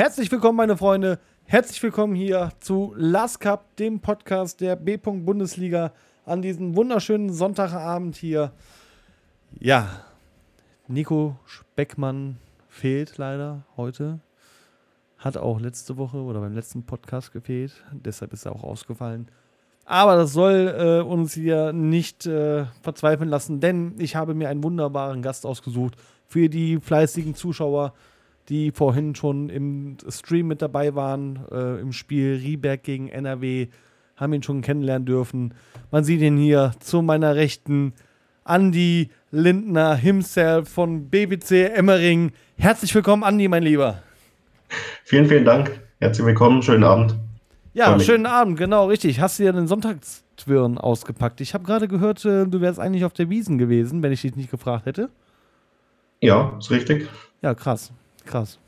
Herzlich willkommen, meine Freunde. Herzlich willkommen hier zu Last Cup, dem Podcast der B. Bundesliga an diesem wunderschönen Sonntagabend hier. Ja, Nico Speckmann fehlt leider heute. Hat auch letzte Woche oder beim letzten Podcast gefehlt. Deshalb ist er auch ausgefallen. Aber das soll äh, uns hier nicht äh, verzweifeln lassen, denn ich habe mir einen wunderbaren Gast ausgesucht für die fleißigen Zuschauer die vorhin schon im Stream mit dabei waren, äh, im Spiel Rieberg gegen NRW, haben ihn schon kennenlernen dürfen. Man sieht ihn hier zu meiner Rechten, Andy Lindner himself von BBC Emmering. Herzlich willkommen, Andy, mein Lieber. Vielen, vielen Dank. Herzlich willkommen, schönen Abend. Ja, schönen Abend, genau, richtig. Hast du ja den Sonntagstwirren ausgepackt. Ich habe gerade gehört, äh, du wärst eigentlich auf der Wiesen gewesen, wenn ich dich nicht gefragt hätte. Ja, ist richtig. Ja, krass. Krass.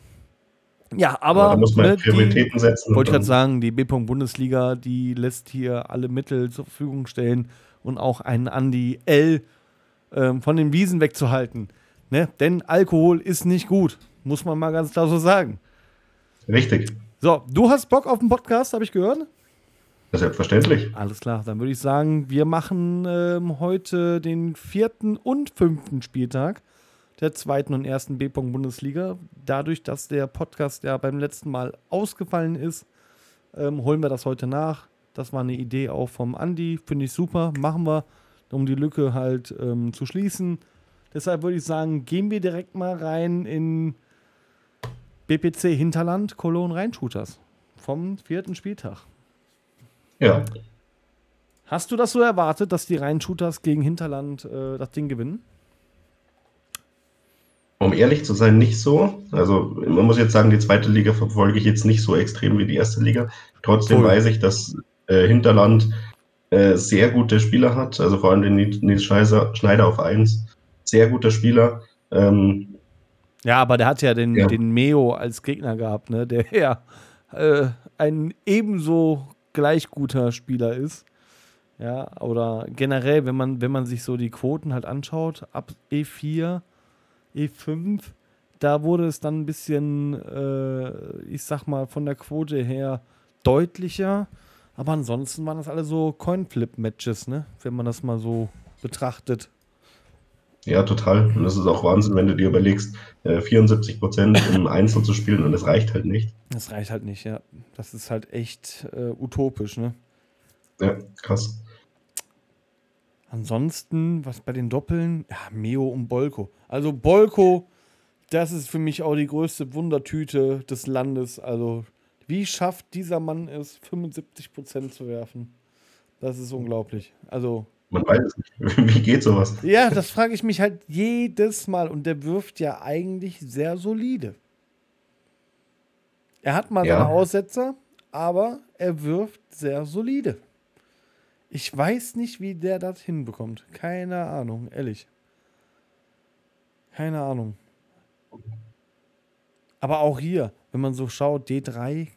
Ja, aber. aber da muss man ne, Prioritäten die, setzen. Wollte ich gerade sagen, die B-Bundesliga, die lässt hier alle Mittel zur Verfügung stellen und auch einen Andi L ähm, von den Wiesen wegzuhalten. Ne? Denn Alkohol ist nicht gut, muss man mal ganz klar so sagen. Richtig. So, du hast Bock auf den Podcast, habe ich gehört? Selbstverständlich. Alles klar, dann würde ich sagen, wir machen ähm, heute den vierten und fünften Spieltag der zweiten und ersten B-Bundesliga. Dadurch, dass der Podcast ja beim letzten Mal ausgefallen ist, ähm, holen wir das heute nach. Das war eine Idee auch vom Andi, finde ich super, machen wir, um die Lücke halt ähm, zu schließen. Deshalb würde ich sagen, gehen wir direkt mal rein in BPC Hinterland Cologne Rheinshooters vom vierten Spieltag. Ja. Hast du das so erwartet, dass die Rheinshooters gegen Hinterland äh, das Ding gewinnen? Um ehrlich zu sein, nicht so. Also man muss jetzt sagen, die zweite Liga verfolge ich jetzt nicht so extrem wie die erste Liga. Trotzdem cool. weiß ich, dass äh, Hinterland äh, sehr gute Spieler hat, also vor allem den Nils Schneider auf 1. Sehr guter Spieler. Ähm, ja, aber der hat ja den, ja. den Meo als Gegner gehabt, ne? der ja äh, ein ebenso gleich guter Spieler ist. Ja, oder generell, wenn man, wenn man sich so die Quoten halt anschaut, ab E4 E5, da wurde es dann ein bisschen, äh, ich sag mal, von der Quote her deutlicher. Aber ansonsten waren das alle so Coinflip-Matches, ne? Wenn man das mal so betrachtet. Ja, total. Und das ist auch Wahnsinn, wenn du dir überlegst, äh, 74 Prozent im Einzel zu spielen und das reicht halt nicht. Das reicht halt nicht, ja. Das ist halt echt äh, utopisch, ne? Ja, krass. Ansonsten, was bei den Doppeln? Ja, Meo und Bolko. Also Bolko, das ist für mich auch die größte Wundertüte des Landes. Also, wie schafft dieser Mann es, 75% zu werfen? Das ist unglaublich. Also. Man weiß es nicht. Wie geht sowas? Ja, das frage ich mich halt jedes Mal. Und der wirft ja eigentlich sehr solide. Er hat mal ja. seine Aussetzer, aber er wirft sehr solide. Ich weiß nicht, wie der das hinbekommt. Keine Ahnung, ehrlich. Keine Ahnung. Aber auch hier, wenn man so schaut, D3,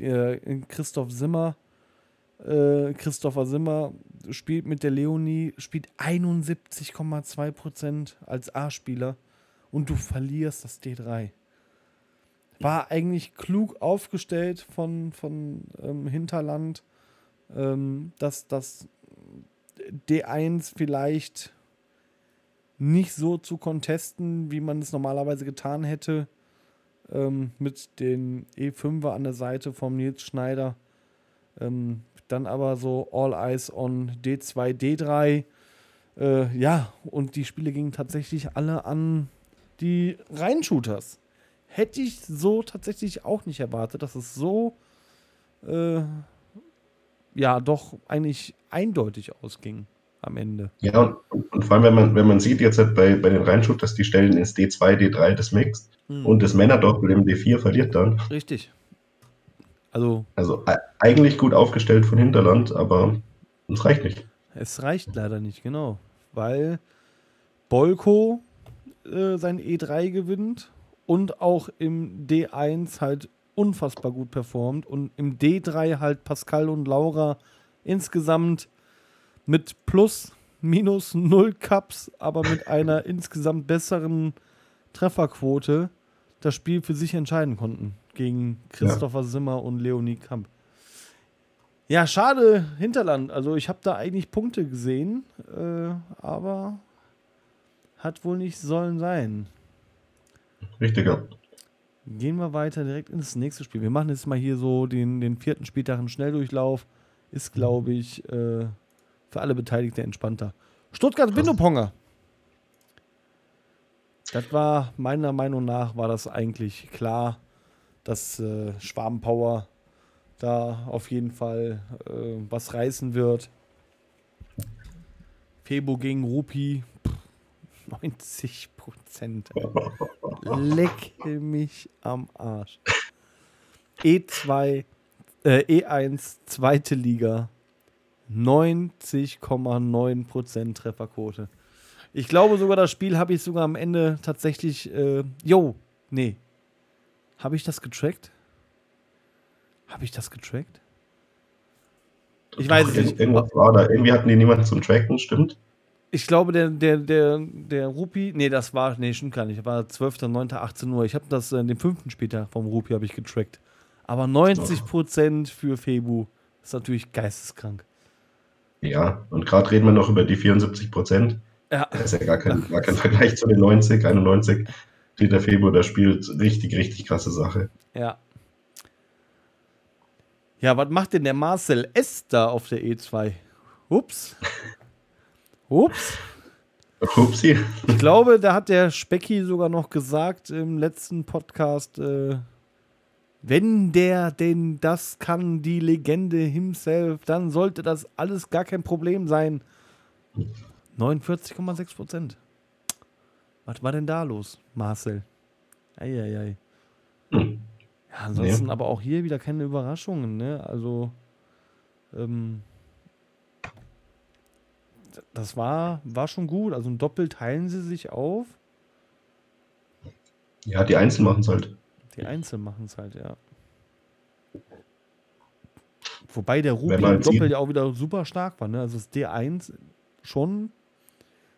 äh, Christoph Simmer, äh, Christopher Simmer spielt mit der Leonie, spielt 71,2% als A-Spieler und du verlierst das D3. War eigentlich klug aufgestellt von, von ähm, Hinterland ähm, dass das D1 vielleicht nicht so zu contesten, wie man es normalerweise getan hätte, ähm, mit den E5er an der Seite vom Nils Schneider. Ähm, dann aber so All Eyes on D2, D3. Äh, ja, und die Spiele gingen tatsächlich alle an die Reinshooters. Hätte ich so tatsächlich auch nicht erwartet, dass es so äh, ja doch eigentlich eindeutig ausging am Ende. Ja, und, und, vor allem, wenn man, wenn man sieht jetzt halt bei, bei den Reinschut, dass die Stellen ins D2, D3 das Mixed hm. und das Männerdoppel im D4 verliert dann. Richtig. Also, also eigentlich gut aufgestellt von Hinterland, aber es reicht nicht. Es reicht leider nicht, genau. Weil Bolko äh, sein E3 gewinnt und auch im D1 halt unfassbar gut performt und im D3 halt Pascal und Laura insgesamt mit plus minus null Cups, aber mit einer insgesamt besseren Trefferquote das Spiel für sich entscheiden konnten. gegen Christopher ja. Simmer und Leonie Kamp. Ja, schade, Hinterland. Also ich habe da eigentlich Punkte gesehen, äh, aber hat wohl nicht sollen sein. Richtiger. Gehen wir weiter direkt ins nächste Spiel. Wir machen jetzt mal hier so den, den vierten Spieltag einen Schnelldurchlauf. Ist, glaube ich, äh, für alle Beteiligten entspannter. Stuttgart-Windoponger. Das war meiner Meinung nach war das eigentlich klar, dass äh, Schwabenpower da auf jeden Fall äh, was reißen wird. Febo gegen Rupi. 90 Prozent. Leck mich am Arsch. E2, äh, E1, zweite Liga. 90,9 Prozent Trefferquote. Ich glaube sogar, das Spiel habe ich sogar am Ende tatsächlich. Äh, jo, nee. Habe ich das getrackt? Habe ich das getrackt? Ich weiß es nicht. Irgendwas war da. Irgendwie hatten die niemanden zum Tracken, stimmt? Ich glaube, der, der, der, der Rupi, nee, das war, nee, stimmt gar nicht. War 12., 9., 18 Uhr. Ich habe das äh, den fünften später vom Rupi habe ich getrackt. Aber 90% für Febu ist natürlich geisteskrank. Ja, und gerade reden wir noch über die 74%. Ja. Das ist ja gar kein, gar kein Vergleich zu den 90, 91, die der Febu da spielt. Richtig, richtig krasse Sache. Ja. Ja, was macht denn der Marcel S da auf der E2? Ups. Ups. Upsi. Ich glaube, da hat der Specki sogar noch gesagt im letzten Podcast, äh, wenn der denn das kann, die Legende himself, dann sollte das alles gar kein Problem sein. 49,6 Prozent. Was war denn da los, Marcel? Eieiei. Ja, ansonsten nee. aber auch hier wieder keine Überraschungen, ne? Also, ähm, das war, war schon gut. Also ein Doppel teilen sie sich auf. Ja, die Einzel machen es halt. Die Einzel machen es halt, ja. Wobei der Ruby im Doppel ja auch wieder super stark war. Ne? Also das D1 schon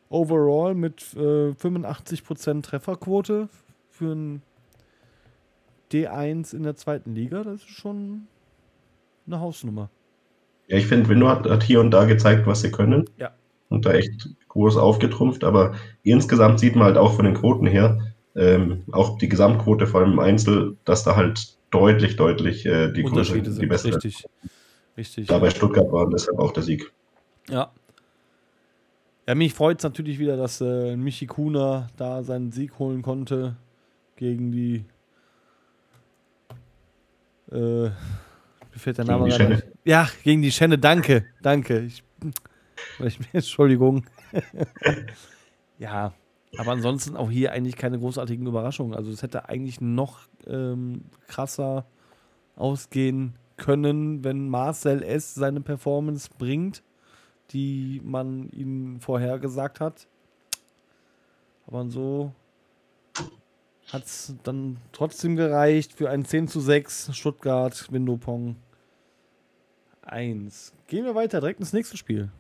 overall mit äh, 85% Trefferquote für ein D1 in der zweiten Liga. Das ist schon eine Hausnummer. Ja, ich finde, Window hat, hat, hier und da gezeigt, was sie können. Ja. Und da echt groß aufgetrumpft. Aber insgesamt sieht man halt auch von den Quoten her, ähm, auch die Gesamtquote vor allem im Einzel, dass da halt deutlich, deutlich äh, die Unterschiede größere, die bessere. Richtig. Richtig. Da bei Stuttgart war deshalb auch der Sieg. Ja. Ja, mich freut es natürlich wieder, dass äh, Michi Kuna da seinen Sieg holen konnte gegen die. Äh, mir fällt der Name gerade Ja, gegen die Schenne. Danke, danke. Ich, Entschuldigung. ja, aber ansonsten auch hier eigentlich keine großartigen Überraschungen. Also es hätte eigentlich noch ähm, krasser ausgehen können, wenn Marcel S. seine Performance bringt, die man ihm vorher gesagt hat. Aber so hat es dann trotzdem gereicht für ein 10 zu 6 Stuttgart Windopong 1. Gehen wir weiter, direkt ins nächste Spiel.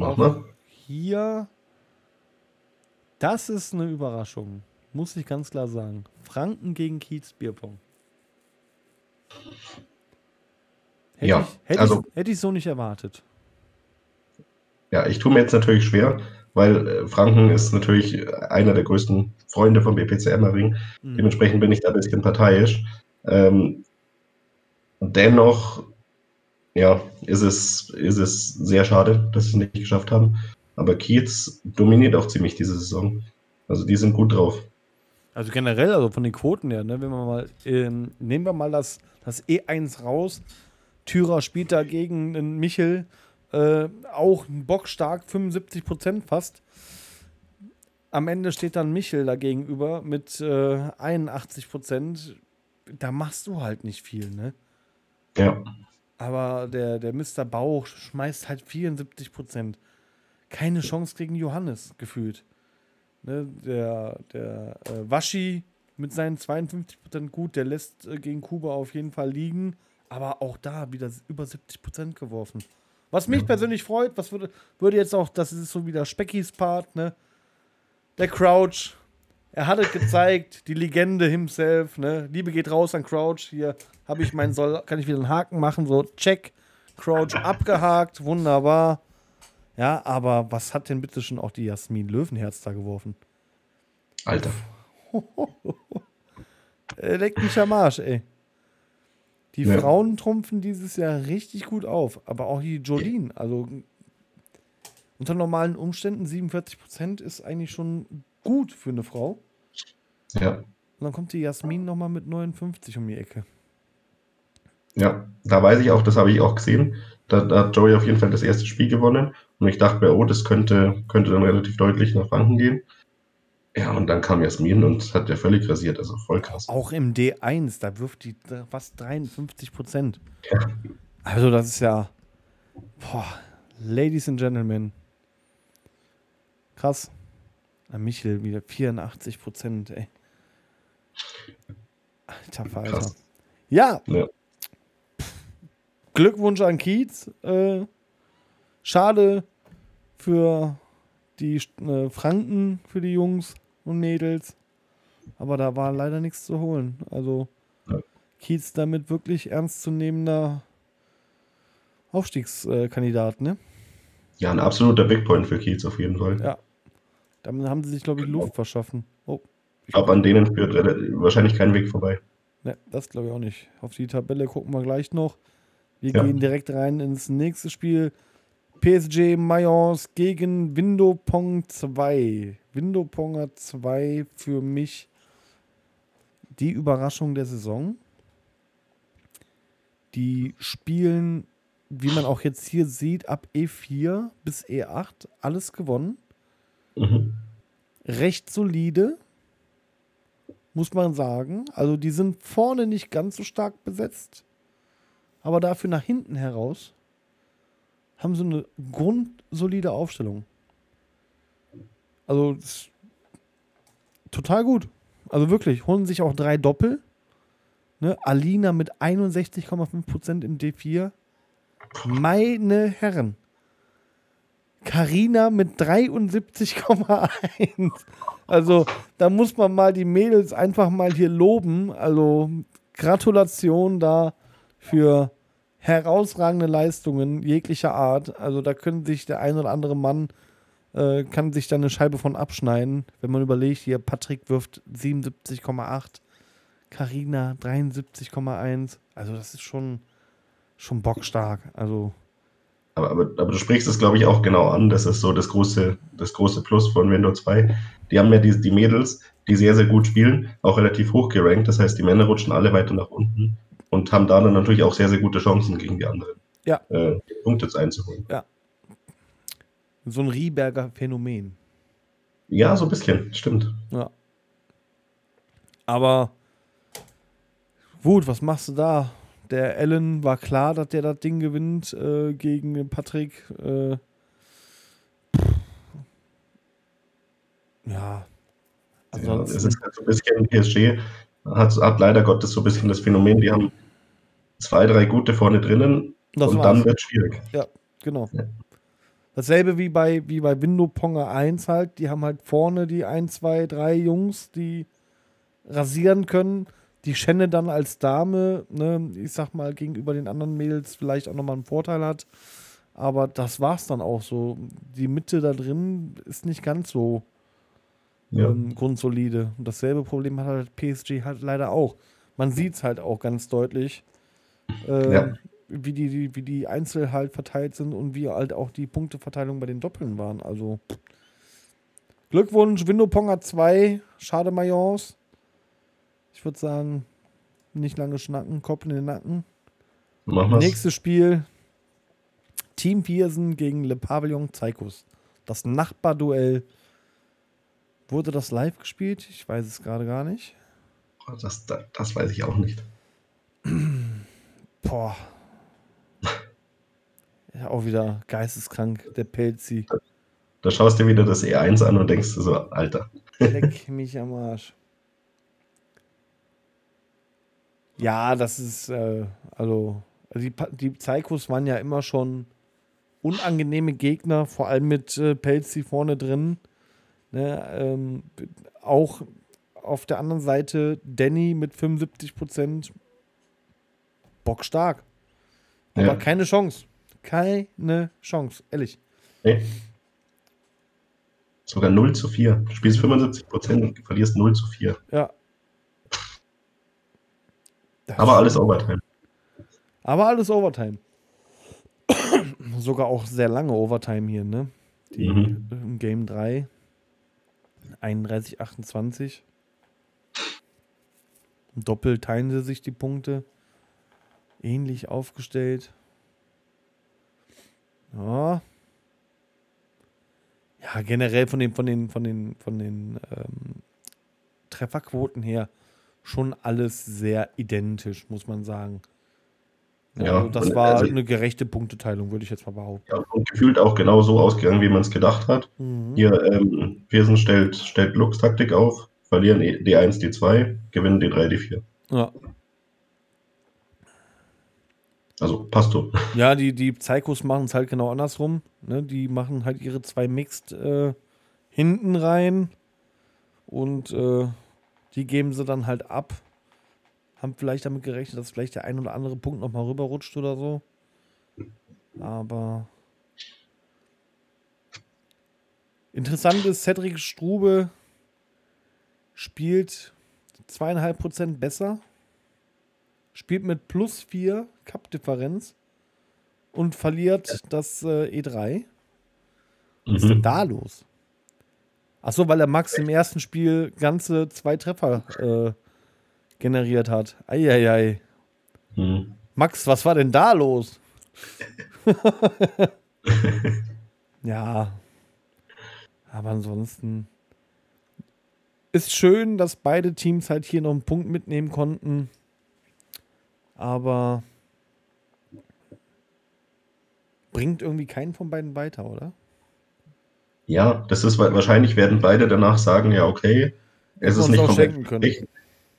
Auch hier, das ist eine Überraschung, muss ich ganz klar sagen. Franken gegen Kiez Bierpong. Hätte ja, ich, hätte also, ich, hätte ich so nicht erwartet. Ja, ich tue mir jetzt natürlich schwer, weil äh, Franken ist natürlich einer der größten Freunde von BPC Emmering. Mhm. Dementsprechend bin ich da ein bisschen parteiisch. Ähm, dennoch, ja, ist es, ist es sehr schade, dass sie es nicht geschafft haben. Aber Kiez dominiert auch ziemlich diese Saison. Also die sind gut drauf. Also generell, also von den Quoten her, ne, wenn wir mal, ähm, nehmen wir mal das, das E1 raus. Thürer spielt dagegen einen Michel, äh, auch bockstark, 75 Prozent fast. Am Ende steht dann Michel dagegenüber mit äh, 81 Prozent. Da machst du halt nicht viel, ne? Ja. Aber der, der Mr. Bauch schmeißt halt 74 Prozent. Keine Chance gegen Johannes, gefühlt. Ne, der der äh, Waschi mit seinen 52% gut, der lässt äh, gegen Kuba auf jeden Fall liegen, aber auch da wieder über 70% geworfen. Was mich persönlich freut, was würde, würde jetzt auch, das ist so wieder Speckys Part, ne? Der Crouch Er hat es gezeigt, die Legende himself, ne? Liebe geht raus an Crouch. Hier habe ich meinen Soll, kann ich wieder einen Haken machen, so check. Crouch abgehakt, wunderbar. Ja, aber was hat denn bitte schon auch die Jasmin Löwenherz da geworfen? Alter. Er leckt mich am Arsch, ey. Die Ja. Frauen trumpfen dieses Jahr richtig gut auf. Aber auch die Jolene, also unter normalen Umständen 47% ist eigentlich schon gut für eine Frau. Ja. Und dann kommt die Jasmin nochmal mit 59 um die Ecke. Ja, da weiß ich auch, das habe ich auch gesehen. Da, da hat Joey auf jeden Fall das erste Spiel gewonnen. Und ich dachte mir, oh, das könnte, könnte dann relativ deutlich nach Franken gehen. Ja, und dann kam Jasmin und hat ja völlig rasiert, also voll krass. Auch im D1, da wirft die fast 53 Prozent. Ja. Also, das ist ja. Boah, Ladies and Gentlemen. Krass. Michel wieder 84 Prozent, ey. Alter Falter. Ja, Ja. Glückwunsch an Kiez. Äh, schade für die äh, Franken, für die Jungs und Mädels. Aber da war leider nichts zu holen. Also Ja. Kiez damit wirklich ernstzunehmender Aufstiegskandidat, ne? Ja, ein absoluter Big Point für Kiez auf jeden Fall. Ja. Damit haben sie sich, glaube ich, Luft verschaffen. Oh, Aber an denen führt wahrscheinlich kein Weg vorbei. ne, das glaube ich auch nicht. Auf die Tabelle gucken wir gleich noch. Wir Ja. gehen direkt rein ins nächste Spiel. PSG Mayence gegen Windopong 2. Windoponger 2 für mich die Überraschung der Saison. Die spielen, wie man auch jetzt hier sieht, ab E4 bis E8 alles gewonnen. Mhm. Recht solide, muss man sagen. Also die sind vorne nicht ganz so stark besetzt, aber dafür nach hinten heraus haben sie eine grundsolide Aufstellung. Also total gut. Also wirklich, holen sich auch drei Doppel. Ne? Alina mit 61,5% im D4. Meine Herren. Carina mit 73,1. Also, da muss man mal die Mädels einfach mal hier loben. Also, Gratulation da für herausragende Leistungen jeglicher Art. Also, da können sich der ein oder andere Mann äh, kann sich da eine Scheibe von abschneiden, wenn man überlegt, hier Patrick wirft 77,8, Carina 73,1. Also, das ist schon, schon bockstark. Also, Aber, aber, aber du sprichst es, glaube ich, auch genau an. Das ist so das große, das große Plus von Windows 2. Die haben ja die, die Mädels, die sehr, sehr gut spielen, auch relativ hoch gerankt. Das heißt, die Männer rutschen alle weiter nach unten und haben da dann natürlich auch sehr, sehr gute Chancen gegen die anderen. Ja. Äh, Punkte jetzt einzuholen. so ein Rieberger Phänomen. Ja, so ein bisschen, stimmt. Ja. Aber gut, was machst du da? Der Allen war klar, dass der das Ding gewinnt äh, gegen Patrick. Äh, ja. Ja, es ist halt so ein bisschen PSG hat, hat leider Gottes so ein bisschen das Phänomen, die haben zwei, drei gute vorne drinnen das und war's. dann wird es schwierig. Genau. Ja. Dasselbe wie bei, wie bei Window Ponger 1 halt. Die haben halt vorne die 1, 2, 3 Jungs, die rasieren können. Die Schenne dann als Dame, ne, ich sag mal, gegenüber den anderen Mädels vielleicht auch nochmal einen Vorteil hat. Aber das war's dann auch so. Die Mitte da drin ist nicht ganz so Ja. ähm, grundsolide. Und dasselbe Problem hat halt PSG halt leider auch. Man sieht es halt auch ganz deutlich, ähm, Ja. wie, die, die, wie die Einzel halt verteilt sind und wie halt auch die Punkteverteilung bei den Doppeln waren. Also Glückwunsch, Windoponger 2, schade Mayence. Ich würde sagen, nicht lange schnacken, Kopf in den Nacken. Nächstes Spiel: Team Viersen gegen Le Pavillon Zeikus. Das Nachbarduell. Wurde das live gespielt? Ich weiß es gerade gar nicht. Das, das, das weiß ich auch nicht. Boah. Ja, auch wieder geisteskrank, der Pelzi. Da schaust du dir wieder das E1 an und denkst so, Alter. Leck mich am Arsch. Ja, das ist, äh, also, die, die Psychos waren ja immer schon unangenehme Gegner, vor allem mit äh, Pelzi vorne drin. Ne, ähm, auch auf der anderen Seite Danny mit 75 Prozent bockstark. Aber Ja. keine Chance. Keine Chance, ehrlich. Nee. Sogar 0 zu 4. Du spielst 75 Prozent und verlierst 0 zu 4. Ja. Das Aber alles Overtime. Aber alles Overtime. Sogar auch sehr lange Overtime hier, ne? Die Mhm. Game 3. 31, 28. Doppelt teilen sie sich die Punkte. Ähnlich aufgestellt. Ja. Ja, generell von den, von den, von den, von den ähm, Trefferquoten her schon alles sehr identisch, muss man sagen. Ja, also das war also- eine gerechte Punkteteilung, würde ich jetzt mal behaupten. Ja, und gefühlt auch genau so ausgegangen, wie man es gedacht hat. Mhm. Hier, ähm, Pearson stellt, stellt Lux-Taktik auf, verlieren E- D1, D2, gewinnen D3, D4. Ja. Also passt so. Ja, die, die Psychos machen es halt genau andersrum. Ne? Die machen halt ihre zwei Mixed äh, hinten rein und äh, die geben sie dann halt ab. Haben vielleicht damit gerechnet, dass vielleicht der ein oder andere Punkt nochmal rüberrutscht oder so. Aber interessant ist, Cedric Strube spielt zweieinhalb Prozent besser spielt mit plus 4 Cup-Differenz und verliert das äh, E3. Was ist denn Mhm. da los? Achso, weil der Max im ersten Spiel ganze zwei Treffer äh, generiert hat. Eieiei. Mhm. Max, was war denn da los? ja. Aber ansonsten ist schön, dass beide Teams halt hier noch einen Punkt mitnehmen konnten. Aber bringt irgendwie keinen von beiden weiter, oder? Ja, das ist wa- wahrscheinlich werden beide danach sagen, ja, okay, es ist nicht komplett richtig,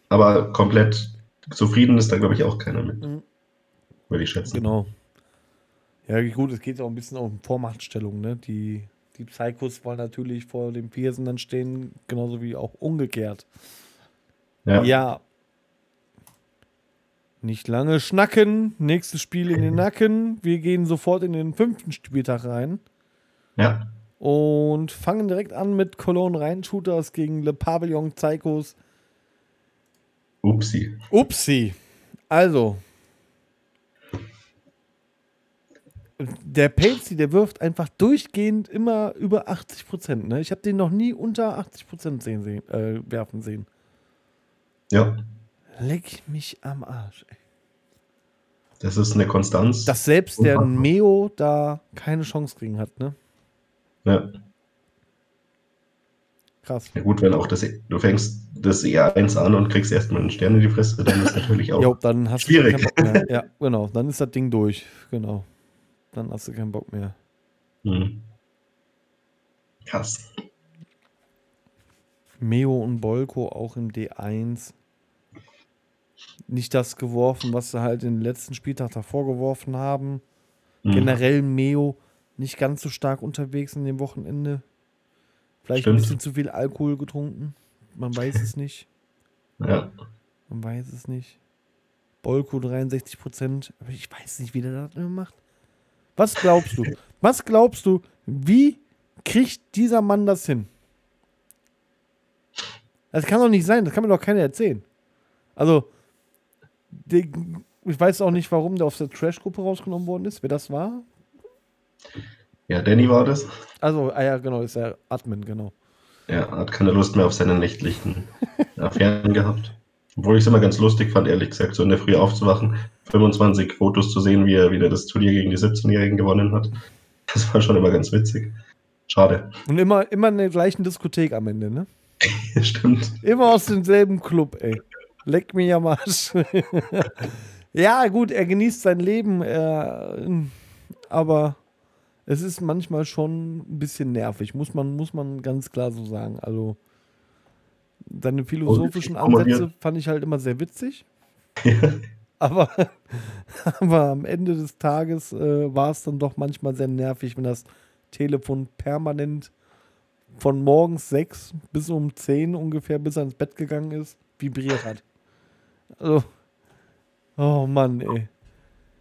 aber komplett zufrieden ist da, glaube ich, auch keiner mit, Mhm. würde ich schätzen. Genau. Ja, gut, es geht auch ein bisschen um Vormachtstellung, ne? Die, die Psychos wollen natürlich vor dem Pearson dann stehen, genauso wie auch umgekehrt. Ja. Ja. Nicht lange schnacken. Nächstes Spiel in den Nacken. Wir gehen sofort in den fünften Spieltag rein ja. Und fangen direkt an mit Cologne Rhein-Shooters gegen Le Pavillon Psychos. Upsi. Upsi. Also. Der Pelzi, der wirft einfach durchgehend immer über 80 Prozent. Ne? Ich habe den noch nie unter 80 Prozent sehen, sehen, äh, werfen sehen. Ja, Leck mich am Arsch. Ey. das ist eine Konstanz. Dass selbst der. Meo da keine Chance kriegen hat, ne? Ja. Krass. ja, gut, wenn auch das, du fängst das E1 an und kriegst erstmal einen Stern in die Fresse, dann ist natürlich auch. Jo, dann hast schwierig. du keinen Bock mehr. Ja, genau. Dann ist das Ding durch. Genau. Dann hast du keinen Bock mehr. Mhm. Krass. Meo und Bolko auch im D1. Nicht das geworfen, was sie halt den letzten Spieltag davor geworfen haben. Mhm. Generell Meo nicht ganz so stark unterwegs in dem Wochenende. Vielleicht Stimmt. ein bisschen zu viel Alkohol getrunken. Man weiß es nicht. Ja. Man weiß es nicht. Bolko 63 Prozent. Aber ich weiß nicht, wie der das immer macht. Was glaubst du? Was glaubst du? Wie kriegt dieser Mann das hin? Das kann doch nicht sein. Das kann mir doch keiner erzählen. Also, ich weiß auch nicht, warum der aus der Trash-Gruppe rausgenommen worden ist. Wer das war? Ja, Danny war das. Also, ah ja, genau, ist der Admin, genau. Er hat keine Lust mehr auf seine nächtlichen Affären gehabt. Obwohl ich es immer ganz lustig fand, ehrlich gesagt, so in der Früh aufzuwachen, 25 Fotos zu sehen, wie er wieder das Turnier gegen die 17-Jährigen gewonnen hat. Das war schon immer ganz witzig. Schade. Und immer, immer in der gleichen Diskothek am Ende, ne? Stimmt. Immer aus demselben Club, ey. Leck mich am Arsch. ja, gut, er genießt sein Leben, er, aber es ist manchmal schon ein bisschen nervig, muss man, muss man ganz klar so sagen. Also, seine philosophischen. Ansätze fand ich halt immer sehr witzig. Aber, aber am Ende des Tages äh, war es dann doch manchmal sehr nervig, wenn das Telefon permanent von morgens sechs bis um zehn ungefähr, bis er ins Bett gegangen ist, vibriert hat. Also, oh Mann, ey.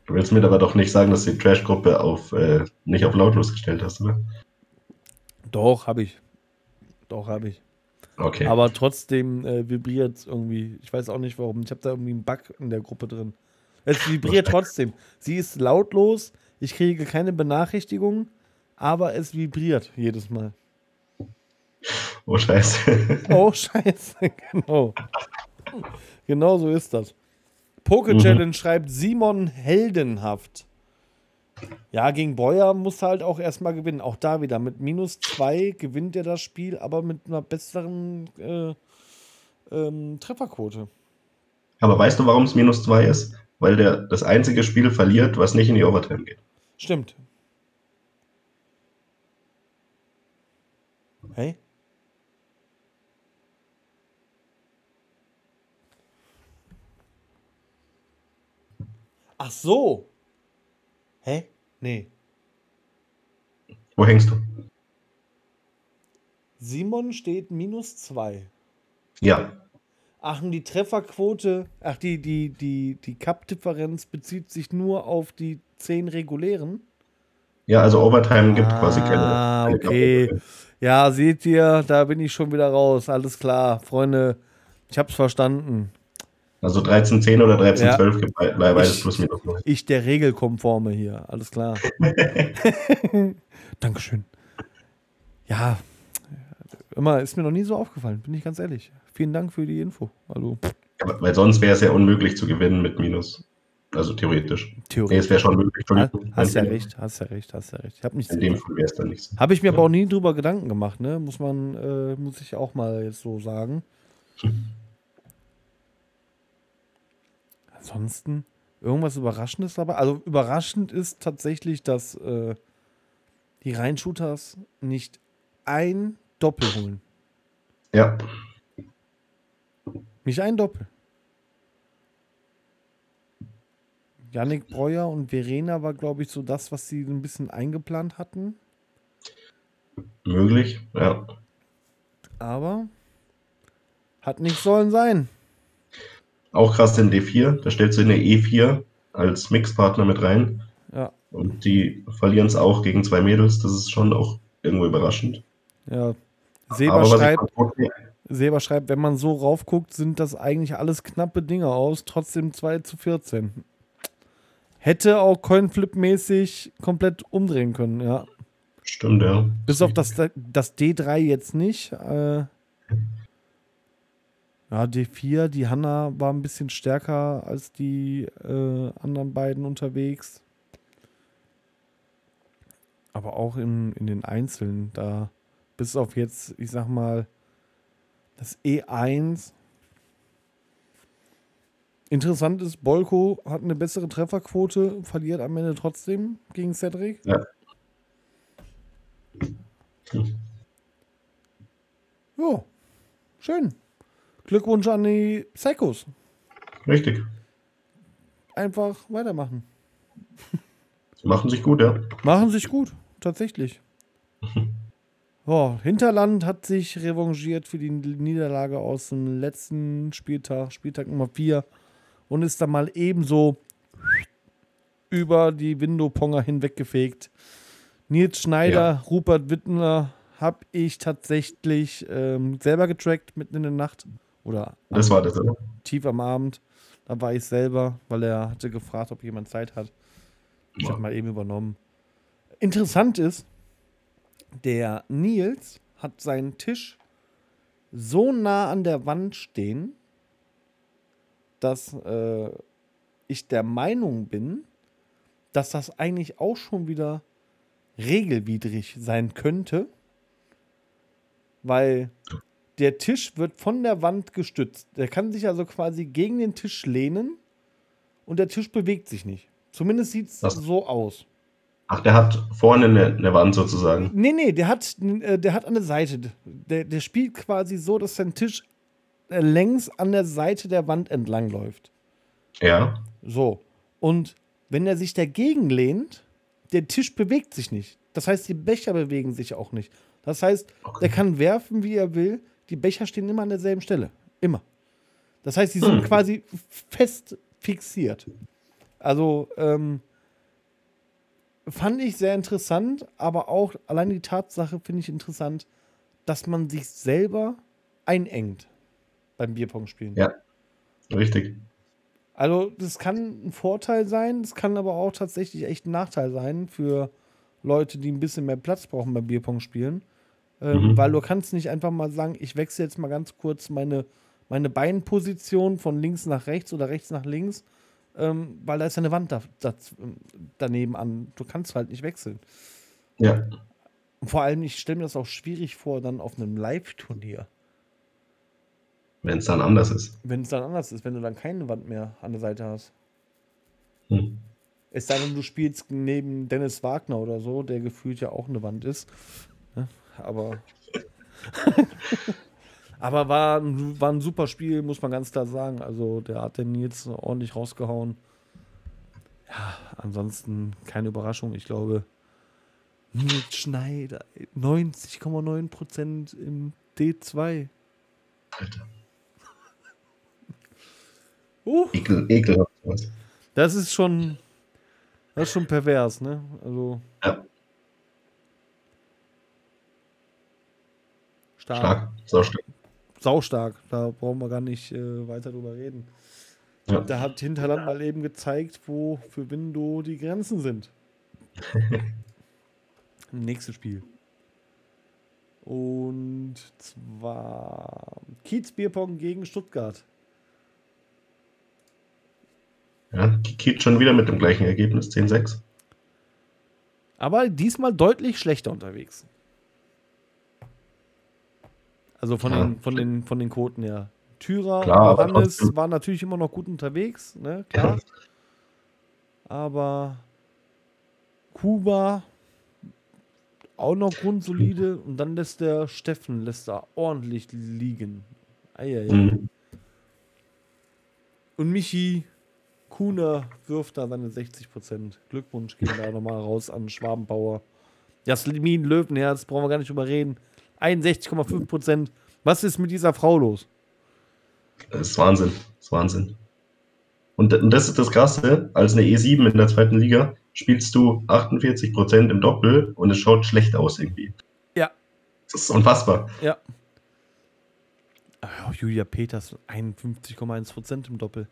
Du willst mir aber doch nicht sagen, dass du die Trash-Gruppe auf, äh, nicht auf lautlos gestellt hast, oder? Doch, habe ich. Doch, habe ich. Okay. Aber trotzdem äh, vibriert es irgendwie. Ich weiß auch nicht warum. Ich habe da irgendwie einen Bug in der Gruppe drin. Es vibriert trotzdem. Sie ist lautlos. Ich kriege keine Benachrichtigung, aber es vibriert jedes Mal. oh, scheiße. Oh, scheiße, genau. Genau so ist das. Poke Challenge schreibt Simon heldenhaft. Ja, gegen Breuer muss halt auch erstmal gewinnen. Auch da wieder mit minus zwei gewinnt er das Spiel, aber mit einer besseren äh, ähm, Trefferquote. Aber weißt du, warum es minus zwei ist? Weil der das einzige Spiel verliert, was nicht in die Overtime geht. Stimmt. Hey? Ach so. Hä? Nee. Wo hängst du? Simon steht minus zwei. Ja. Ach, und die Trefferquote, ach, die, die, die, die Cup-Differenz bezieht sich nur auf die zehn regulären. Ja, also Overtime gibt quasi keine. Ah, okay. Ja, seht ihr, da bin ich schon wieder raus. Alles klar, Freunde. Ich hab's verstanden. Also 13-10 oder 13-12 Ja. gibt bei- bei beides Ich- plus minus. Ich der Regelkonforme hier. Alles klar. Dankeschön. Ja, immer ist mir noch nie so aufgefallen, bin ich ganz ehrlich. Vielen Dank für die Info. Hallo. Ja, Weil sonst wäre es ja unmöglich zu gewinnen mit Minus. Also theoretisch. Nee, Theorie. es wäre schon möglich. Entschuldigung. Hast ja recht, hast ja recht, hast ja recht. Ich mich In dem Fall wäre es dann nicht so. Habe ich mir aber auch nie drüber Gedanken gemacht, ne? Muss man, äh, muss ich auch mal jetzt so sagen. Ansonsten irgendwas Überraschendes dabei. Also überraschend ist tatsächlich, dass äh, die Rheinshooters nicht ein Doppel holen. Ja, Nicht ein Doppel. Yannick Breuer und Verena war, glaube ich, so das, was sie ein bisschen eingeplant hatten. möglich. Ja. Aber hat nicht sollen sein. Auch krass in D4. Da stellst du eine E4 als Mixpartner mit rein. Ja. Und die verlieren es auch gegen zwei Mädels. Das ist schon auch irgendwo überraschend. Ja. Seber schreibt, Seber schreibt, wenn man so raufguckt, sind das eigentlich alles knappe Dinge aus. Trotzdem 2 zu 14. Hätte auch Coinflip-mäßig komplett umdrehen können, ja. Stimmt, ja. Bis auf das, das D3 jetzt nicht. Äh, ja, D4, die Hanna war ein bisschen stärker als die äh, anderen beiden unterwegs. Aber auch in, in den Einzelnen, da bis auf jetzt, ich sag mal, das E1. Interessant ist, Bolko hat eine bessere Trefferquote, verliert am Ende trotzdem gegen Cedric. Ja. Ja, schön. Glückwunsch an die Psychos. Richtig. Einfach weitermachen. Sie machen sich gut, ja. Machen sich gut, tatsächlich. Oh, Hinterland hat sich revanchiert für die Niederlage aus dem letzten Spieltag, Spieltag Nummer 4, und ist dann mal ebenso über die Window-Ponger hinweggefegt. Nils Schneider, Rupert Wittner habe ich tatsächlich ähm, selber getrackt mitten in der Nacht oder Das war das, oder? tief am Abend. Da war ich selber, weil er hatte gefragt, ob jemand Zeit hat. Ich habe mal eben übernommen. Interessant ist, der Nils hat seinen Tisch so nah an der Wand stehen, dass äh, ich der Meinung bin, dass das eigentlich auch schon wieder regelwidrig sein könnte, weil der Tisch wird von der Wand gestützt. Der kann sich also quasi gegen den Tisch lehnen und der Tisch bewegt sich nicht. Zumindest sieht es so aus. Ach, der hat vorne eine, eine Wand sozusagen. Nee, nee, der hat, äh, der hat an der Seite. Der, der spielt quasi so, dass sein Tisch äh, längs an der Seite der Wand entlang läuft. Ja. So. Und wenn er sich dagegen lehnt, der Tisch bewegt sich nicht. Das heißt, die Becher bewegen sich auch nicht. Das heißt, okay. der kann werfen, wie er will. Die Becher stehen immer an derselben Stelle. Immer. Das heißt, die sind hm. quasi fest fixiert. Also, ähm, fand ich sehr interessant, aber auch allein die Tatsache finde ich interessant, dass man sich selber einengt beim Bierpong spielen. Ja, richtig. Also, das kann ein Vorteil sein, das kann aber auch tatsächlich echt ein Nachteil sein für Leute, die ein bisschen mehr Platz brauchen beim Bierpong spielen. Ähm, mhm. Weil du kannst nicht einfach mal sagen, ich wechsle jetzt mal ganz kurz meine, meine Beinposition von links nach rechts oder rechts nach links, ähm, weil da ist ja eine Wand da, da, daneben an. Du kannst halt nicht wechseln. Ja. Und vor allem, ich stelle mir das auch schwierig vor, dann auf einem Live-Turnier. Wenn es dann anders ist. Wenn es dann anders ist, wenn du dann keine Wand mehr an der Seite hast. Hm. Es sei denn, du spielst neben Dennis Wagner oder so, der gefühlt ja auch eine Wand ist. Aber. aber war, war ein super Spiel, muss man ganz klar sagen. Also, der hat den jetzt ordentlich rausgehauen. Ja, ansonsten keine Überraschung. Ich glaube, Nils Schneider, 90,9% im D2. Alter. Uh. Ekel, ekelhaft. Das ist schon. Das ist schon pervers, ne? Also. Ja. Stark. Stark. Saustark. Saustark. Da brauchen wir gar nicht äh, weiter drüber reden. Ja. Da hat Hinterland mal eben gezeigt, wo für Window die Grenzen sind. Nächstes Spiel. Und zwar Kiez Bierpong gegen Stuttgart. Ja, Kiet schon wieder mit dem gleichen Ergebnis, 10-6. Aber diesmal deutlich schlechter unterwegs. Also von, ja. den, von, den, von den Quoten her. Tyra Klar, und Johannes waren natürlich immer noch gut unterwegs, ne? Klar. Ja. Aber Kuba auch noch grundsolide und dann lässt der Steffen lässt da ordentlich liegen. Eieiei. Mhm. Und Michi Kuna wirft da seine 60 Prozent. Glückwunsch gehen da nochmal raus an Schwabenbauer. Jasmin Löwenherz, brauchen wir gar nicht drüber reden. 61,5 Prozent. Was ist mit dieser Frau los? Das ist Wahnsinn. Das ist Wahnsinn. Und, das ist das Krasse, als eine E7 in der zweiten Liga spielst du 48 Prozent im Doppel und es schaut schlecht aus irgendwie. Ja. Das ist unfassbar. Ja. Oh, Julia Peters 51,1 Prozent im Doppel.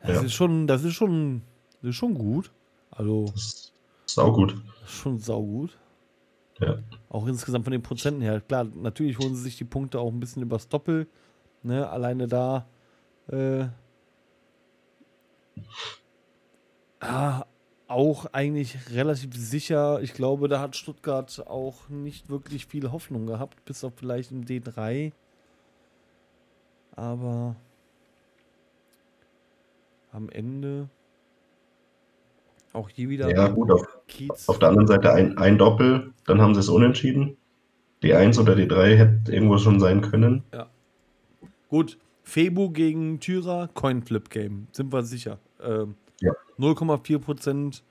Das ja. ist schon, das ist schon, das ist schon gut. Also. Das ist saugut. Schon saugut. Ja. Auch insgesamt von den Prozenten her. Klar, natürlich holen sie sich die Punkte auch ein bisschen übers Doppel. Ne? Alleine da. Äh, ah, auch eigentlich relativ sicher. Ich glaube, da hat Stuttgart auch nicht wirklich viel Hoffnung gehabt, bis auf vielleicht im D3. Aber am Ende auch hier wieder. Ja, gut, auf, auf der anderen Seite ein, ein Doppel, dann haben sie es unentschieden. Die 1 oder die 3 hätte irgendwo schon sein können. Ja. Gut, Febu gegen Tyra, Coinflip-Game, sind wir sicher. Ähm, ja. 0,4%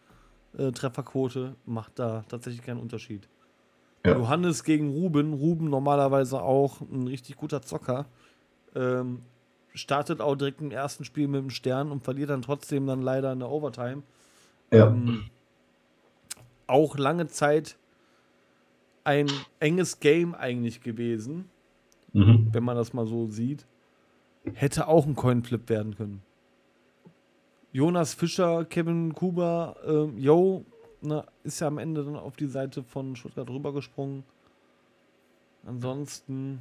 äh, Trefferquote macht da tatsächlich keinen Unterschied. Ja. Johannes gegen Ruben, Ruben normalerweise auch ein richtig guter Zocker. Ähm, startet auch direkt im ersten Spiel mit dem Stern und verliert dann trotzdem dann leider in der Overtime. Ja. Ähm, auch lange Zeit ein enges Game eigentlich gewesen, mhm. wenn man das mal so sieht. Hätte auch ein Coinflip werden können. Jonas Fischer, Kevin Kuba, äh, Yo, ne, ist ja am Ende dann auf die Seite von Stuttgart rübergesprungen. Ansonsten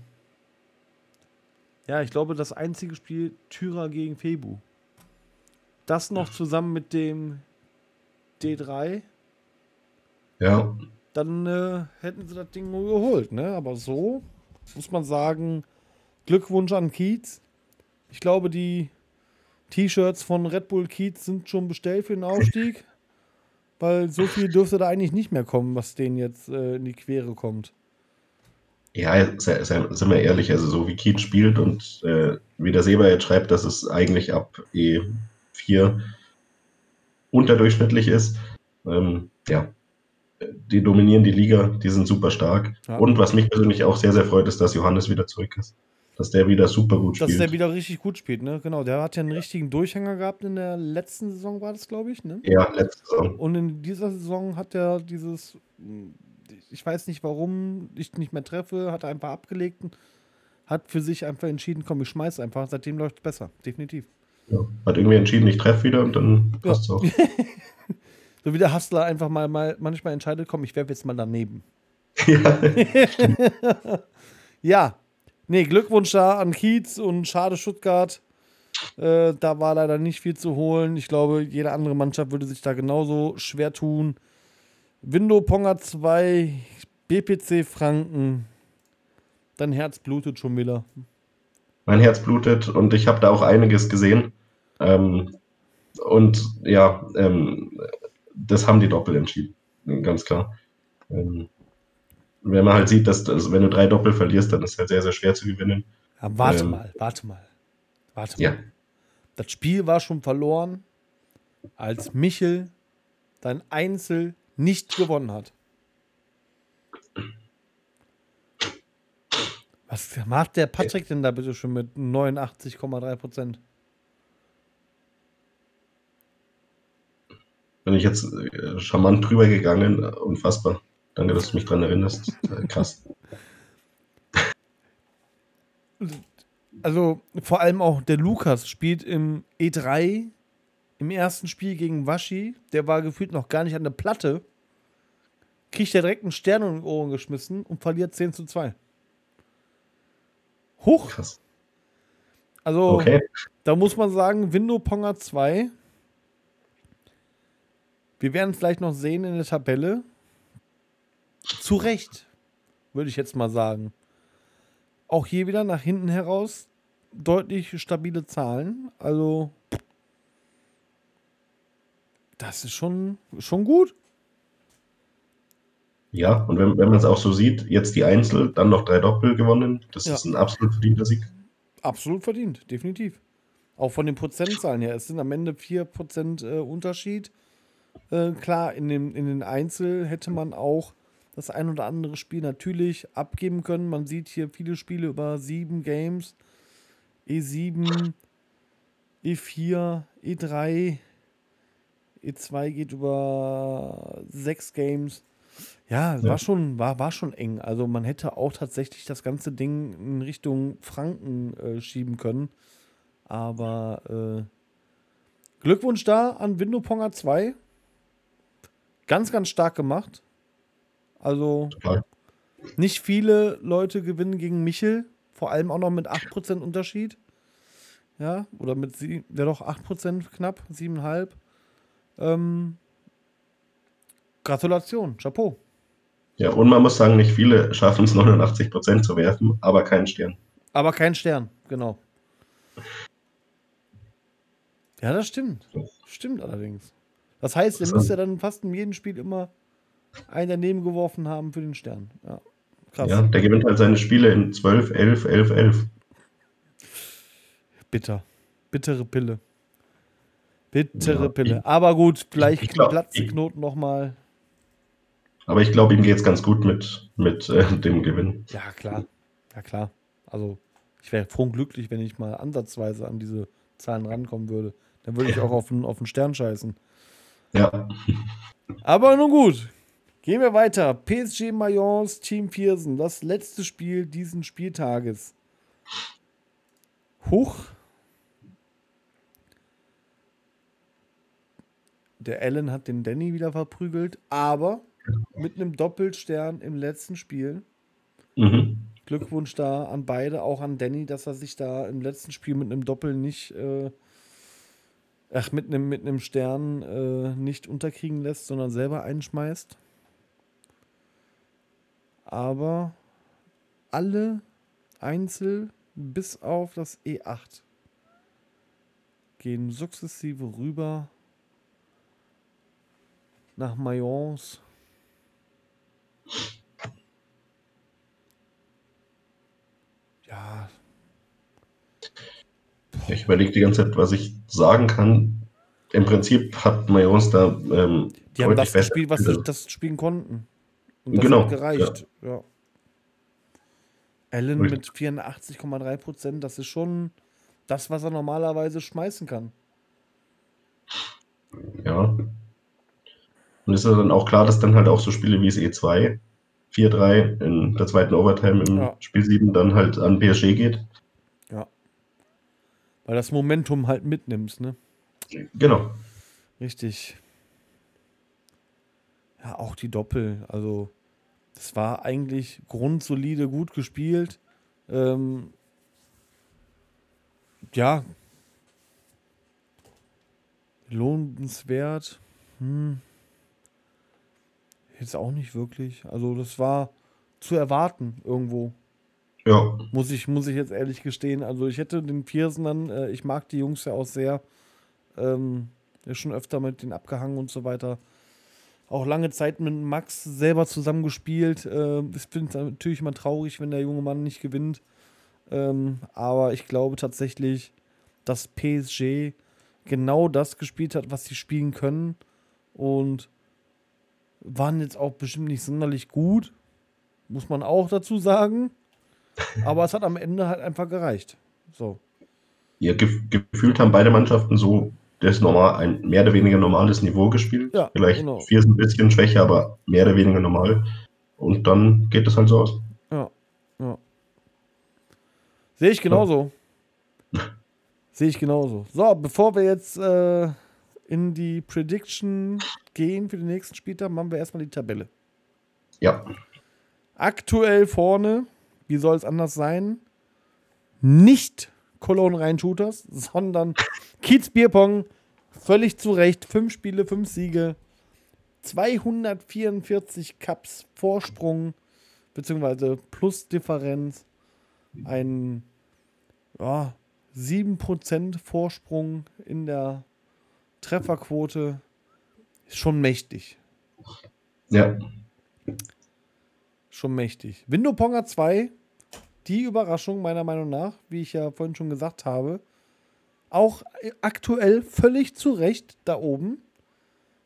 ja, ich glaube, das einzige Spiel Tyra gegen Febu. Das noch zusammen mit dem D3. Ja. Dann äh, hätten sie das Ding nur geholt, ne? Aber so muss man sagen, Glückwunsch an Kiez. Ich glaube, die T-Shirts von Red Bull Kiez sind schon bestellt für den Aufstieg. weil so viel dürfte da eigentlich nicht mehr kommen, was denen jetzt äh, in die Quere kommt. Ja, sind wir ehrlich, also so wie Kiet spielt und äh, wie der Seber jetzt schreibt, dass es eigentlich ab E4 unterdurchschnittlich ist, ähm, ja, die dominieren die Liga, die sind super stark. Ja. Und was mich persönlich auch sehr, sehr freut, ist, dass Johannes wieder zurück ist. Dass der wieder super gut Dass spielt. der wieder richtig gut spielt, ne? Genau, der hat ja einen richtigen Durchhänger gehabt in der letzten Saison, war das, glaube ich, ne? ja, letzte Saison. Und in dieser Saison hat er dieses, ich weiß nicht warum, ich nicht mehr treffe, hat er einfach abgelegt und hat für sich einfach entschieden, komm, ich schmeiß einfach. Seitdem läuft es besser, definitiv. Ja. Hat irgendwie entschieden, ich treffe wieder und dann passt es auch. So wie der Hustler einfach mal, mal manchmal entscheidet, komm, ich werfe jetzt mal daneben. ja. Ja, nee, Glückwunsch da an Kiez und schade Stuttgart. Äh, da war leider nicht viel zu holen. Ich glaube, jede andere Mannschaft würde sich da genauso schwer tun. Window Ponga 2, BPC Franken. Dein Herz blutet schon wieder. Mein Herz blutet und ich habe da auch einiges gesehen. Ähm, und ja, ähm, das haben die Doppel entschieden, ganz klar. Ähm, wenn man halt sieht, dass, dass wenn du drei Doppel verlierst, dann ist es halt sehr, sehr schwer zu gewinnen. Ja, warte Ähm. mal, warte mal. Warte Ja, mal. Das Spiel war schon verloren, als Michel dein Einzel nicht gewonnen hat. Was macht der Patrick denn da bitte schon mit 89,3 Prozent? bin ich jetzt äh, charmant drüber gegangen, unfassbar. Danke, dass du mich dran erinnerst. Äh, Krass. Also vor allem auch der Lukas spielt im E3 im ersten Spiel gegen Waschi. Der war gefühlt noch gar nicht an der Platte. Kriegt er direkt einen Stern in die Ohren geschmissen und verliert 10 zu 2. Hoch. Krass. Also Okay. da muss man sagen, Window Ponga 2. Wir werden es gleich noch sehen in der Tabelle. Zu Recht, würde ich jetzt mal sagen. Auch hier wieder nach hinten heraus deutlich stabile Zahlen. Also, das ist schon, schon gut. Ja, und wenn, wenn man es auch so sieht, jetzt die Einzel, dann noch drei Doppel gewonnen. Das Ja. ist ein absolut verdienter Sieg. Absolut verdient, definitiv. Auch von den Prozentzahlen her. Es sind am Ende 4% äh, Unterschied. Äh, klar, in, dem, in den Einzel hätte man auch das ein oder andere Spiel natürlich abgeben können. Man sieht hier viele Spiele über sieben Games. E E7, E4, E3, E2 geht über sechs Games. Ja, Ja. war schon, war, war schon eng. Also man hätte auch tatsächlich das ganze Ding in Richtung Franken äh, schieben können. Aber äh, Glückwunsch da an Window Ponga 2. Ganz, ganz stark gemacht. Also Total. nicht viele Leute gewinnen gegen Michel. Vor allem auch noch mit 8% Unterschied. Ja, oder mit sie, ja doch 8% knapp, 7,5. Ähm, Gratulation, Chapeau. Ja, und man muss sagen, nicht viele schaffen es 89% zu werfen, aber keinen Stern. Aber kein Stern, genau. Ja, das stimmt. Stimmt allerdings. Das heißt, ihr So. müsst ja dann fast in jedem Spiel immer einen daneben geworfen haben für den Stern. Ja, krass. Ja, der gewinnt halt seine Spiele in 12, 11, 11, 11. Bitter. Bittere Pille. Bittere Ja, Pille. Aber gut, vielleicht ich glaub, die Knoten nochmal. Aber ich glaube, ihm geht es ganz gut mit, mit äh, dem Gewinn. Ja, klar. Ja, klar. Also, ich wäre froh und glücklich, wenn ich mal ansatzweise an diese Zahlen rankommen würde. Dann würde ich auch auf den, auf den Stern scheißen. Ja, Aber nun gut. Gehen wir weiter. PSG Mayence, Team Viersen. Das letzte Spiel diesen Spieltages. Huch. Der Allen hat den Danny wieder verprügelt, aber mit einem Doppelstern im letzten Spiel. mhm. Glückwunsch da an beide, auch an Danny, dass er sich da im letzten Spiel mit einem Doppel nicht, äh, ach, mit einem, mit einem Stern äh, nicht unterkriegen lässt, sondern selber einschmeißt. Aber alle Einzel bis auf das E8 gehen sukzessive rüber nach Mayence. Ja, Ich überlege die ganze Zeit, was ich sagen kann. Im Prinzip hat Mayons da ähm, Die haben das gespielt, was sie das spielen konnten. Und das genau, hat gereicht. Ja. ja. Allen mit 84,3 Prozent, das ist schon das, was er normalerweise schmeißen kann. Ja. Und ist ja dann auch klar, dass dann halt auch so Spiele wie es E2, 4-3 in der zweiten Overtime im ja. Spiel 7 dann halt an PSG geht. Ja. Weil das Momentum halt mitnimmst, ne? Genau. Richtig. Ja, auch die Doppel. Also, das war eigentlich grundsolide, gut gespielt. Ähm, ja. Lohnenswert. Hm. Jetzt auch nicht wirklich. Also, das war zu erwarten irgendwo. Ja. Muss ich, muss ich jetzt ehrlich gestehen. Also, ich hätte den Viersen dann, äh, ich mag die Jungs ja auch sehr. Ähm, ist schon öfter mit denen abgehangen und so weiter. Auch lange Zeit mit Max selber zusammengespielt. Äh, ich finde es natürlich immer traurig, wenn der junge Mann nicht gewinnt. Ähm, aber ich glaube tatsächlich, dass PSG genau das gespielt hat, was sie spielen können. Und waren jetzt auch bestimmt nicht sonderlich gut. Muss man auch dazu sagen. Aber es hat am Ende halt einfach gereicht. So. Ja, gef gefühlt haben beide Mannschaften so das normal, ein mehr oder weniger normales Niveau gespielt. Ja, Vielleicht genau. vier ist ein bisschen schwächer, aber mehr oder weniger normal. Und dann geht es halt so aus. Ja, ja. Sehe ich genauso. Ja. Sehe ich genauso. So, bevor wir jetzt äh, in die Prediction gehen für den nächsten Spieltag, machen wir erstmal die Tabelle. Ja. Aktuell vorne, wie soll es anders sein? Nicht Cologne Rhein Shooters, sondern Kiez Bierpong. Völlig zu Recht. Fünf Spiele, fünf Siege. 244 Cups Vorsprung, beziehungsweise Plusdifferenz. Ein ja, 7% Vorsprung in der Trefferquote. Ist schon mächtig. Ja. Schon mächtig. Window Ponga 2 die Überraschung meiner Meinung nach, wie ich ja vorhin schon gesagt habe, auch aktuell völlig zu Recht da oben.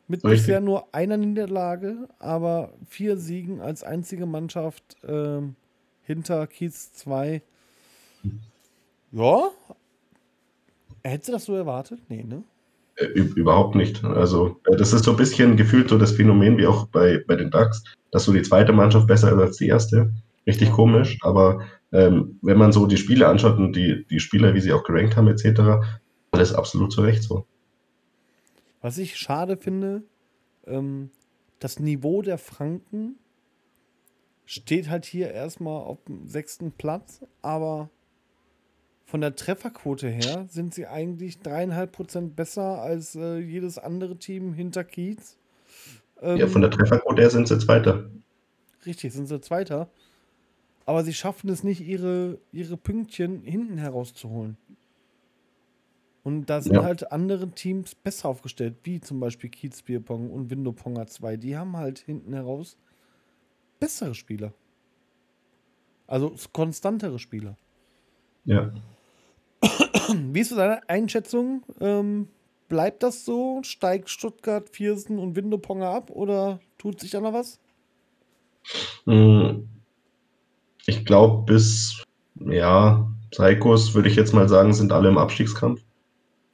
Mit Richtig. bisher nur einer Niederlage, aber vier Siegen als einzige Mannschaft ähm, hinter Kiez 2. Ja. Hättest du das so erwartet? Nee, ne? Äh, überhaupt nicht. Also, äh, das ist so ein bisschen gefühlt so das Phänomen wie auch bei, bei den Ducks, dass so die zweite Mannschaft besser ist als die erste. Richtig komisch, aber ähm, wenn man so die Spiele anschaut und die, die Spieler, wie sie auch gerankt haben, etc., alles absolut zu Recht so. Was ich schade finde, ähm, das Niveau der Franken steht halt hier erstmal auf dem sechsten Platz, aber von der Trefferquote her sind sie eigentlich dreieinhalb Prozent besser als äh, jedes andere Team hinter Kiez. Ähm, ja, von der Trefferquote her sind sie Zweiter. Richtig, sind sie Zweiter aber sie schaffen es nicht, ihre, ihre Pünktchen hinten herauszuholen. Und da sind ja. halt andere Teams besser aufgestellt, wie zum Beispiel Kiez Bierpong und Windowponger 2. Die haben halt hinten heraus bessere Spieler. Also konstantere Spieler. Ja. Wie ist deine Einschätzung? Ähm, bleibt das so? Steigt Stuttgart, Viersen und Windowponger ab oder tut sich da noch was? Mhm ich glaube, bis, ja, Psychos, würde ich jetzt mal sagen, sind alle im Abstiegskampf.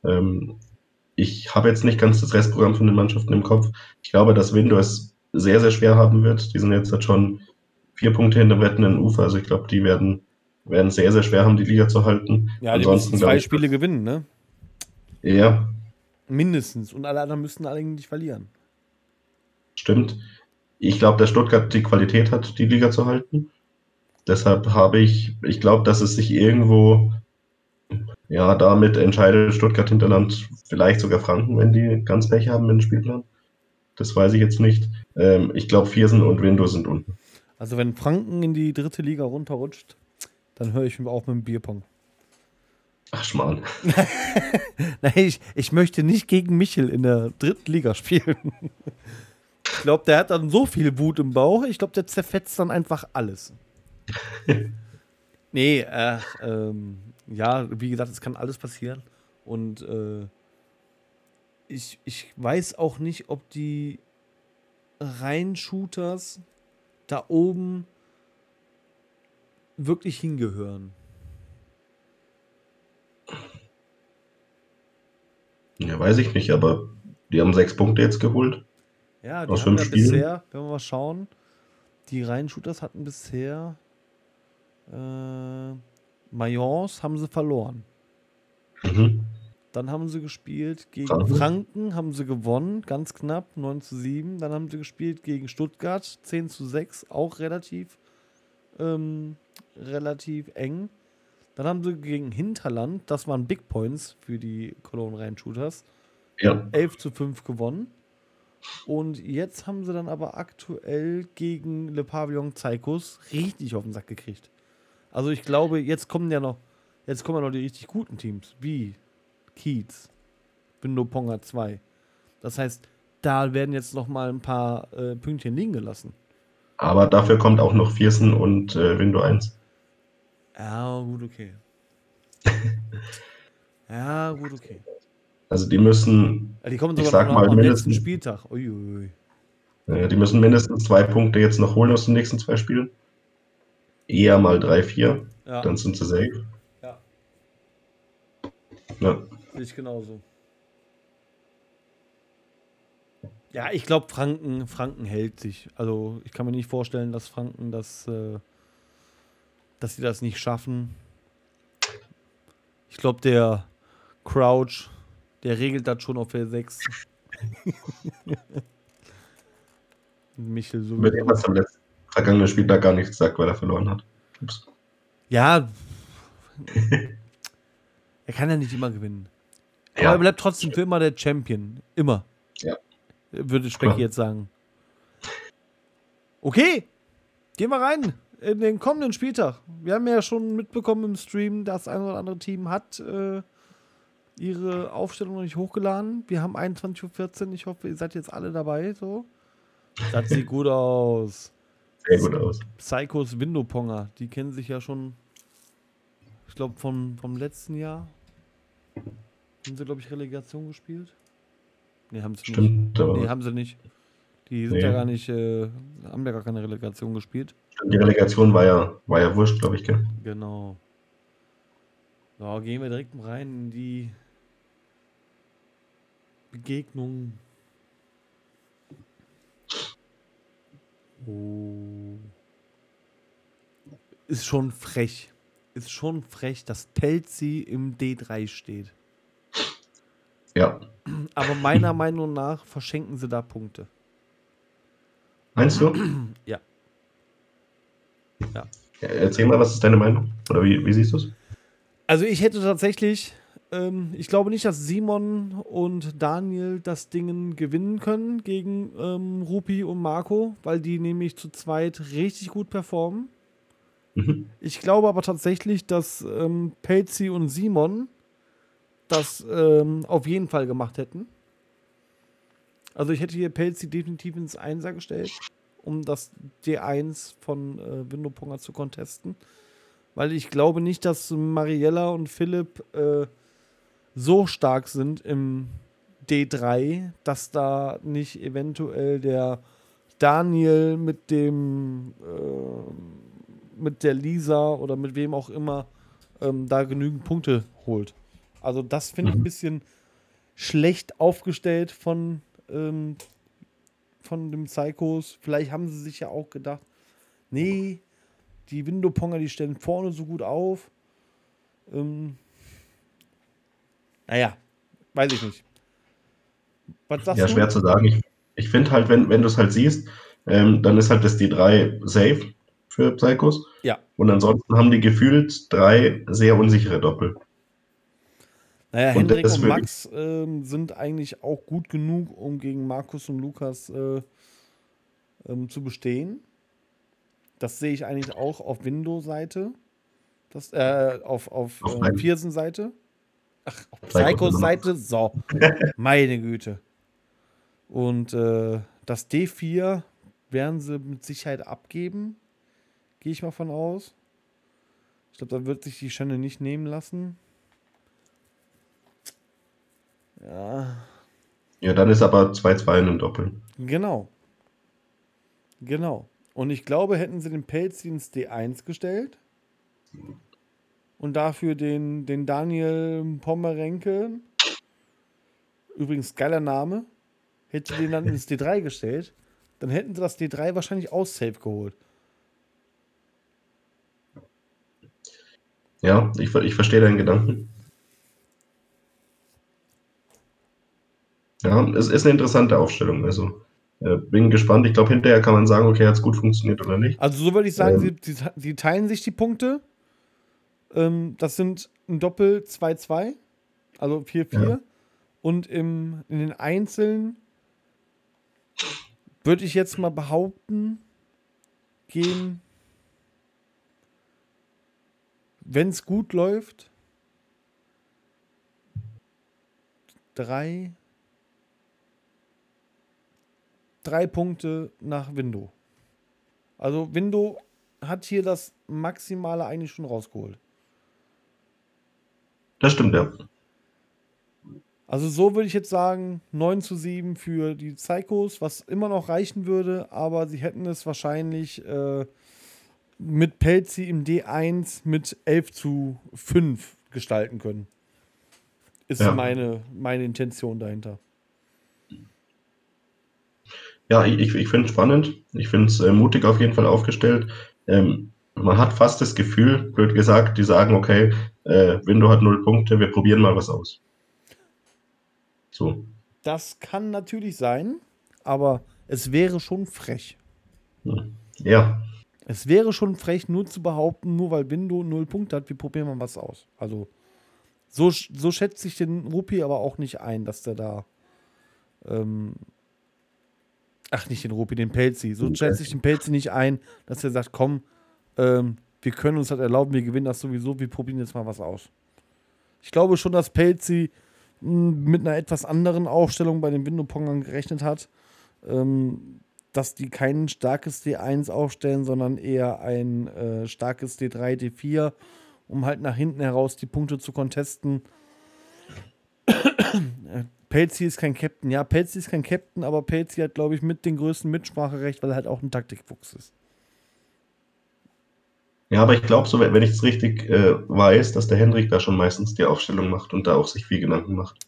Ähm, ich habe jetzt nicht ganz das Restprogramm von den Mannschaften im Kopf. Ich glaube, dass Window es sehr, sehr schwer haben wird. Die sind jetzt halt schon vier Punkte hinter wettenden Ufer. Also ich glaube, die werden, werden sehr, sehr schwer haben, die Liga zu halten. Ja, die Ansonsten, müssen zwei ich, Spiele gewinnen, ne? Ja. Mindestens. Und alle anderen müssten eigentlich verlieren. Stimmt. Ich glaube, dass Stuttgart die Qualität hat, die Liga zu halten. Deshalb habe ich, ich glaube, dass es sich irgendwo, ja, damit entscheidet Stuttgart Hinterland, vielleicht sogar Franken, wenn die ganz Pech haben dem Spielplan. Das weiß ich jetzt nicht. Ähm, ich glaube, Viersen und Windows sind unten. Also, wenn Franken in die dritte Liga runterrutscht, dann höre ich auch mit dem Bierpong. Ach, Schmarrn. Nein, ich, ich möchte nicht gegen Michel in der dritten Liga spielen. ich glaube, der hat dann so viel Wut im Bauch. Ich glaube, der zerfetzt dann einfach alles. nee, äh, ähm, ja, wie gesagt, es kann alles passieren. Und äh, ich, ich weiß auch nicht, ob die Reinshooters da oben wirklich hingehören. Ja, weiß ich nicht, aber die haben sechs Punkte jetzt geholt. Ja, die Aus haben fünf ja Spielen? bisher, wenn wir mal schauen, die Reinshooters hatten bisher äh, Mayence haben sie verloren. Mhm. Dann haben sie gespielt gegen Franken? Franken, haben sie gewonnen, ganz knapp, 9 zu 7. Dann haben sie gespielt gegen Stuttgart, 10 zu 6, auch relativ, ähm, relativ eng. Dann haben sie gegen Hinterland, das waren Big Points für die Cologne Rhein-Shooters, Ja, 11 zu 5 gewonnen. Und jetzt haben sie dann aber aktuell gegen Le Pavillon Zeikos richtig auf den Sack gekriegt. Also ich glaube, jetzt kommen ja noch, jetzt kommen ja noch die richtig guten Teams, wie Kiez, Window Ponga 2. Das heißt, da werden jetzt noch mal ein paar äh, Pünktchen liegen gelassen. Aber dafür kommt auch noch Viersen und äh, Window 1. Ja, gut, okay. ja, gut, okay. Also die müssen, Ja, Die kommen Ich sogar sag noch mal am letzten mindestens- Spieltag. Uiuiui. äh, die müssen mindestens zwei Punkte jetzt noch holen aus den nächsten zwei Spielen. Eher mal drei, vier, Ja, dann sind sie safe. ja, Ja. sehe ich genauso. Ja, ich glaube, Franken, Franken hält sich. Also ich kann mir nicht vorstellen, dass Franken das, äh, dass sie das nicht schaffen. Ich glaube, der Crouch, der regelt das schon auf der 6. Michel den sowieso. hast du am letzten vergangenen Spieltag gar nichts gesagt, weil er verloren hat. Ups. Ja. er kann ja nicht immer gewinnen. Aber Ja. er bleibt trotzdem für immer der Champion. Immer. Würde Specky Klar. jetzt sagen. Okay. Gehen wir rein in den kommenden Spieltag. Wir haben ja schon mitbekommen im Stream, das ein oder andere Team hat äh, ihre Aufstellung noch nicht hochgeladen. Wir haben 21.14 Uhr. Ich hoffe, ihr seid jetzt alle dabei. So. Das sieht gut aus. Sehr gut aus. Psychos Window-Ponger, die kennen sich ja schon, ich glaube, vom, vom letzten Jahr. Haben sie, glaube ich, Relegation gespielt? Ne, haben sie nicht. Stimmt, aber Nee, haben sie nicht. Die sind Nee. ja gar nicht, äh, haben ja gar keine Relegation gespielt. die Relegation war ja, war ja wurscht, glaube ich. Gell? Genau. So, gehen wir direkt rein in die Begegnung. Oh. Ist schon frech. Ist schon frech, dass Pelzi im D3 steht. Ja. Aber meiner Meinung nach verschenken sie da Punkte. Meinst du? Ja. Ja, Erzähl mal, was ist deine Meinung? Oder wie, wie siehst du es? Also ich hätte tatsächlich, ähm, ich glaube nicht, dass Simon und Daniel das Ding gewinnen können gegen ähm, Rupi und Marco, weil die nämlich zu zweit richtig gut performen. Mhm. Ich glaube aber tatsächlich, dass ähm, Pelzi und Simon das ähm, auf jeden Fall gemacht hätten. Also ich hätte hier Pelzi definitiv ins Einser gestellt, um das D1 von äh, Window Ponger zu contesten. Weil ich glaube nicht, dass Mariella und Philipp äh, so stark sind im D3, dass da nicht eventuell der Daniel mit dem äh, mit der Lisa oder mit wem auch immer ähm, da genügend Punkte holt. Also das finde ich ein Mhm. bisschen schlecht aufgestellt von, ähm, von dem Psychos. Vielleicht haben sie sich ja auch gedacht, nee, die Window-Ponger, die stellen vorne so gut auf. Ähm, naja, weiß ich nicht. Was sagst Ja, du? schwer zu sagen. Ich, ich finde halt, wenn, wenn du es halt siehst, ähm, dann ist halt das D3 safe für Psychos. Ja. Und ansonsten haben die gefühlt drei sehr unsichere Doppel. Naja, Und Hendrik und Max ähm, sind eigentlich auch gut genug, um gegen Markus und Lukas äh, ähm, zu bestehen. Das sehe ich eigentlich auch auf Windows-Seite. Das, äh, auf auf Auf äh, Pearson-Seite. Ach, auf Psychos Psychos-Seite. So. Meine Güte. Und äh, das D4 werden sie mit Sicherheit abgeben. Gehe ich mal von aus. Ich glaube, da wird sich die Schande nicht nehmen lassen. Ja, Ja, dann ist aber 2-2 in einem Doppel. genau. Genau. Und ich glaube, hätten sie den Pelzi ins D1 gestellt und dafür den, den Daniel Pomerenke, übrigens geiler Name, hätte den dann ins D3 gestellt, dann hätten sie das D3 wahrscheinlich aus Safe geholt. Ja, ich, ich verstehe deinen Gedanken. Ja, es ist eine interessante Aufstellung. Also äh, bin gespannt. Ich glaube, hinterher kann man sagen, okay, hat es gut funktioniert oder nicht. Also so würde ich sagen, ähm, sie, sie, teilen sich die Punkte. Ähm, das sind ein Doppel 2-2, also 4-4. Ja. Und im, in den Einzelnen würde ich jetzt mal behaupten, gehen, wenn es gut läuft, drei, drei Punkte nach Window. Also Window hat hier das Maximale eigentlich schon rausgeholt. Das stimmt, ja. Also so würde ich jetzt sagen, 9 zu 7 für die Psychos, was immer noch reichen würde, aber sie hätten es wahrscheinlich äh, mit Pelzi im D1 mit 11 zu 5 gestalten können. Ist ja. meine, meine Intention dahinter. Ja, ich, ich finde es spannend. Ich finde es äh, mutig auf jeden Fall aufgestellt. Ähm, man hat fast das Gefühl, blöd gesagt, die sagen, okay, äh, Window hat null Punkte, wir probieren mal was aus. So. Das kann natürlich sein, aber es wäre schon frech. Hm. Ja. Es wäre schon frech, nur zu behaupten, nur weil Window null Punkte hat, wir probieren mal was aus. Also, so, so schätze ich den Rupi aber auch nicht ein, dass der da ähm, ach, nicht den Rupi, den Pelzi. So stellt sich den Pelzi nicht ein, dass er sagt, komm, ähm, wir können uns das erlauben, wir gewinnen das sowieso, wir probieren jetzt mal was aus. Ich glaube schon, dass Pelzi hm, mit einer etwas anderen Aufstellung bei den Windopongern gerechnet hat, ähm, dass die kein starkes D1 aufstellen, sondern eher ein äh, starkes D3, D4, um halt nach hinten heraus die Punkte zu contesten. Pelzi ist kein Captain. Ja, Pelzi ist kein Captain, aber Pelzi hat, glaube ich, mit den größten Mitspracherecht, weil er halt auch ein Taktikfuchs ist. Ja, aber ich glaube, so, wenn ich es richtig äh, weiß, dass der Hendrik da schon meistens die Aufstellung macht und da auch sich viel Gedanken macht.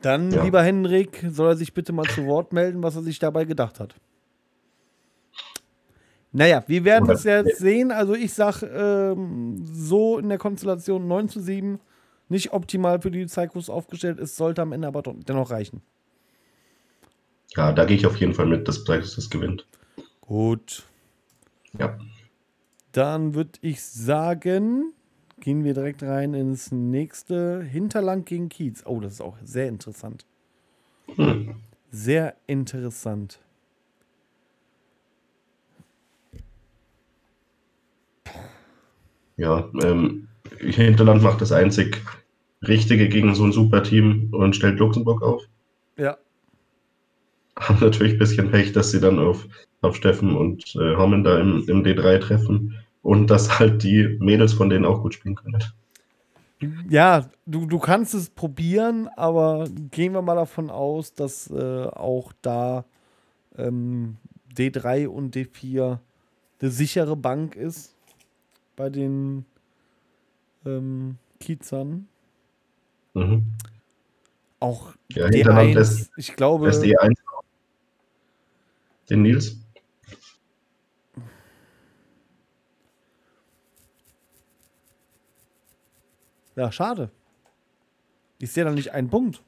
Dann, ja. lieber Hendrik, soll er sich bitte mal zu Wort melden, was er sich dabei gedacht hat. Naja, wir werden es jetzt sehen. Also ich sage ähm, so in der Konstellation 9 zu 7 nicht optimal für die Psychos aufgestellt ist, sollte am Ende aber dennoch reichen. Ja, da gehe ich auf jeden Fall mit, dass Psychos das gewinnt. Gut. Ja. Dann würde ich sagen, gehen wir direkt rein ins nächste Hinterland gegen Kiez. Oh, das ist auch sehr interessant. Hm. Sehr interessant. Ja, ähm, Hinterland macht das einzig Richtige gegen so ein super Team und stellt Luxemburg auf. Ja. Haben natürlich ein bisschen Pech, dass sie dann auf, auf Steffen und äh, Hommen da im, im D3 treffen und dass halt die Mädels von denen auch gut spielen können. Ja, du, du kannst es probieren, aber gehen wir mal davon aus, dass äh, auch da ähm, D3 und D4 eine sichere Bank ist bei den ähm, Kiezern. Mhm. Auch ja, D1, lässt, ich glaube. Lässt E1 den Nils. Ja, schade. Ich sehe da nicht einen Punkt.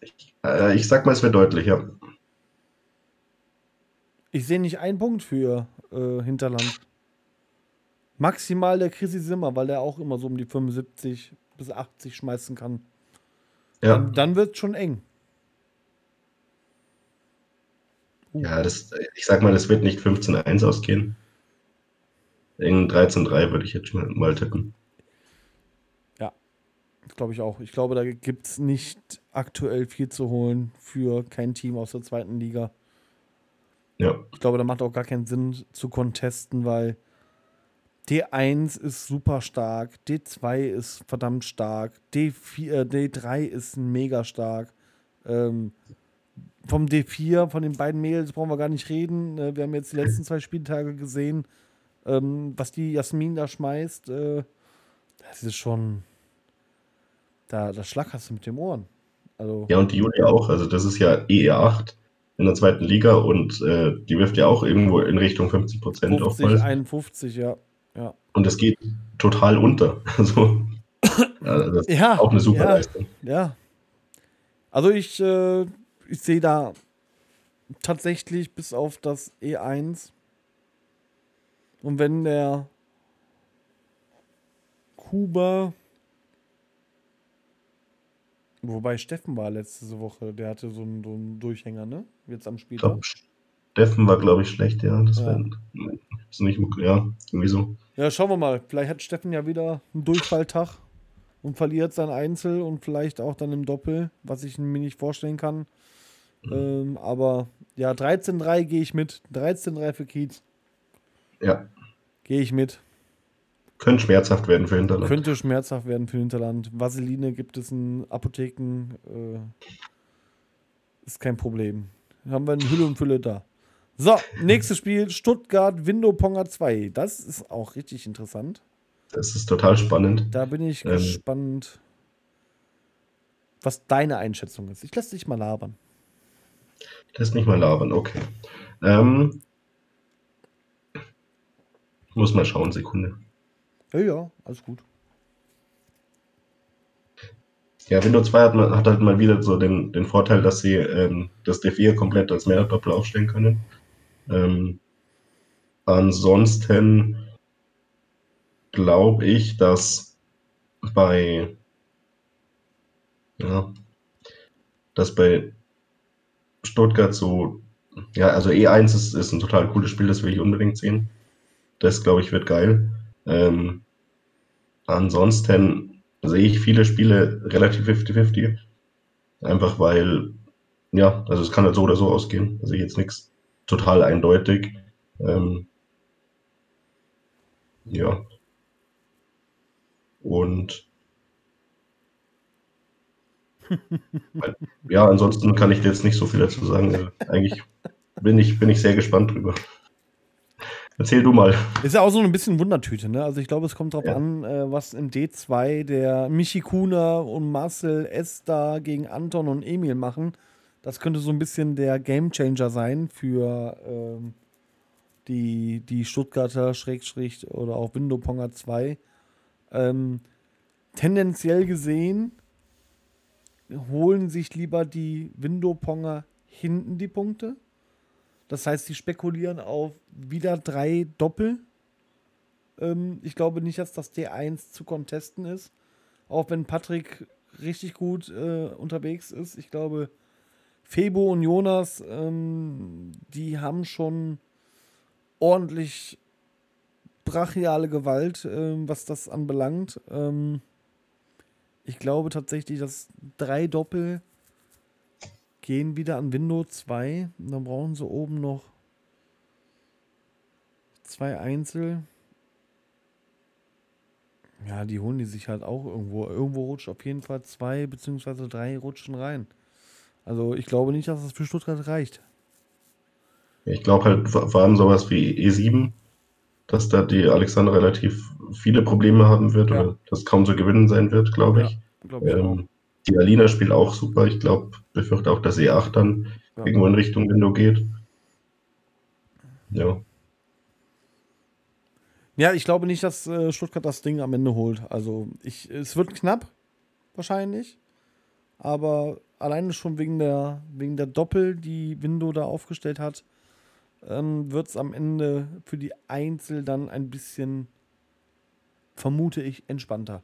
Ich, äh, ich sag mal, es wäre deutlich, ja. Ich sehe nicht einen Punkt für äh, Hinterland. Maximal der Chrissy Simmer, weil der auch immer so um die 75 bis 80 schmeißen kann. Ja. Dann, dann wird es schon eng. Uh. Ja, das, ich sag mal, das wird nicht 15-1 ausgehen. Eng 13-3 würde ich jetzt mal, mal tippen. Ja, glaube ich auch. Ich glaube, da gibt es nicht aktuell viel zu holen für kein Team aus der zweiten Liga. Ja. Ich glaube, da macht auch gar keinen Sinn zu contesten, weil D1 ist super stark, D2 ist verdammt stark, D4, äh, D3 ist mega stark. Ähm, vom D4, von den beiden Mädels brauchen wir gar nicht reden. Äh, wir haben jetzt die letzten zwei Spieltage gesehen, ähm, was die Jasmin da schmeißt. Äh, das ist schon. Da, da schlackerst du mit den Ohren. Also, Ja, und die Julia auch. Also das ist ja EE8 in der zweiten Liga und äh, die wirft ja auch irgendwo in Richtung 50 Prozent 50, oftmals. 51, ja. Ja, Und das geht total unter. Also, ja, das ist ja, auch eine super ja, Leistung. ja. Also ich, äh, ich sehe da tatsächlich bis auf das E1. Und wenn der Kuba. Wobei Steffen war letzte Woche, der hatte so einen, so einen Durchhänger, ne? Jetzt am glaube, Steffen war, glaube ich, schlecht, ja. Das Ja. wär, ist nicht, ja, irgendwie so. Ja, schauen wir mal. Vielleicht hat Steffen ja wieder einen Durchfalltag und verliert sein Einzel und vielleicht auch dann im Doppel, was ich mir nicht vorstellen kann. Ähm, aber ja, 13-3 gehe ich mit. 13-3 für Kiez. Ja, Gehe ich mit. könnte schmerzhaft werden für Hinterland. Könnte schmerzhaft werden für Hinterland. Vaseline gibt es in Apotheken. Äh, ist kein Problem. Haben wir eine Hülle und Fülle da. So, nächstes Spiel: Stuttgart Window Ponga 2. Das ist auch richtig interessant. Das ist total spannend. Da bin ich Ähm. gespannt, was deine Einschätzung ist. Ich lasse dich mal labern. Lass mich mal labern, okay. Ähm, muss mal schauen, Sekunde. Ja, ja, alles gut. Ja, Windows 2 hat, hat halt mal wieder so den, den Vorteil, dass sie ähm, das D4 komplett als Mehrdoppel aufstellen können. Ähm, ansonsten glaube ich, dass bei ja, dass bei Stuttgart so, ja, also E1 ist, ist ein total cooles Spiel, das will ich unbedingt sehen. Das, glaube ich, wird geil. Ähm, ansonsten sehe ich viele Spiele relativ 50-50. Einfach weil, ja, also es kann halt so oder so ausgehen. Also jetzt nichts total eindeutig. Ähm, ja. Und ja, ansonsten kann ich dir jetzt nicht so viel dazu sagen. Also eigentlich bin ich, bin ich sehr gespannt drüber. Erzähl du mal. Ist ja auch so ein bisschen Wundertüte, ne? Also ich glaube, es kommt drauf Ja. an, äh, was im D2 der Michi Kuna und Marcel da gegen Anton und Emil machen. Das könnte so ein bisschen der Gamechanger sein für ähm, die, die Stuttgarter Schrägstrich oder auch Window-Ponger 2. Ähm, tendenziell gesehen holen sich lieber die Window-Ponger hinten die Punkte. Das heißt, sie spekulieren auf wieder drei Doppel. Ähm, ich glaube nicht, dass das D1 zu contesten ist. Auch wenn Patrick richtig gut äh, unterwegs ist. Ich glaube, Febo und Jonas, ähm, die haben schon ordentlich brachiale Gewalt, ähm, was das anbelangt. Ähm, ich glaube tatsächlich, dass drei Doppel gehen wieder an Windows 2. Und dann brauchen sie oben noch zwei Einzel. Ja, die holen die sich halt auch irgendwo. Irgendwo rutscht auf jeden Fall zwei beziehungsweise drei rutschen rein. Also ich glaube nicht, dass das für Stuttgart reicht. Ich glaube halt vor allem sowas wie E7, dass da die Alexander relativ viele Probleme haben wird Ja. oder das kaum zu gewinnen sein wird, glaube ich. Glaube ich auch. Ähm, die Alina spielt auch super. Ich glaube, befürchte auch, dass E8 dann Ja. irgendwo in Richtung Window geht. Ja. Ja, ich glaube nicht, dass äh, Stuttgart das Ding am Ende holt. Also ich, es wird knapp, wahrscheinlich. Aber alleine schon wegen der, wegen der Doppel, die Window da aufgestellt hat, ähm, wird es am Ende für die Einzel dann ein bisschen, vermute ich, entspannter.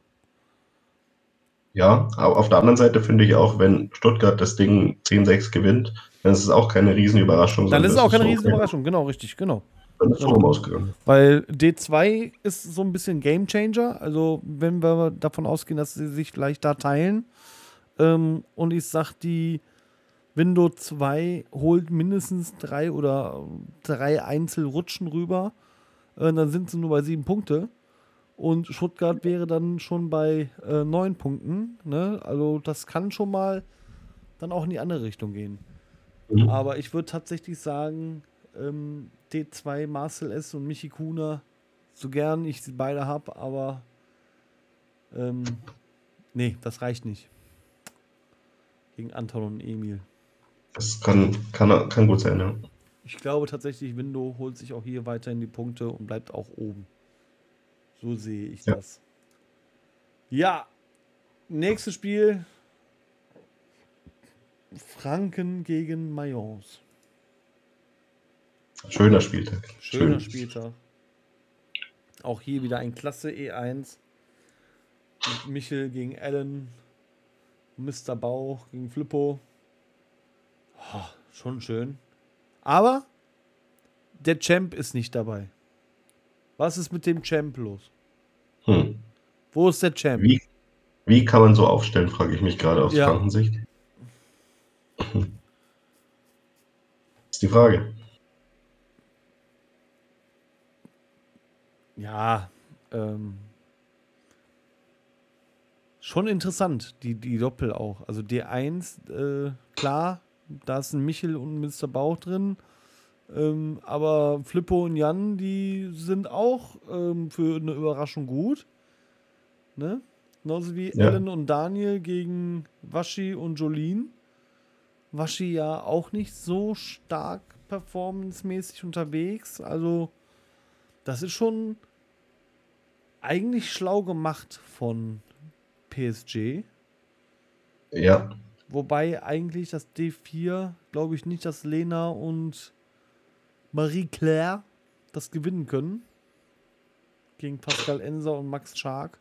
Ja, aber auf der anderen Seite finde ich auch, wenn Stuttgart das Ding 10-6 gewinnt, dann ist es auch keine Riesenüberraschung. Dann ist es auch keine so riesen okay. Überraschung, genau, richtig, genau. Dann ist es rum ausgegangen. Weil D2 ist so ein bisschen Gamechanger. Also, wenn wir davon ausgehen, dass sie sich vielleicht da teilen. Ähm, und ich sag, die Windows 2 holt mindestens drei oder drei Einzelrutschen rüber. Äh, dann sind sie nur bei sieben Punkte. Und Stuttgart wäre dann schon bei äh, neun Punkten. Ne? Also das kann schon mal dann auch in die andere Richtung gehen. Mhm. Aber ich würde tatsächlich sagen, ähm, D2 Marcel S. und Michi Kuhner, so gern ich sie beide habe, aber ähm, nee, das reicht nicht. Gegen Anton und Emil. Das kann, kann, kann gut sein, ja. Ich glaube tatsächlich, Window holt sich auch hier weiterhin die Punkte und bleibt auch oben. So sehe ich ja. das. Ja, nächstes Spiel. Franken gegen Mayence. Schöner Spieltag. Schöner Schön. Spieltag. Auch hier wieder ein klasse E1. Mit Michel gegen Allen. Mr. Bauch gegen Flippo. Oh, schon schön. Aber der Champ ist nicht dabei. Was ist mit dem Champ los? Hm. Wo ist der Champ? Wie, wie kann man so aufstellen, frage ich mich gerade aus ja. Frankensicht. ist die Frage. Ja, ähm, schon interessant, die, die Doppel auch. Also D1, äh, klar, da ist ein Michel und Mr. Bauch drin. Ähm, aber Flippo und Jan, die sind auch ähm, für eine Überraschung gut. Ne? Genauso wie ja. Ellen und Daniel gegen Waschi und Jolene. Waschi ja auch nicht so stark performancemäßig unterwegs. Also, das ist schon eigentlich schlau gemacht von PSG. Ja. Wobei eigentlich das D4, glaube ich, nicht, dass Lena und Marie-Claire das gewinnen können. Gegen Pascal Enser und Max Schark.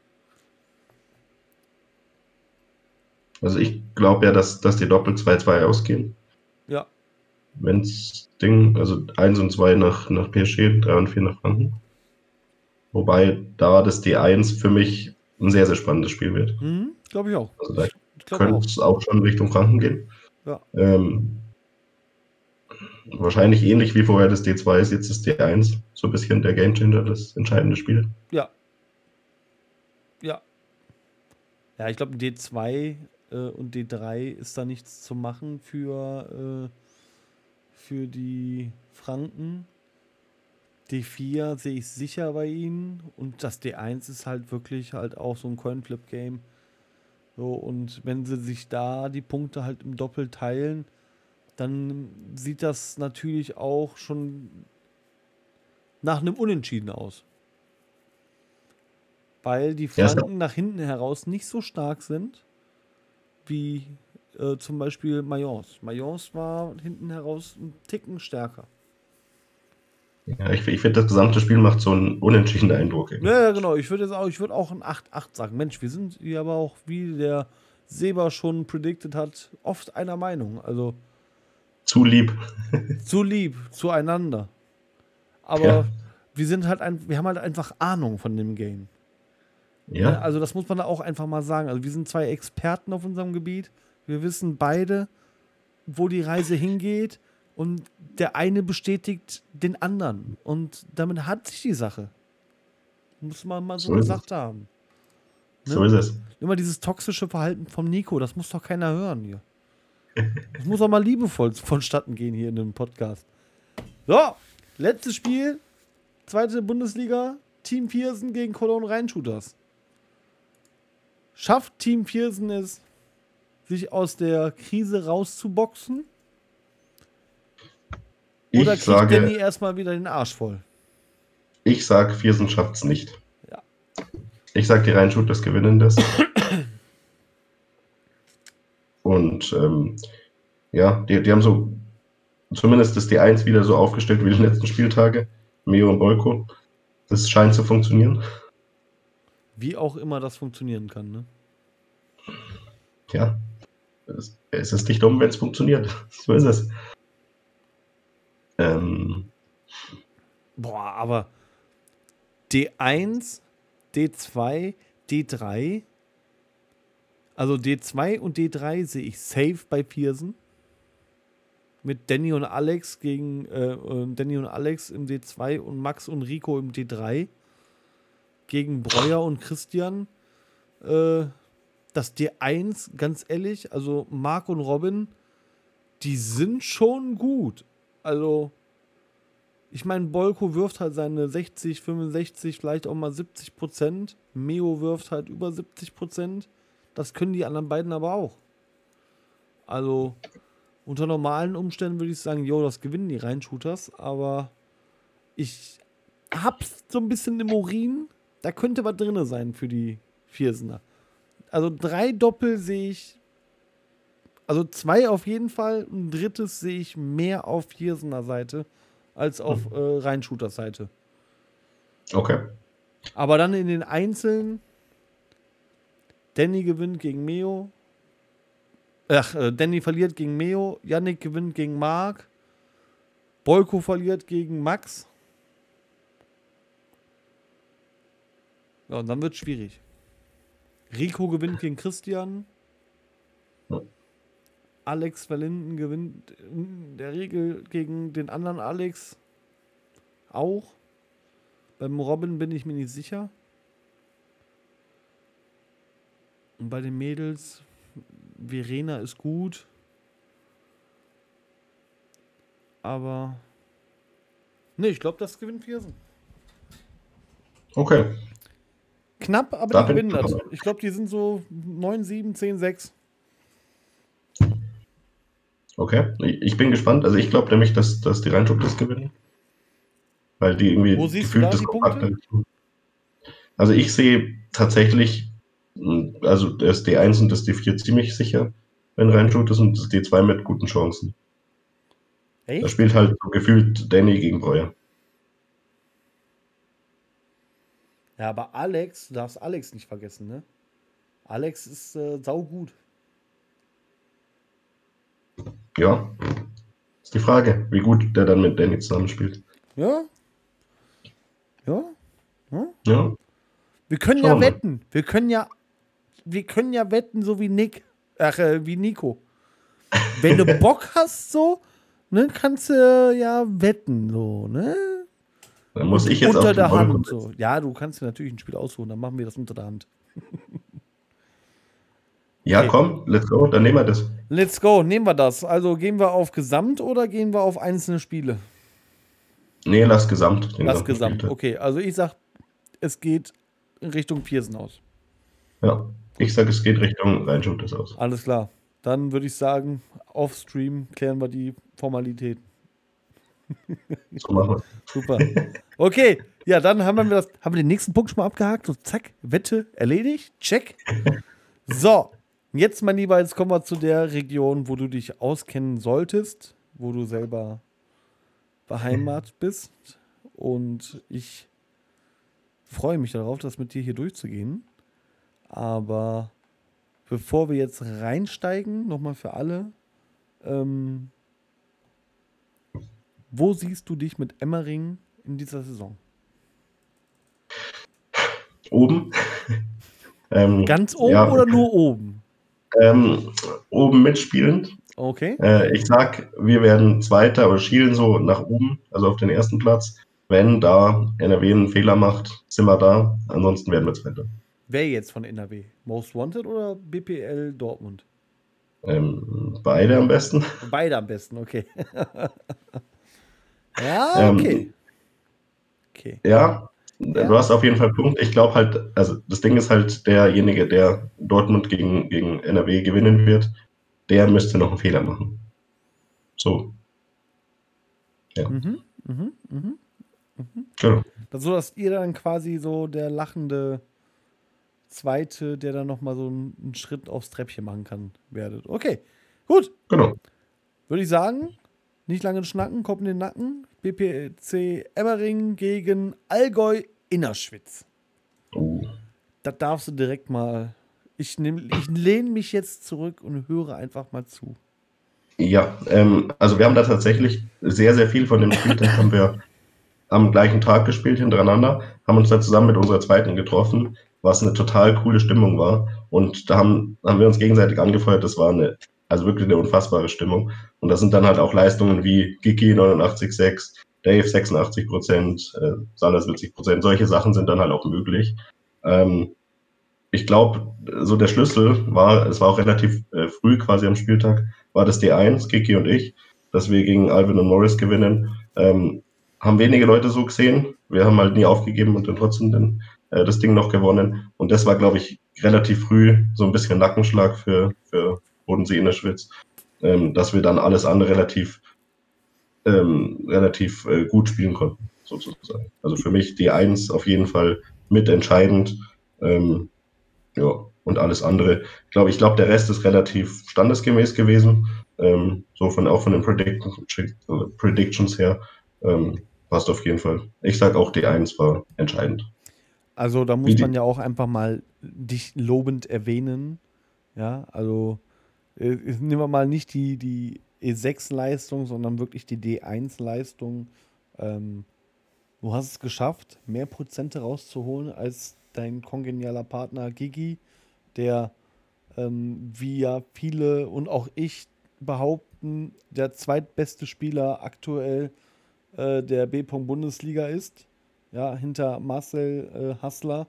Also ich glaube ja, dass, dass die Doppel 2-2 ausgehen. Ja. Wenn's Ding, also 1 und 2 nach, nach PSG, 3 und 4 nach Franken. Wobei da das D1 für mich ein sehr, sehr spannendes Spiel wird. Mhm, glaube ich auch. Also da könnte es auch. auch schon Richtung Franken gehen. Ja. Ähm, wahrscheinlich ähnlich wie vorher das D2 ist, jetzt ist D1 so ein bisschen der Gamechanger, das entscheidende Spiel. Ja. Ja. Ja, ich glaube, D2 äh, und D3 ist da nichts zu machen für, äh, für die Franken. D4 sehe ich sicher bei ihnen und das D1 ist halt wirklich halt auch so ein Coinflip-Game. So, und wenn sie sich da die Punkte halt im Doppel teilen, dann sieht das natürlich auch schon nach einem Unentschieden aus. Weil die Franken ja. nach hinten heraus nicht so stark sind wie äh, zum Beispiel Mayence. Mayence war hinten heraus ein Ticken stärker. Ja, ich, ich finde, das gesamte Spiel macht so einen unentschiedenen Eindruck. Irgendwie. Ja, genau. Ich würde auch, würd auch ein 8-8 sagen. Mensch, wir sind hier aber auch, wie der Seba schon predicted hat, oft einer Meinung. Also zu lieb. zu lieb, zueinander. Aber ja. wir sind halt ein, wir haben halt einfach Ahnung von dem Game. Ja. Ne, also das muss man da auch einfach mal sagen. Also wir sind zwei Experten auf unserem Gebiet. Wir wissen beide, wo die Reise hingeht und der eine bestätigt den anderen. Und damit hat sich die Sache. Muss man mal so, so gesagt haben. Ne? So ist es. Immer dieses toxische Verhalten vom Nico, das muss doch keiner hören hier. Das muss auch mal liebevoll vonstatten gehen hier in dem Podcast. So, letztes Spiel. Zweite Bundesliga. Team Viersen gegen Cologne Rheinshooters. Schafft Team Viersen es, sich aus der Krise rauszuboxen? Oder ich kriegt sage, Danny erstmal wieder den Arsch voll? Ich sage, Viersen schafft es nicht. Ja. Ich sage, die Rheinshooters gewinnen das. Und ähm, ja, die, die haben so zumindest das D1 wieder so aufgestellt wie die letzten Spieltage. Meo und Bolko. Das scheint zu funktionieren. Wie auch immer das funktionieren kann, ne? Ja. Es, es ist nicht dumm, wenn es funktioniert. So ist es. Ähm, Boah, aber D1, D2, D3. Also D2 und D3 sehe ich safe bei Pearson. mit Danny und Alex gegen äh, Danny und Alex im D2 und Max und Rico im D3 gegen Breuer und Christian. Äh, das D1, ganz ehrlich, also Marc und Robin, die sind schon gut. Also, ich meine, Bolko wirft halt seine 60, 65, vielleicht auch mal 70 Prozent. Meo wirft halt über 70 Prozent. Das können die anderen beiden aber auch. Also, unter normalen Umständen würde ich sagen, jo, das gewinnen die Reinshooters, aber ich hab's so ein bisschen im Urin. Da könnte was drin sein für die Viersener. Also drei Doppel sehe ich, also zwei auf jeden Fall, ein drittes sehe ich mehr auf Viersener Seite als auf mhm. äh, Reinshooters Seite. Okay. Aber dann in den Einzelnen, Danny gewinnt gegen Meo, Ach, äh, Danny verliert gegen Meo, Yannick gewinnt gegen Mark, Bolko verliert gegen Max. Ja, und dann wird es schwierig. Rico gewinnt gegen Christian. Alex Verlinden gewinnt in der Regel gegen den anderen Alex auch. Beim Robin bin ich mir nicht sicher. Und bei den Mädels Verena ist gut. Aber. Ne, ich glaube, das gewinnt Viersen. Okay. Knapp, aber da die gewinnen das. Ich glaube, die sind so 9, 7, 10, 6. Okay, ich bin gespannt. Also ich glaube nämlich, dass, dass die Rheinschub das gewinnen. Weil die irgendwie Wo siehst gefühlt du da die Punkte? Also ich sehe tatsächlich also das D1 und das D4 ziemlich sicher, wenn reinschaut ist, und das D2 mit guten Chancen. Echt? Da spielt halt so gefühlt Danny gegen Breuer. Ja, aber Alex, du darfst Alex nicht vergessen, ne? Alex ist äh, saugut. Ja. Ist die Frage, wie gut der dann mit Danny zusammenspielt. Ja. Ja. Ja. ja. Wir können Schauen ja wetten. Wir können ja wir können ja wetten, so wie Nick, ach, äh, wie Nico. Wenn du Bock hast, so, ne, kannst du ja wetten, so, ne? Dann muss ich jetzt unter der Hand so. Ja, du kannst dir natürlich ein Spiel aussuchen, dann machen wir das unter der Hand. ja, okay. komm, let's go, dann nehmen wir das. Let's go, nehmen wir das. Also gehen wir auf Gesamt oder gehen wir auf einzelne Spiele? Nee, lass Gesamt. Lass Gesamt, okay. Also ich sag, es geht in Richtung Piersen aus. Ja. Ich sage, es geht Richtung Reinschub das aus. Alles klar. Dann würde ich sagen, auf Stream klären wir die Formalitäten. So machen wir. Super. Okay, ja, dann haben wir, das, haben wir den nächsten Punkt schon mal abgehakt. So, zack, Wette erledigt. Check. So, jetzt, mein Lieber, jetzt kommen wir zu der Region, wo du dich auskennen solltest, wo du selber beheimatet bist. Und ich freue mich darauf, das mit dir hier durchzugehen. Aber bevor wir jetzt reinsteigen, nochmal für alle, ähm, wo siehst du dich mit Emmering in dieser Saison? Oben. ähm, Ganz oben ja. oder nur oben? Ähm, oben mitspielend. Okay. Äh, ich sag, wir werden Zweiter oder schielen so nach oben, also auf den ersten Platz. Wenn da NRW einen Fehler macht, sind wir da. Ansonsten werden wir Zweiter. Wer jetzt von NRW? Most Wanted oder BPL Dortmund? Ähm, beide am besten. Beide am besten, okay. ja, okay. Ähm, okay. Ja, ja, du hast auf jeden Fall Punkt. Ich glaube halt, also das Ding ist halt, derjenige, der Dortmund gegen, gegen NRW gewinnen wird, der müsste noch einen Fehler machen. So. Ja. Mhm, mhm, mhm, mhm. Genau. So, dass ihr dann quasi so der lachende Zweite, der dann nochmal so einen, Schritt aufs Treppchen machen kann, werdet. Okay, gut. Genau. Würde ich sagen, nicht lange schnacken, Kopf in den Nacken. BPC Emmering gegen Allgäu Innerschwitz. Oh. Das darfst du direkt mal. Ich, ich lehne mich jetzt zurück und höre einfach mal zu. Ja, ähm, also wir haben da tatsächlich sehr, sehr viel von dem Spieltag haben wir am gleichen Tag gespielt hintereinander, haben uns da zusammen mit unserer zweiten getroffen was eine total coole Stimmung war. Und da haben, haben wir uns gegenseitig angefeuert. Das war eine also wirklich eine unfassbare Stimmung. Und das sind dann halt auch Leistungen wie Giki 89,6, Dave 86 Prozent, äh, Salah 70 Prozent. Solche Sachen sind dann halt auch möglich. Ähm, ich glaube, so der Schlüssel war, es war auch relativ äh, früh quasi am Spieltag, war das D1, Kiki und ich, dass wir gegen Alvin und Morris gewinnen. Ähm, haben wenige Leute so gesehen. Wir haben halt nie aufgegeben und dann trotzdem den, äh, das Ding noch gewonnen. Und das war, glaube ich, relativ früh so ein bisschen Nackenschlag für, für Bodensee Innerschwitz, ähm, dass wir dann alles andere relativ, ähm, relativ äh, gut spielen konnten, sozusagen. Also für mich D1 auf jeden Fall mitentscheidend. Ähm, ja, und alles andere. Ich glaube, ich glaube, der Rest ist relativ standesgemäß gewesen. Ähm, so von auch von den Predictions her. Ähm, passt auf jeden Fall. Ich sage auch, D1 war entscheidend. Also da muss man ja auch einfach mal dich lobend erwähnen. Ja, also äh, nehmen wir mal nicht die, die E6-Leistung, sondern wirklich die D1-Leistung. Ähm, du hast es geschafft, mehr Prozente rauszuholen als dein kongenialer Partner Gigi, der, ähm, wie ja viele und auch ich behaupten, der zweitbeste Spieler aktuell äh, der B-Bundesliga ist. Ja, hinter Marcel äh, Hassler.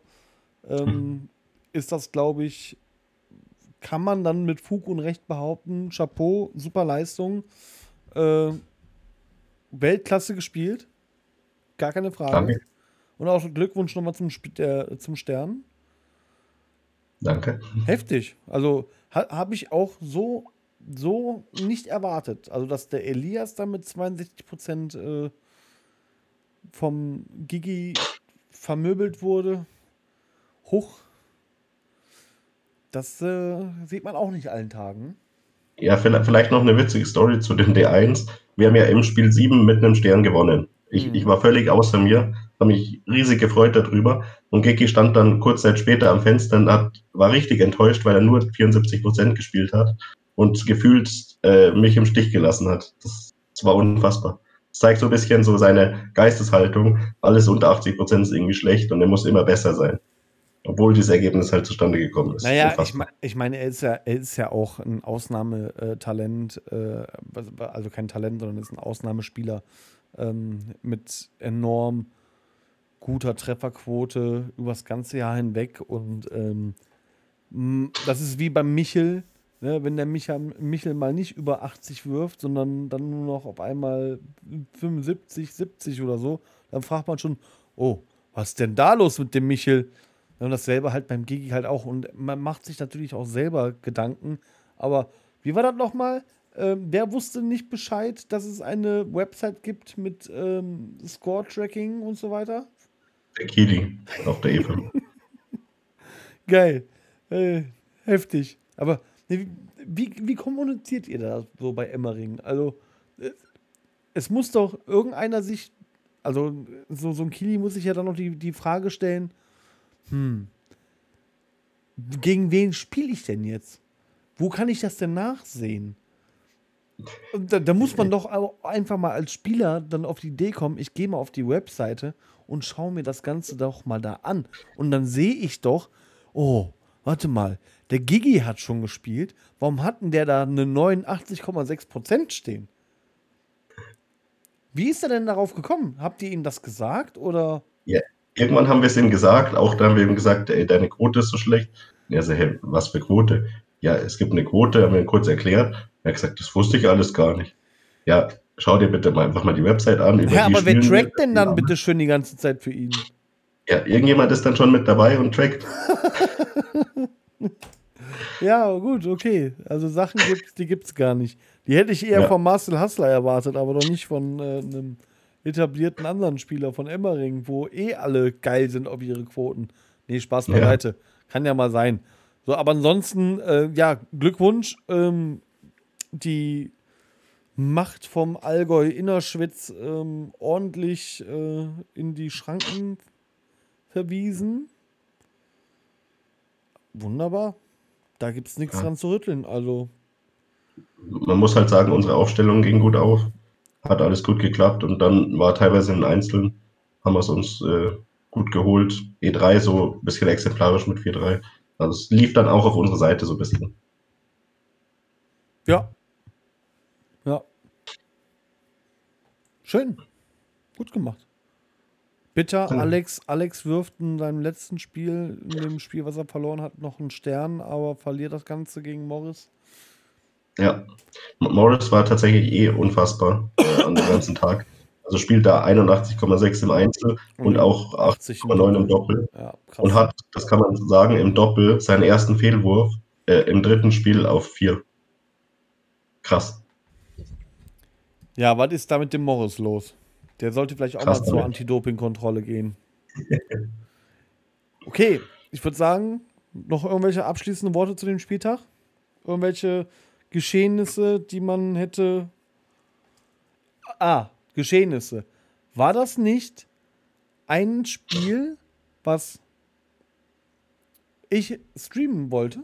Ähm, ist das, glaube ich, kann man dann mit Fug und Recht behaupten, Chapeau, super Leistung. Äh, Weltklasse gespielt. Gar keine Frage. Danke. Und auch Glückwunsch nochmal zum, äh, zum Stern. Danke. Heftig. Also ha, habe ich auch so, so nicht erwartet. Also, dass der Elias dann mit 62 Prozent äh, vom Gigi vermöbelt wurde. Hoch. Das äh, sieht man auch nicht allen Tagen. Ja, vielleicht noch eine witzige Story zu dem D1. Wir haben ja im Spiel 7 mit einem Stern gewonnen. Ich, mhm. ich war völlig außer mir, habe mich riesig gefreut darüber. Und Geki stand dann kurz Zeit später am Fenster und hat, war richtig enttäuscht, weil er nur 74 Prozent gespielt hat und gefühlt äh, mich im Stich gelassen hat. Das, das war unfassbar. Zeigt so ein bisschen so seine Geisteshaltung. Alles unter 80 Prozent ist irgendwie schlecht und er muss immer besser sein. Obwohl dieses Ergebnis halt zustande gekommen ist. Naja, ich, mein, ich meine, er ist ja, er ist ja auch ein Ausnahmetalent, äh, also kein Talent, sondern ist ein Ausnahmespieler ähm, mit enorm guter Trefferquote übers ganze Jahr hinweg. Und ähm, das ist wie beim Michel, ne? wenn der Michel, Michel mal nicht über 80 wirft, sondern dann nur noch auf einmal 75, 70 oder so, dann fragt man schon, oh, was ist denn da los mit dem Michel? Und dasselbe halt beim Gigi halt auch. Und man macht sich natürlich auch selber Gedanken. Aber wie war das nochmal? Ähm, wer wusste nicht Bescheid, dass es eine Website gibt mit ähm, Score-Tracking und so weiter? Der Kili auf der Eva. Geil. Äh, heftig. Aber wie, wie, wie kommuniziert ihr da so bei Emmering? Also, äh, es muss doch irgendeiner sich, also so, so ein Kili muss sich ja dann noch die, die Frage stellen, hm, gegen wen spiele ich denn jetzt? Wo kann ich das denn nachsehen? Da, da, muss man doch einfach mal als Spieler dann auf die Idee kommen, ich gehe mal auf die Webseite und schaue mir das Ganze doch mal da an. Und dann sehe ich doch, oh, warte mal, der Gigi hat schon gespielt. Warum hatten der da eine 89,6% stehen? Wie ist er denn darauf gekommen? Habt ihr ihm das gesagt oder? Ja, irgendwann haben wir es ihm gesagt. Auch da haben wir ihm gesagt, ey, deine Quote ist so schlecht. Und er so, hey, was für Quote? Ja, es gibt eine Quote, haben wir ihm kurz erklärt. Er hat gesagt, das wusste ich alles gar nicht. Ja, schau dir bitte mal einfach mal die Website an. ja, aber wer trackt denn dann bitte schön die ganze Zeit für ihn? Ja, irgendjemand ist dann schon mit dabei und trackt. ja, gut, okay. Also Sachen gibt's, die gibt's gar nicht. Die hätte ich eher ja. von Marcel Hassler erwartet, aber doch nicht von äh, einem etablierten anderen Spieler von Emmering, wo eh alle geil sind auf ihre Quoten. Nee, Spaß beiseite. Ja. Kann ja mal sein. So, aber ansonsten, äh, ja, Glückwunsch. Ähm, die Macht vom Allgäu Innerschwitz ähm, ordentlich äh, in die Schranken verwiesen. Wunderbar. Da gibt es nichts ja. dran zu rütteln. Also. Man muss halt sagen, unsere Aufstellung ging gut auf. Hat alles gut geklappt und dann war teilweise in Einzelnen, haben wir es uns äh, gut geholt. E3 so ein bisschen exemplarisch mit 4-3. Also es lief dann auch auf unserer Seite so ein bisschen. Ja. Ja. Schön. Gut gemacht. Bitter, Alex, Alex wirft in seinem letzten Spiel, in dem Spiel, was er verloren hat, noch einen Stern, aber verliert das Ganze gegen Morris. Ja, Morris war tatsächlich eh unfassbar an dem ganzen Tag. Also spielt da 81,6 im Einzel und, und auch 80,9 im Doppel. Ja, und hat, das kann man sagen, im Doppel seinen ersten Fehlwurf äh, im dritten Spiel auf 4. Krass. Ja, was ist da mit dem Morris los? Der sollte vielleicht auch Krass, mal zur Anti-Doping-Kontrolle gehen. Okay, ich würde sagen, noch irgendwelche abschließenden Worte zu dem Spieltag? Irgendwelche Geschehnisse, die man hätte. Ah, Geschehnisse. War das nicht ein Spiel, was ich streamen wollte?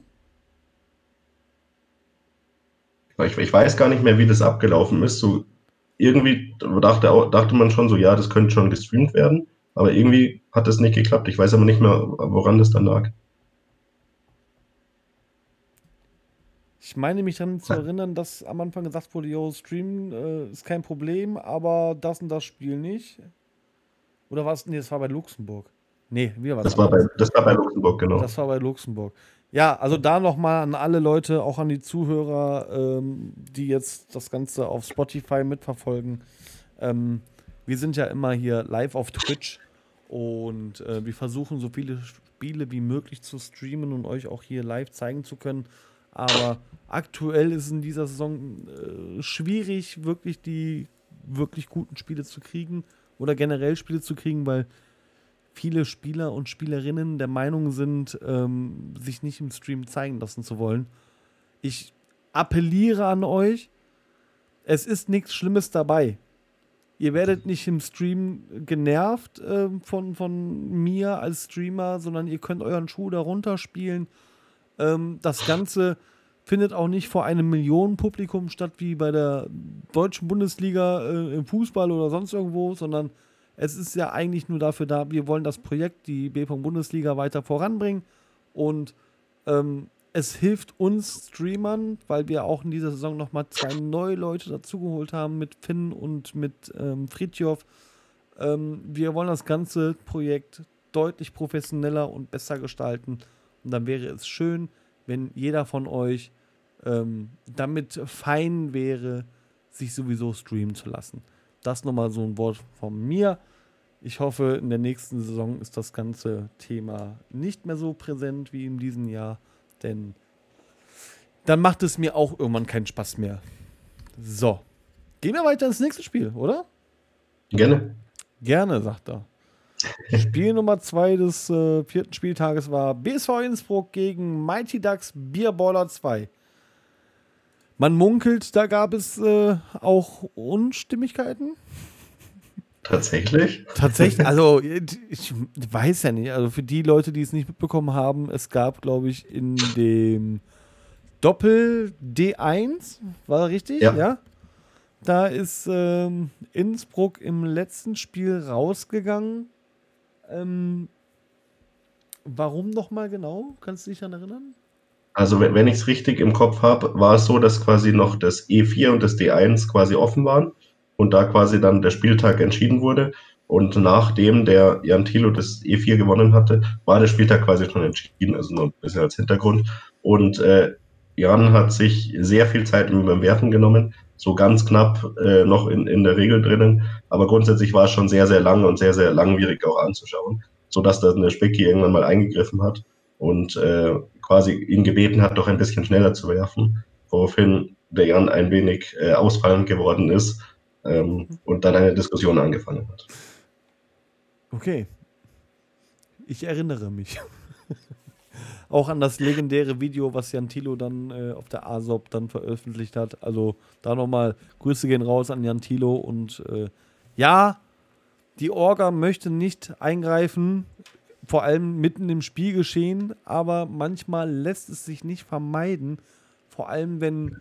Ich, ich, weiß gar nicht mehr, wie das abgelaufen ist. So irgendwie dachte, dachte man schon so, ja, das könnte schon gestreamt werden, aber irgendwie hat das nicht geklappt. Ich weiß aber nicht mehr, woran das dann lag. Ich meine mich daran zu erinnern, dass am Anfang gesagt wurde, yo, Stream äh, ist kein Problem, aber das und das Spiel nicht. Oder war es? Nee, das war bei Luxemburg. Nee, wie war das? War bei, das war bei Luxemburg, genau. Das war bei Luxemburg. Ja, also da nochmal an alle Leute, auch an die Zuhörer, ähm, die jetzt das Ganze auf Spotify mitverfolgen. Ähm, wir sind ja immer hier live auf Twitch und äh, wir versuchen so viele Spiele wie möglich zu streamen und euch auch hier live zeigen zu können. Aber aktuell ist in dieser Saison äh, schwierig, wirklich die wirklich guten Spiele zu kriegen oder generell Spiele zu kriegen, weil viele Spieler und Spielerinnen der Meinung sind, ähm, sich nicht im Stream zeigen lassen zu wollen. Ich appelliere an euch, es ist nichts Schlimmes dabei. Ihr werdet nicht im Stream genervt äh, von, von mir als Streamer, sondern ihr könnt euren Schuh darunter spielen ähm, das Ganze findet auch nicht vor einem Millionenpublikum statt wie bei der deutschen Bundesliga äh, im Fußball oder sonst irgendwo, sondern es ist ja eigentlich nur dafür da, wir wollen das Projekt, die B-Bundesliga weiter voranbringen und ähm, es hilft uns Streamern, weil wir auch in dieser Saison nochmal zwei neue Leute dazugeholt haben mit Finn und mit ähm, Fritjof. Ähm, wir wollen das ganze Projekt deutlich professioneller und besser gestalten und dann wäre es schön, wenn jeder von euch ähm, damit fein wäre, sich sowieso streamen zu lassen. Das nochmal so ein Wort von mir. Ich hoffe, in der nächsten Saison ist das ganze Thema nicht mehr so präsent wie in diesem Jahr, denn dann macht es mir auch irgendwann keinen Spaß mehr. So. Gehen wir weiter ins nächste Spiel, oder? Gerne. Gerne, sagt er. Spiel Nummer 2 des äh, vierten Spieltages war BSV Innsbruck gegen Mighty Ducks Bierballer 2. Man munkelt, da gab es äh, auch Unstimmigkeiten. Tatsächlich? Tatsächlich, also ich weiß ja nicht, also für die Leute, die es nicht mitbekommen haben, es gab, glaube ich, in dem Doppel D1, war richtig? Ja. ja? Da ist ähm, Innsbruck im letzten Spiel rausgegangen ähm, warum nochmal genau? Kannst du dich daran erinnern? Also, wenn ich es richtig im Kopf habe, war es so, dass quasi noch das E4 und das D1 quasi offen waren und da quasi dann der Spieltag entschieden wurde. Und nachdem der Jan Thilo das E4 gewonnen hatte, war der Spieltag quasi schon entschieden, also nur ein bisschen als Hintergrund. Und äh, Jan hat sich sehr viel Zeit beim Werfen genommen, so ganz knapp äh, noch in, in der Regel drinnen. Aber grundsätzlich war es schon sehr, sehr lang und sehr, sehr langwierig auch anzuschauen, sodass dann der Specki irgendwann mal eingegriffen hat und äh, quasi ihn gebeten hat, doch ein bisschen schneller zu werfen, woraufhin der Jan ein wenig äh, ausfallend geworden ist ähm, und dann eine Diskussion angefangen hat. Okay. Ich erinnere mich. auch an das legendäre Video, was Jan Thilo dann äh, auf der ASOP dann veröffentlicht hat. Also da nochmal Grüße gehen raus an Jan Thilo und äh, ja, die Orga möchte nicht eingreifen, vor allem mitten im Spiel geschehen, aber manchmal lässt es sich nicht vermeiden, vor allem wenn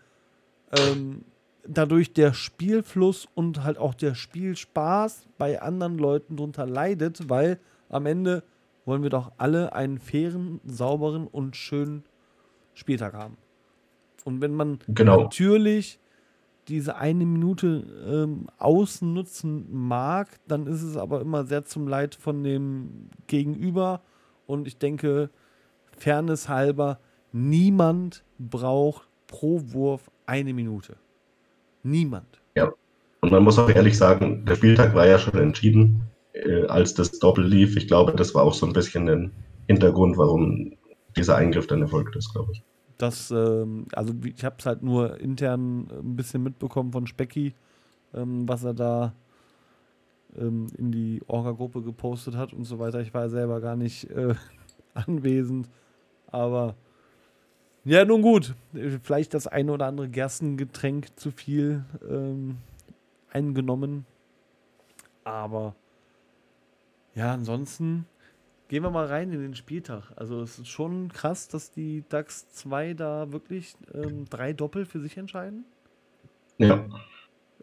ähm, dadurch der Spielfluss und halt auch der Spielspaß bei anderen Leuten drunter leidet, weil am Ende wollen wir doch alle einen fairen, sauberen und schönen Spieltag haben. Und wenn man Genau. natürlich diese eine Minute ähm, ausnutzen mag, dann ist es aber immer sehr zum Leid von dem Gegenüber. Und ich denke, Fairness halber, niemand braucht pro Wurf eine Minute. Niemand. Und man muss auch ehrlich sagen, der Spieltag war ja schon entschieden, äh, als das Doppel lief. Ich glaube, das war auch so ein bisschen ein Hintergrund, warum dieser Eingriff dann erfolgt ist, glaube ich. Das, ähm, also ich habe es halt nur intern ein bisschen mitbekommen von Specki, ähm, was er da ähm, in die Orga-Gruppe gepostet hat und so weiter. Ich war selber gar nicht äh, anwesend, aber ja, nun gut. Äh, Vielleicht das eine oder andere Gerstengetränk zu viel ähm, eingenommen, aber ja, ansonsten Gehen wir mal rein in den Spieltag. Also es ist schon krass, dass die DAX 2 da wirklich ähm, drei Doppel für sich entscheiden. Ja,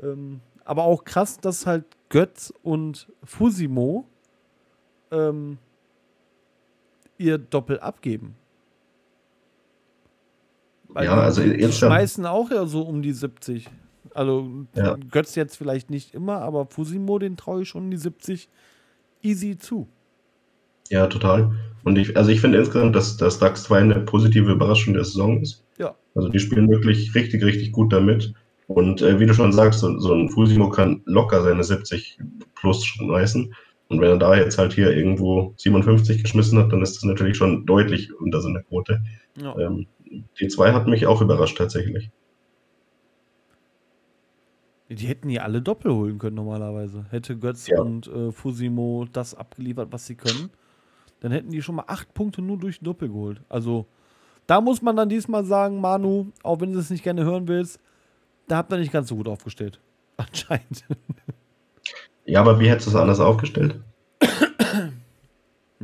Ähm, aber auch krass, dass halt Götz und Fusimo ähm, ihr Doppel abgeben. Weil Ja, also die jetzt- schmeißen auch ja so um die 70. Also Ja. Götz jetzt vielleicht nicht immer, aber Fusimo, den traue ich schon die 70 easy zu. Ja, total. Und ich, also ich finde insgesamt, dass, dass DAX 2 eine positive Überraschung der Saison ist. Ja. Also die spielen wirklich richtig, richtig gut damit. Und äh, wie du schon sagst, so, so ein Fusimo kann locker seine 70 plus schmeißen. Und wenn er da jetzt halt hier irgendwo 57 geschmissen hat, dann ist das natürlich schon deutlich unter seiner Quote. Ja. Ähm, die 2 hat mich auch überrascht tatsächlich. Die hätten ja alle Doppel holen können normalerweise. Hätte Götz Ja. und äh, Fusimo das abgeliefert, was sie können, dann hätten die schon mal acht Punkte nur durch Doppel geholt. Also da muss man dann diesmal sagen, Manu, auch wenn du es nicht gerne hören willst, da habt ihr nicht ganz so gut aufgestellt. Anscheinend. Ja, aber wie hättest du es anders aufgestellt?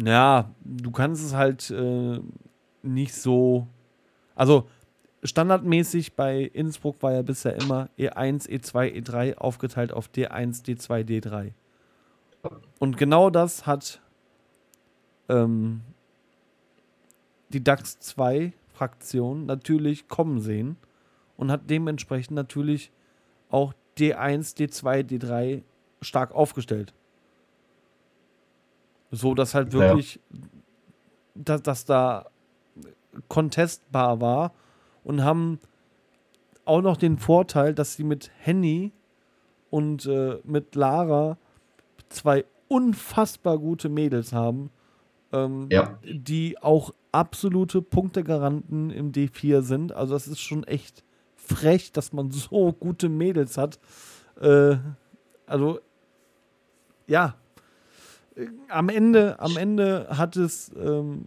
Ja, du kannst es halt äh, nicht so. Also standardmäßig bei Innsbruck war ja bisher immer E1, E2, E3 aufgeteilt auf D1, D2, D3. Und genau das hat ähm, die DAX 2 Fraktion natürlich kommen sehen und hat dementsprechend natürlich auch D1, D2, D3 stark aufgestellt. So dass halt Ja. wirklich, dass, dass da contestbar war und haben auch noch den Vorteil, dass sie mit Henny und äh, mit Lara zwei unfassbar gute Mädels haben, ähm, Ja. die auch absolute Punktegaranten im D4 sind. Also das ist schon echt frech, dass man so gute Mädels hat. Äh, also ja, am Ende, am Ende hat es ähm,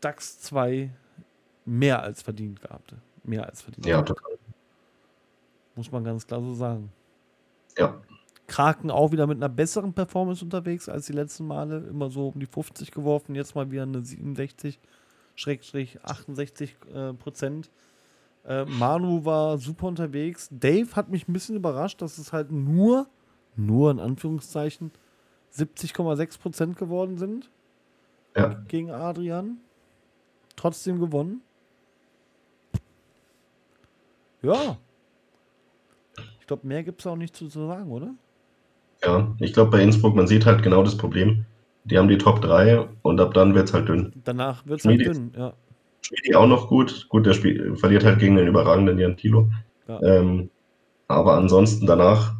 DAX 2 mehr als verdient gehabt. Mehr als verdient. Ja, gehabt. total. Muss man ganz klar so sagen. Ja. Kraken auch wieder mit einer besseren Performance unterwegs als die letzten Male. Immer so um die 50 geworfen, jetzt mal wieder eine 67, Schrägstrich 68 äh, Prozent. Äh, Manu war super unterwegs. Dave hat mich ein bisschen überrascht, dass es halt nur, nur in Anführungszeichen, 70,6 Prozent geworden sind Ja. gegen Adrian. Trotzdem gewonnen. Ja. Ich glaube, mehr gibt es auch nicht zu sagen, oder? Ja, ich glaube bei Innsbruck, man sieht halt genau das Problem. Die haben die Top 3 und ab dann wird es halt dünn. Danach wird es halt dünn, ja. Schmiedi auch noch gut. Gut, der Spiel, verliert halt gegen den überragenden Jan Thilo. Ja. Ähm, aber ansonsten danach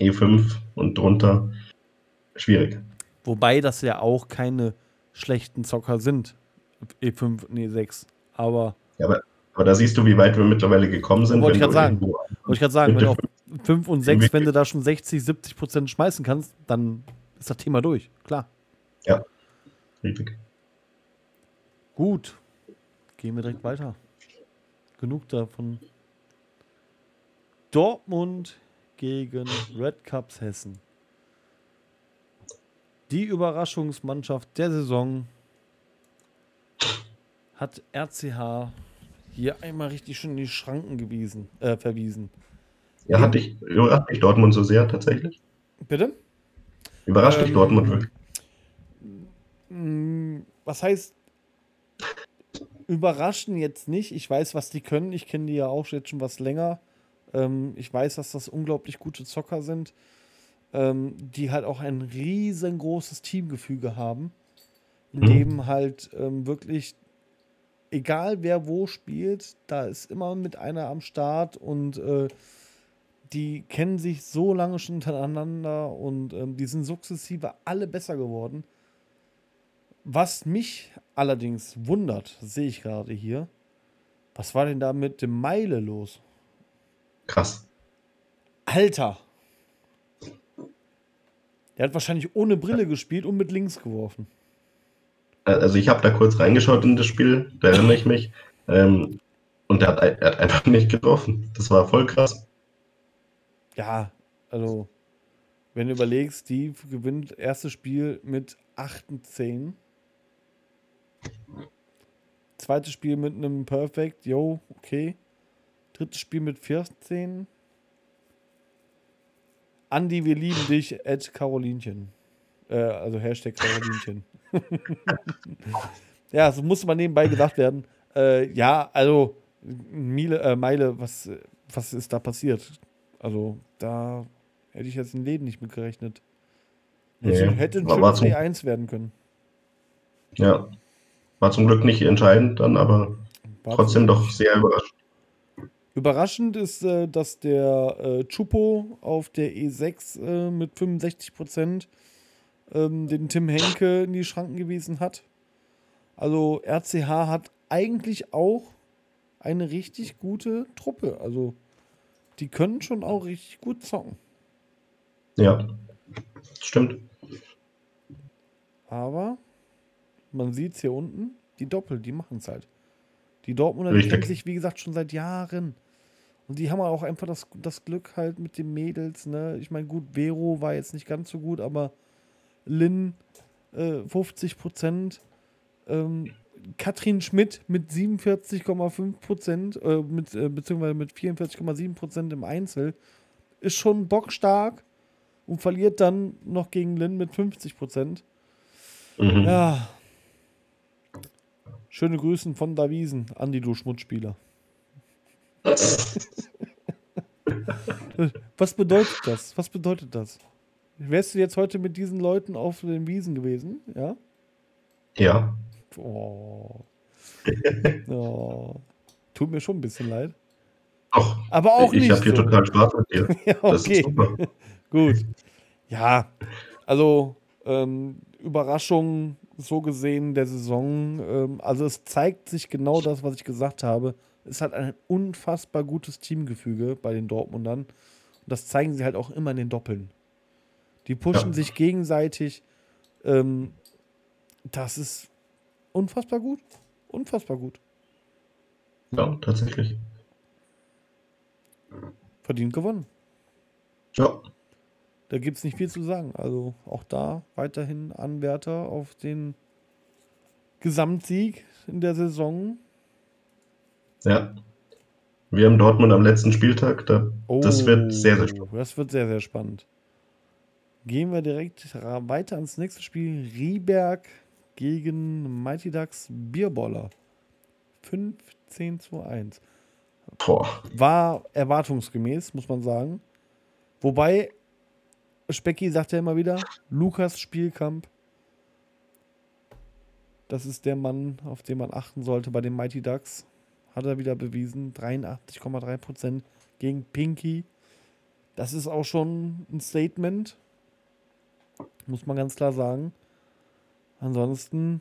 E5 und drunter schwierig. Wobei das ja auch keine schlechten Zocker sind. E5, nee, 6. Aber Aber da siehst du, wie weit wir mittlerweile gekommen sind. Wollte ich du sagen. wollte ich gerade sagen, wenn du auf 5 und 6, Irgendwie- wenn du da schon 60, 70 Prozent schmeißen kannst, dann ist das Thema durch. Klar. Richtig. Gut. Gehen wir direkt weiter. Genug davon. Dortmund gegen Red Cups Hessen. Die Überraschungsmannschaft der Saison hat RCH hier einmal richtig schön in die Schranken gewiesen, äh, verwiesen. Ja, hat dich, überrascht dich Dortmund so sehr tatsächlich? Bitte? Überrascht dich Ähm, Dortmund wirklich? Mm, Was heißt überraschen jetzt nicht. Ich weiß, was die können. Ich kenne die ja auch jetzt schon was länger. Ähm, ich weiß, dass das unglaublich gute Zocker sind, ähm, die halt auch ein riesengroßes Teamgefüge haben, in mhm. dem halt ähm, wirklich, egal wer wo spielt, da ist immer mit einer am Start und äh, die kennen sich so lange schon untereinander und ähm, die sind sukzessive alle besser geworden. Was mich allerdings wundert, sehe ich gerade hier, was war denn da mit dem Meile los? Krass. Alter. Der hat wahrscheinlich ohne Brille gespielt und mit links geworfen. Also ich habe da kurz reingeschaut in das Spiel, da erinnere ich mich. Ähm, und er hat, er hat einfach nicht getroffen. Das war voll krass. Ja, also wenn du überlegst, Steve gewinnt erstes Spiel mit 8 und 10. Zweites Spiel mit einem Perfect, yo, okay. Drittes Spiel mit 14. Andi, wir lieben dich, Ed Carolinchen. Äh, also Hashtag Carolinchen. ja, so muss mal nebenbei gesagt werden. Äh, ja, also Miele, äh, Meile, was, was ist da passiert? Also, da hätte ich jetzt im Leben nicht mit gerechnet. Nee, hätte ein schönes 1 werden können. Ja. War zum Glück nicht entscheidend dann, aber War trotzdem doch sehr überraschend. Überraschend ist, äh, dass der äh, Chupo auf der E6 äh, mit 65 Prozent ähm, den Tim Henke in die Schranken gewiesen hat. Also RCH hat eigentlich auch eine richtig gute Truppe. Also die können schon auch richtig gut zocken. Ja, stimmt. Aber man sieht es hier unten, die Doppel, die machen es halt. Die Dortmunder kennen sich, wie gesagt, schon seit Jahren. Und die haben auch einfach das, das Glück halt mit den Mädels. Ne? Ich meine, gut, Vero war jetzt nicht ganz so gut, aber Lynn äh, 50 Prozent. Ähm, Katrin Schmidt mit 47,5 Prozent, äh, mit, äh, beziehungsweise mit 44,7 Prozent im Einzel, ist schon bockstark und verliert dann noch gegen Lynn mit 50 Prozent. Mhm. Ja, Schöne Grüßen von Davisen an die du Schmutzspieler. Was bedeutet das? Was bedeutet das? Wärst du jetzt heute mit diesen Leuten auf den Wiesen gewesen? Ja? Ja. Oh. oh. Tut mir schon ein bisschen leid. Ach, aber auch ich nicht. Ich habe hier so. total Spaß mit dir. ja, okay. Gut. Ja, also ähm, Überraschung so gesehen der Saison. Ähm, also es zeigt sich genau das, was ich gesagt habe. Es hat ein unfassbar gutes Teamgefüge bei den Dortmundern. Und das zeigen sie halt auch immer in den Doppeln. Die pushen ja. sich gegenseitig. Ähm, das ist unfassbar gut. Unfassbar gut. Ja, tatsächlich. Verdient gewonnen. Ja. Da gibt es nicht viel zu sagen. Also auch da weiterhin Anwärter auf den Gesamtsieg in der Saison. Ja. Wir haben Dortmund am letzten Spieltag. Da, oh, das wird sehr, sehr spannend. Das wird sehr, sehr spannend. Gehen wir direkt weiter ins nächste Spiel. Rieberg gegen Mighty Ducks Bierboller. 15 zu 1. Boah. War erwartungsgemäß, muss man sagen. Wobei Specki sagt ja immer wieder, Lukas Spielkamp. Das ist der Mann, auf den man achten sollte bei den Mighty Ducks. Hat er wieder bewiesen. 83,3% gegen Pinky. Das ist auch schon ein Statement. Muss man ganz klar sagen. Ansonsten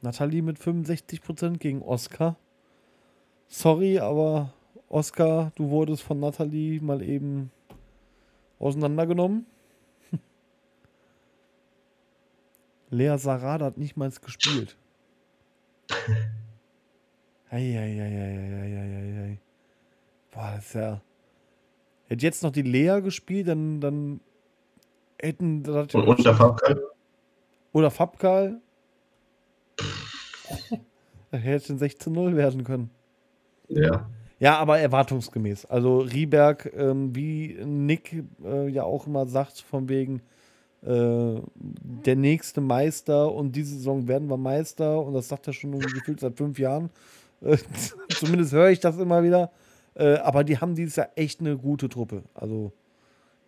Nathalie mit 65% gegen Oscar. Sorry, aber Oscar, du wurdest von Nathalie mal eben auseinandergenommen. Lea Sarada hat nicht mal gespielt. Eieieiei. Boah, das ist ja. Hätte jetzt noch die Lea gespielt, dann, dann hätten. Und, der Fabkal? Oder Fabkal. da hätte es 16-0 werden können. Ja. Ja, aber erwartungsgemäß. Also Rieberg, ähm, wie Nick äh, ja auch immer sagt, von wegen, äh, der nächste Meister und diese Saison werden wir Meister und das sagt er schon gefühlt seit fünf Jahren. Äh, zumindest höre ich das immer wieder. Äh, aber die haben dieses Jahr echt eine gute Truppe. Also,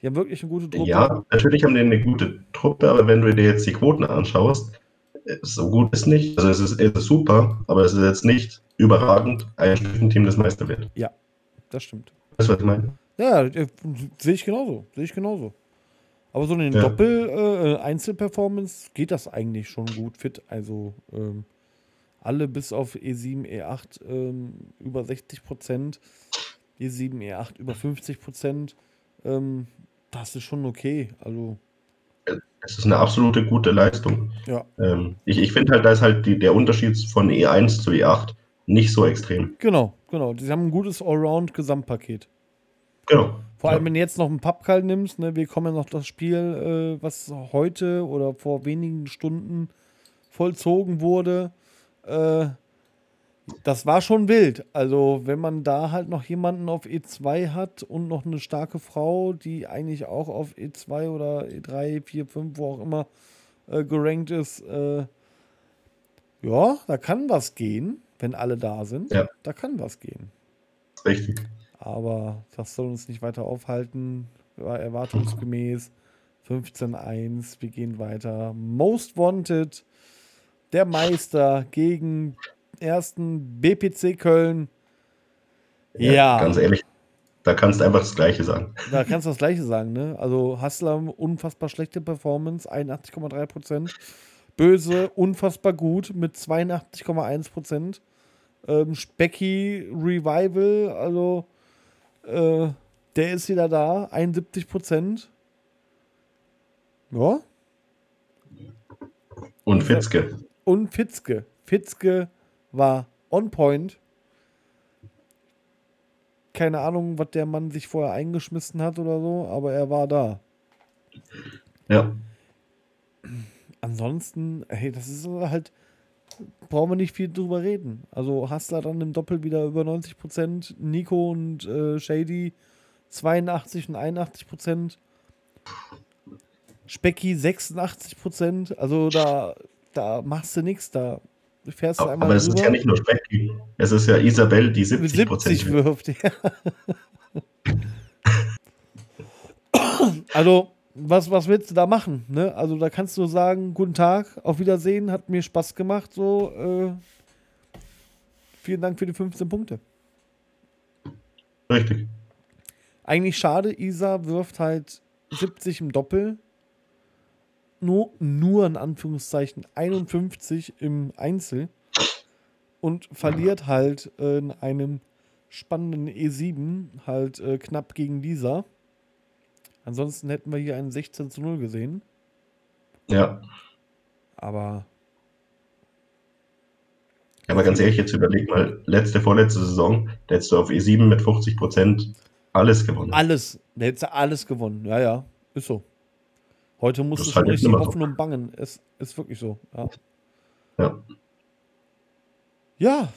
die haben wirklich eine gute Truppe. Ja, natürlich haben die eine gute Truppe, aber wenn du dir jetzt die Quoten anschaust, so gut ist nicht. Also, es ist, es ist super, aber es ist jetzt nicht überragend, ein Spitzenteam das Meister wird. Ja, das stimmt. Weißt du, was ich meine? Ja, äh, sehe ich genauso. Sehe ich genauso. Aber so in den Ja. Doppel-Einzelperformance geht das eigentlich schon gut fit. Also ähm, alle bis auf E E7, E8 ähm, über 60 Prozent, E7, E8 über 50 Prozent. Ähm, das ist schon okay. Also Es ist eine absolute gute Leistung. ja, Ähm, ich ich finde halt, da ist halt die, der Unterschied von E1 zu E8 nicht so extrem. genau, genau. Sie haben ein gutes Allround-Gesamtpaket. Genau. Vor allem, Ja. wenn du jetzt noch einen Pappkall nimmst, ne, wir kommen ja noch das Spiel, äh, was heute oder vor wenigen Stunden vollzogen wurde. Äh, das war schon wild. Also, wenn man da halt noch jemanden auf E2 hat und noch eine starke Frau, die eigentlich auch auf E2 oder E3, 4, 5, wo auch immer äh, gerankt ist, äh, ja, da kann was gehen, wenn alle da sind. Ja. Da kann was gehen. Richtig. Aber das soll uns nicht weiter aufhalten. War erwartungsgemäß 15-1. Wir gehen weiter. Most Wanted, der Meister gegen ersten BPC Köln. Ja, Ganz ehrlich, da kannst du einfach das Gleiche sagen. da kannst du das Gleiche sagen, ne? Also Hassler, unfassbar schlechte Performance, 81,3%. Böse, unfassbar gut mit 82,1%. Ähm, Specky Revival, also äh, der ist wieder da, 71%. Ja. Und Fitzke. Und Fitzke. Fitzke war on point. Keine Ahnung, was der Mann sich vorher eingeschmissen hat oder so, aber er war da. Ja. Ansonsten, hey, das ist halt, brauchen wir nicht viel drüber reden. Also Hassler dann im Doppel wieder über 90 Prozent, Nico und äh, Shady 82 und 81 Prozent, Specky 86 Prozent. Also da, da machst du nichts, da fährst du einmal Aber es ist ja nicht nur Specky. Es ist ja Isabel, die 70 70 Prozent. wirft, ja. also, was, was willst du da machen? Ne? Also, da kannst du sagen, guten Tag, auf Wiedersehen, hat mir Spaß gemacht, so, äh, vielen Dank für die 15 Punkte. Richtig. Eigentlich schade, Isa wirft halt 70 im Doppel, nur, nur in Anführungszeichen 51 im Einzel und verliert halt äh, in einem spannenden E7 halt äh, knapp gegen Lisa. Ansonsten hätten wir hier einen 16 zu 0 gesehen, Ja. aber Aber ganz ehrlich, jetzt überleg mal, letzte, vorletzte Saison, da hättest du auf E7 mit 50 Prozent alles gewonnen. alles, der hätte alles gewonnen. Ja, ja, ist so. Heute musst Das du ist schon halt richtig immer so. hoffen und bangen. Es ist wirklich so. Ja. Ja. Ja,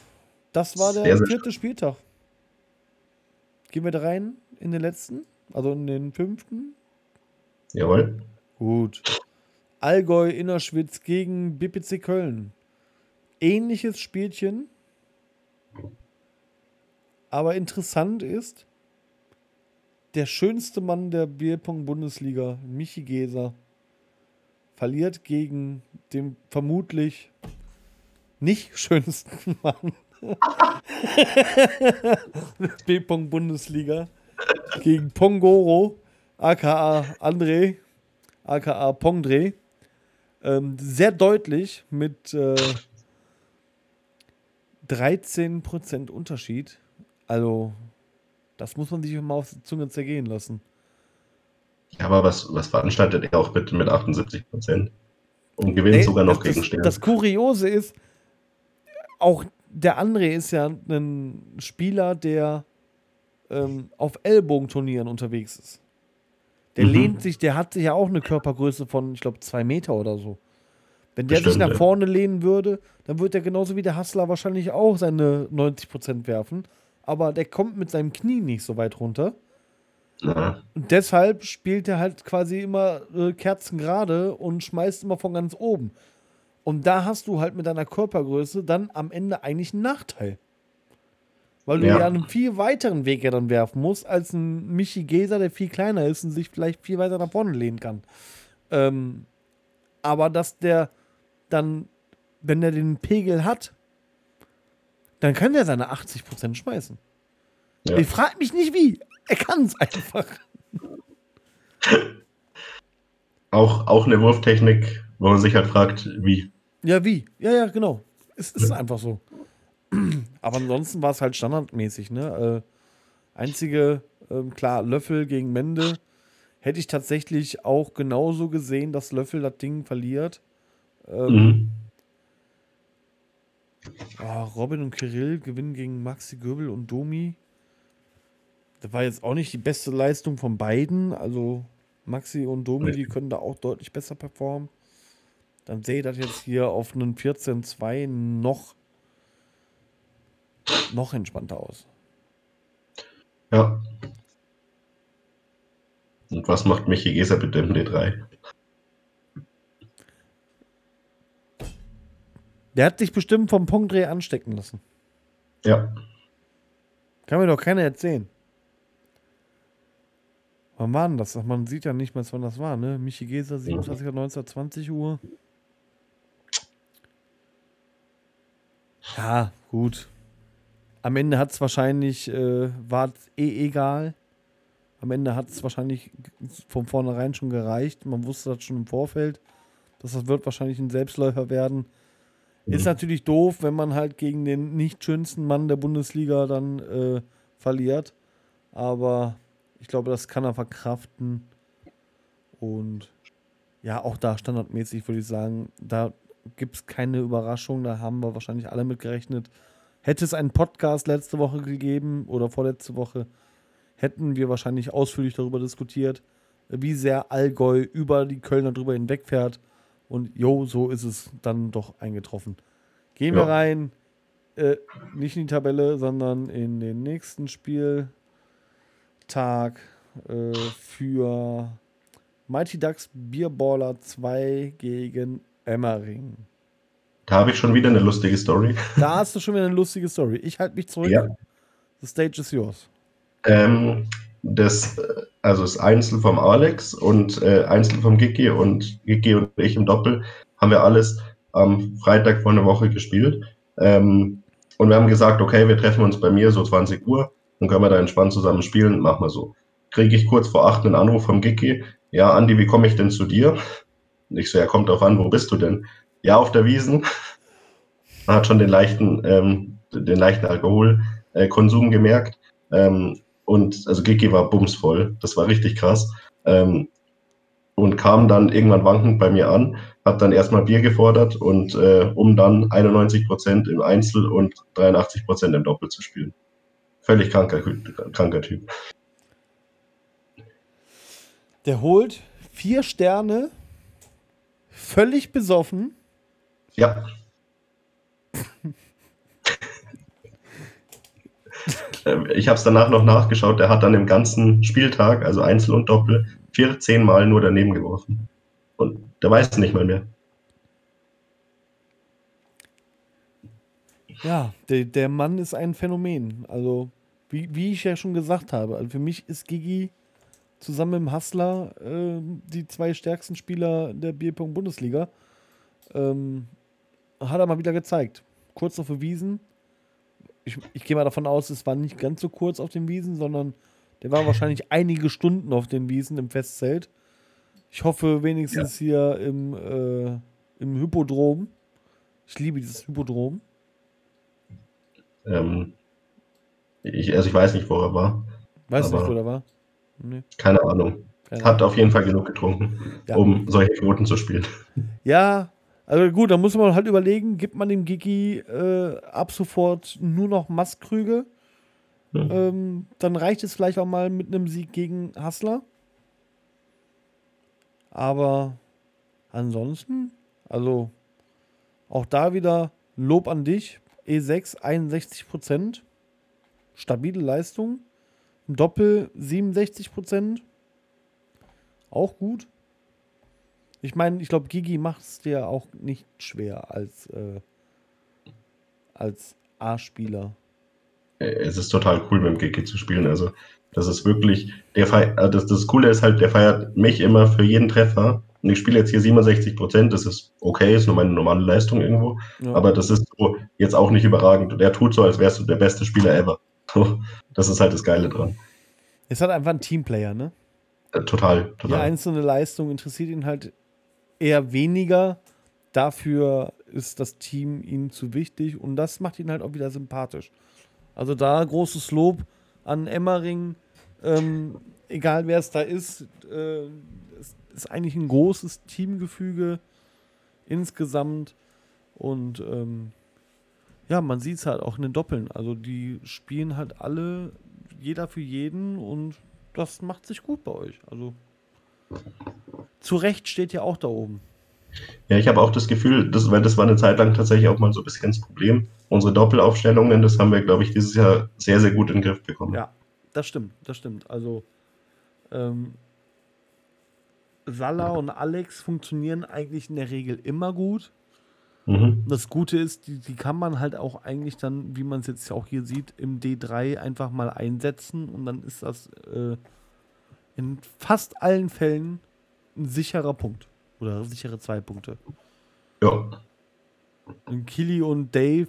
das war der sehr vierte Spieltag. Gehen wir da rein in den letzten? Also in den fünften? Jawohl. Gut. Allgäu Innerschwitz gegen BPC Köln. Ähnliches Spielchen. Aber interessant ist, der schönste Mann der Bierpong-Bundesliga, Michi Geser, verliert gegen den vermutlich nicht schönsten Mann der Bierpong-Bundesliga gegen Pongoro, aka André, aka Pongdre. Ähm, sehr deutlich mit äh, 13% Unterschied. Also, das muss man sich mal auf die Zunge zergehen lassen. Ja, aber was, was veranstaltet er auch bitte mit 78 Prozent? Und gewinnt sogar noch das, gegen das, Stern. das Kuriose ist, auch der André ist ja ein Spieler, der ähm, auf Ellbogenturnieren unterwegs ist. Der Mhm. lehnt sich, der hat sich ja auch eine Körpergröße von, ich glaube, zwei Meter oder so. Wenn der sich Bestimmt, nach ja. vorne lehnen würde, dann würde er genauso wie der Hassler wahrscheinlich auch seine 90% werfen. Aber der kommt mit seinem Knie nicht so weit runter. Ja. Und deshalb spielt er halt quasi immer äh, Kerzen gerade und schmeißt immer von ganz oben. Und da hast du halt mit deiner Körpergröße dann am Ende eigentlich einen Nachteil. Weil du ja, ja einen viel weiteren Weg ja dann werfen musst, als ein Michi Geser, der viel kleiner ist und sich vielleicht viel weiter nach vorne lehnen kann. Ähm, aber dass der dann, wenn er den Pegel hat, dann kann der seine 80% schmeißen. Ja. Ich frage mich nicht wie. Er kann es einfach. Auch, auch eine Wurftechnik, wo man sich halt fragt, wie. Ja, wie? Ja, ja, genau. Es ist ja. einfach so. Aber ansonsten war es halt standardmäßig, ne? Äh, einzige, äh, klar, Löffel gegen Mende. Hätte ich tatsächlich auch genauso gesehen, dass Löffel das Ding verliert. Ähm, mhm. Oh, Robin und Kirill gewinnen gegen Maxi Göbel und Domi. Das war jetzt auch nicht die beste Leistung von beiden. Also Maxi und Domi, die können da auch deutlich besser performen. Dann sehe ich das jetzt hier auf einen 14-2 noch, noch entspannter aus. Ja. Und was macht Michi Geser bitte im D3? Der hat sich bestimmt vom Punktdreh anstecken lassen. Ja. Kann mir doch keiner erzählen. Wann war denn das? Man sieht ja nicht mehr, wann das war, ne? Michi Geser, 27. 1920 Uhr. Ja, gut. Am Ende hat es wahrscheinlich, äh, war eh egal. Am Ende hat es wahrscheinlich von vornherein schon gereicht. Man wusste das schon im Vorfeld, dass das wird wahrscheinlich ein Selbstläufer werden. Ist mhm. natürlich doof, wenn man halt gegen den nicht schönsten Mann der Bundesliga dann äh, verliert. Aber ich glaube, das kann er verkraften. Und ja, auch da standardmäßig würde ich sagen, da gibt es keine Überraschung. Da haben wir wahrscheinlich alle mit gerechnet. Hätte es einen Podcast letzte Woche gegeben oder vorletzte Woche, hätten wir wahrscheinlich ausführlich darüber diskutiert, wie sehr Allgäu über die Kölner drüber hinwegfährt. Und jo, so ist es dann doch eingetroffen. Gehen ja. wir rein, äh, nicht in die Tabelle, sondern in den nächsten Spiel. Tag äh, für Mighty Ducks Bierballer 2 gegen Emmering. Da habe ich schon wieder eine lustige Story. Da hast du schon wieder eine lustige Story. Ich halte mich zurück. Ja. The stage is yours. Ähm, das, also das Einzel vom Alex und äh, Einzel vom Gigi und Gigi und ich im Doppel haben wir alles am Freitag vor einer Woche gespielt. Ähm, und wir haben gesagt, okay, wir treffen uns bei mir so 20 Uhr dann können wir da entspannt zusammen spielen, machen wir so. Kriege ich kurz vor acht einen Anruf vom Giki. Ja, Andi, wie komme ich denn zu dir? Ich so, ja, kommt drauf an, wo bist du denn? Ja, auf der Wiesen. Man hat schon den leichten, ähm, den leichten Alkoholkonsum gemerkt. Ähm, und also Giki war bumsvoll. Das war richtig krass. Ähm, und kam dann irgendwann wankend bei mir an, hat dann erstmal Bier gefordert und äh, um dann 91 Prozent im Einzel und 83 Prozent im Doppel zu spielen. Völlig kranker, kranker Typ. Der holt vier Sterne, völlig besoffen. Ja. Ähm, ich habe es danach noch nachgeschaut. Der hat dann im ganzen Spieltag, also Einzel und Doppel, 14 Mal nur daneben geworfen. Und der weiß es nicht mal mehr. Ja, der, der Mann ist ein Phänomen. Also, wie, wie ich ja schon gesagt habe, also für mich ist Gigi zusammen mit dem Hustler äh, die zwei stärksten Spieler der Bierpunkt Bundesliga. Ähm, hat er mal wieder gezeigt. Kurz auf den Wiesen. Ich, ich gehe mal davon aus, es war nicht ganz so kurz auf den Wiesen, sondern der war wahrscheinlich einige Stunden auf den Wiesen im Festzelt. Ich hoffe wenigstens ja. hier im, äh, im Hypodrom. Ich liebe dieses Hypodrom. Ähm, ich, also ich weiß nicht, wo er war. Weißt du nicht, wo er war? Nee. Keine Ahnung. Keine Hat auf jeden Fall genug getrunken, ja. um solche Quoten zu spielen. Ja, also gut, da muss man halt überlegen, gibt man dem Gigi äh, ab sofort nur noch Mastkrüge? Hm. Ähm, dann reicht es vielleicht auch mal mit einem Sieg gegen Hassler. Aber ansonsten, also auch da wieder Lob an dich. E6 61 Prozent. Stabile Leistung. Doppel 67 Prozent. Auch gut. Ich meine, ich glaube, Gigi macht es dir auch nicht schwer als, äh, als A-Spieler. Es ist total cool, mit dem Gigi zu spielen. Also, das ist wirklich, der Feier, äh, das, das Coole ist halt, der feiert mich immer für jeden Treffer. Und ich spiele jetzt hier 67 Prozent, das ist okay, ist nur meine normale Leistung irgendwo. Ja. Aber das ist so jetzt auch nicht überragend. Und er tut so, als wärst du der beste Spieler ever. das ist halt das Geile dran. Ist halt einfach ein Teamplayer, ne? Äh, total, total. Die einzelne Leistung interessiert ihn halt eher weniger. Dafür ist das Team ihm zu wichtig und das macht ihn halt auch wieder sympathisch. Also da großes Lob an Emmering. Ähm, egal wer es da ist, äh, es ist eigentlich ein großes Teamgefüge insgesamt. Und ähm, ja, man sieht es halt auch in den Doppeln. Also die spielen halt alle, jeder für jeden und das macht sich gut bei euch. Also zu Recht steht ja auch da oben. Ja, ich habe auch das Gefühl, das, weil das war eine Zeit lang tatsächlich auch mal so ein bisschen das Problem. Unsere Doppelaufstellungen, das haben wir, glaube ich, dieses Jahr sehr, sehr gut in den Griff bekommen. Ja, das stimmt, das stimmt. Also ähm, Salah und Alex funktionieren eigentlich in der Regel immer gut. Mhm. Das Gute ist, die, die kann man halt auch eigentlich dann, wie man es jetzt auch hier sieht, im D3 einfach mal einsetzen und dann ist das äh, in fast allen Fällen ein sicherer Punkt. Oder sichere zwei Punkte. Ja. Und Kili und Dave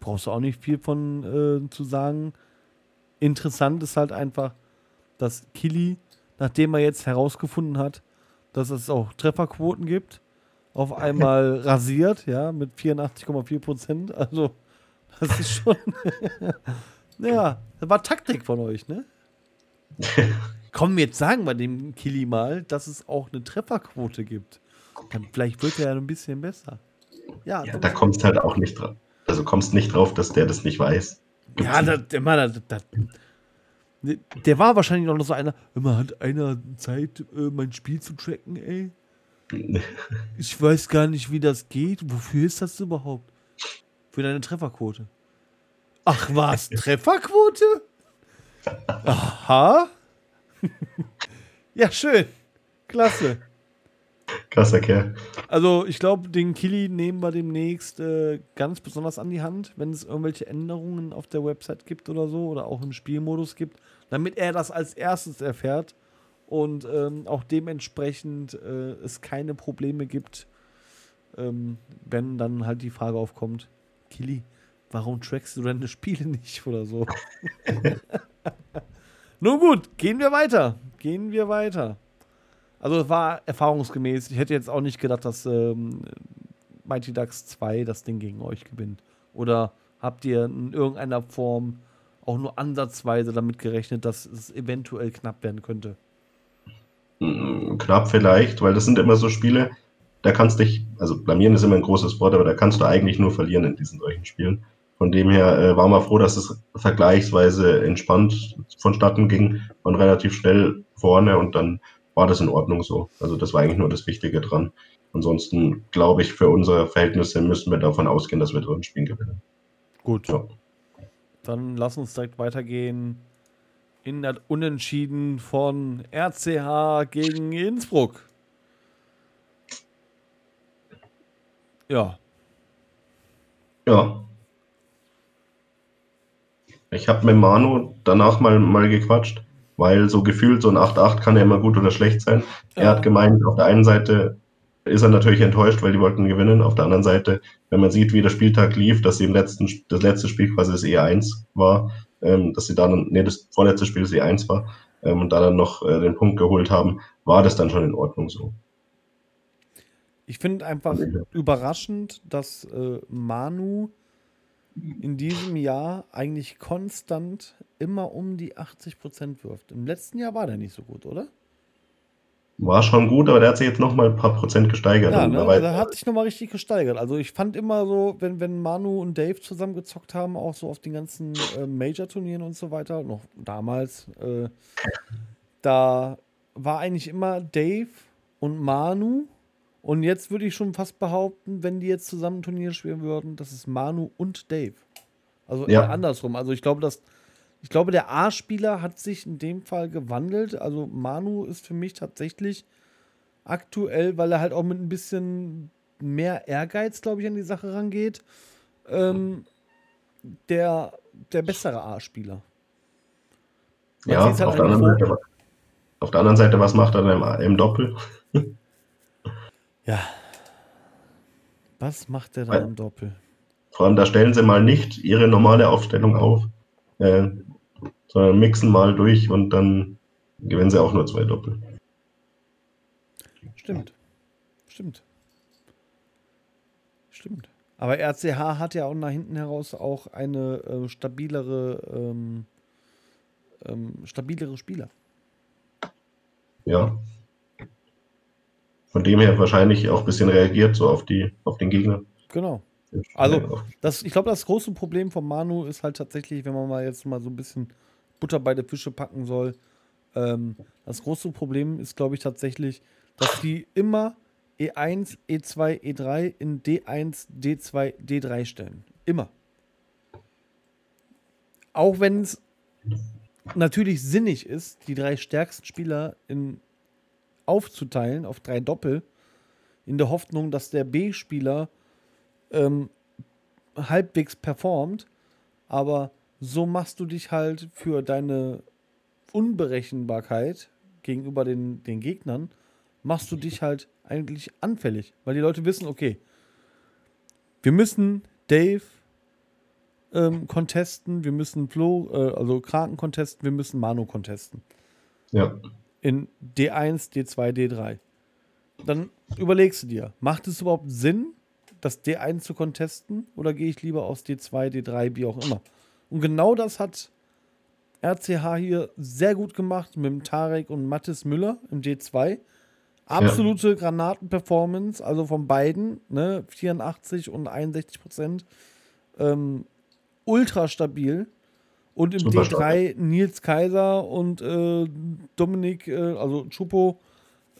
brauchst du auch nicht viel von äh, zu sagen. Interessant ist halt einfach, dass Kili, nachdem er jetzt herausgefunden hat, dass es auch Trefferquoten gibt, auf einmal rasiert, ja, mit 84,4 Prozent. Also, das ist schon. ja, das war Taktik von euch, ne? Komm, jetzt sagen wir dem Kili mal, dass es auch eine Trefferquote gibt. Dann vielleicht wird er ja ein bisschen besser. Ja, ja da kommst halt auch nicht drauf. Also kommst nicht drauf, dass der das nicht weiß. Gibt's ja, der, der, der, der war wahrscheinlich noch so einer, immer hat einer Zeit, äh, mein Spiel zu tracken, ey. Ich weiß gar nicht, wie das geht. Wofür ist das überhaupt? Für deine Trefferquote. Ach was, Trefferquote? Aha. ja, schön. Klasse. Krasser Kerl. Also, ich glaube, den Kili nehmen wir demnächst äh, ganz besonders an die Hand, wenn es irgendwelche Änderungen auf der Website gibt oder so oder auch im Spielmodus gibt, damit er das als erstes erfährt und ähm, auch dementsprechend äh, es keine Probleme gibt, ähm, wenn dann halt die Frage aufkommt: Kili, warum trackst du deine Spiele nicht oder so? Nun gut, gehen wir weiter. Gehen wir weiter. Also es war erfahrungsgemäß. Ich hätte jetzt auch nicht gedacht, dass ähm, Mighty Ducks 2 das Ding gegen euch gewinnt. Oder habt ihr in irgendeiner Form auch nur ansatzweise damit gerechnet, dass es eventuell knapp werden könnte? Hm, knapp vielleicht, weil das sind immer so Spiele, da kannst du dich, also blamieren ist immer ein großes Wort, aber da kannst du eigentlich nur verlieren in diesen solchen Spielen. Von dem her äh, waren wir froh, dass es vergleichsweise entspannt vonstatten ging, und relativ schnell vorne und dann war das in Ordnung so. Also das war eigentlich nur das Wichtige dran. Ansonsten glaube ich, für unsere Verhältnisse müssen wir davon ausgehen, dass wir drin spielen gewinnen. Gut. Ja. Dann lass uns direkt weitergehen in das Unentschieden von RCH gegen Innsbruck. Ja. Ja. Ich habe mit Manu danach mal, mal gequatscht, weil so gefühlt so ein 8-8 kann ja immer gut oder schlecht sein. Ja. Er hat gemeint, auf der einen Seite ist er natürlich enttäuscht, weil die wollten gewinnen. Auf der anderen Seite, wenn man sieht, wie der Spieltag lief, dass sie im letzten, das letzte Spiel quasi das E1 war, ähm, dass sie dann, nee, das vorletzte Spiel das E1 war, ähm, und da dann noch äh, den Punkt geholt haben, war das dann schon in Ordnung so. Ich finde einfach überraschend, dass äh, Manu in diesem Jahr eigentlich konstant immer um die 80 Prozent wirft. Im letzten Jahr war der nicht so gut, oder? War schon gut, aber der hat sich jetzt noch mal ein paar Prozent gesteigert. Ja, ne? Also der hat sich noch mal richtig gesteigert. Also ich fand immer so, wenn, wenn Manu und Dave zusammen gezockt haben, auch so auf den ganzen äh, Major-Turnieren und so weiter, noch damals, äh, da war eigentlich immer Dave und Manu und jetzt würde ich schon fast behaupten, wenn die jetzt zusammen ein Turnier spielen würden, das ist Manu und Dave. Also ja. andersrum. Also ich glaube, dass ich glaube, der A-Spieler hat sich in dem Fall gewandelt. Also Manu ist für mich tatsächlich aktuell, weil er halt auch mit ein bisschen mehr Ehrgeiz, glaube ich, an die Sache rangeht, ähm, der, der bessere A-Spieler. Ja, halt auf, der anderen Seite, auf der anderen Seite, was macht er denn im, im Doppel? Ja. Was macht er da im Doppel? Vor allem, da stellen sie mal nicht ihre normale Aufstellung auf, äh, sondern mixen mal durch und dann gewinnen sie auch nur zwei Doppel. Stimmt. Stimmt. Stimmt. Aber RCH hat ja auch nach hinten heraus auch eine äh, stabilere, ähm, ähm, stabilere Spieler. Ja. Von dem her wahrscheinlich auch ein bisschen reagiert so auf die, auf den Gegner. Genau. Also, das, ich glaube, das große Problem von Manu ist halt tatsächlich, wenn man mal jetzt mal so ein bisschen Butter bei der Fische packen soll. Ähm, das große Problem ist, glaube ich, tatsächlich, dass die immer E1, E2, E3 in D1, D2, D3 stellen. Immer. Auch wenn es natürlich sinnig ist, die drei stärksten Spieler in, aufzuteilen auf drei Doppel, in der Hoffnung, dass der B-Spieler ähm, halbwegs performt, aber so machst du dich halt für deine Unberechenbarkeit gegenüber den, den Gegnern, machst du dich halt eigentlich anfällig, weil die Leute wissen, okay, wir müssen Dave ähm, contesten, wir müssen Flo, äh, also Kraken contesten, wir müssen Manu contesten. Ja. In D1, D2, D3. Dann überlegst du dir, macht es überhaupt Sinn, das D1 zu contesten oder gehe ich lieber aus D2, D3, wie auch immer? Und genau das hat RCH hier sehr gut gemacht mit Tarek und Mathis Müller im D2. Absolute ja. Granatenperformance, also von beiden, ne, 84 und 61 Prozent. Ähm, ultra stabil. Und im Super D3 stark. Nils Kaiser und äh, Dominik, äh, also Chupo,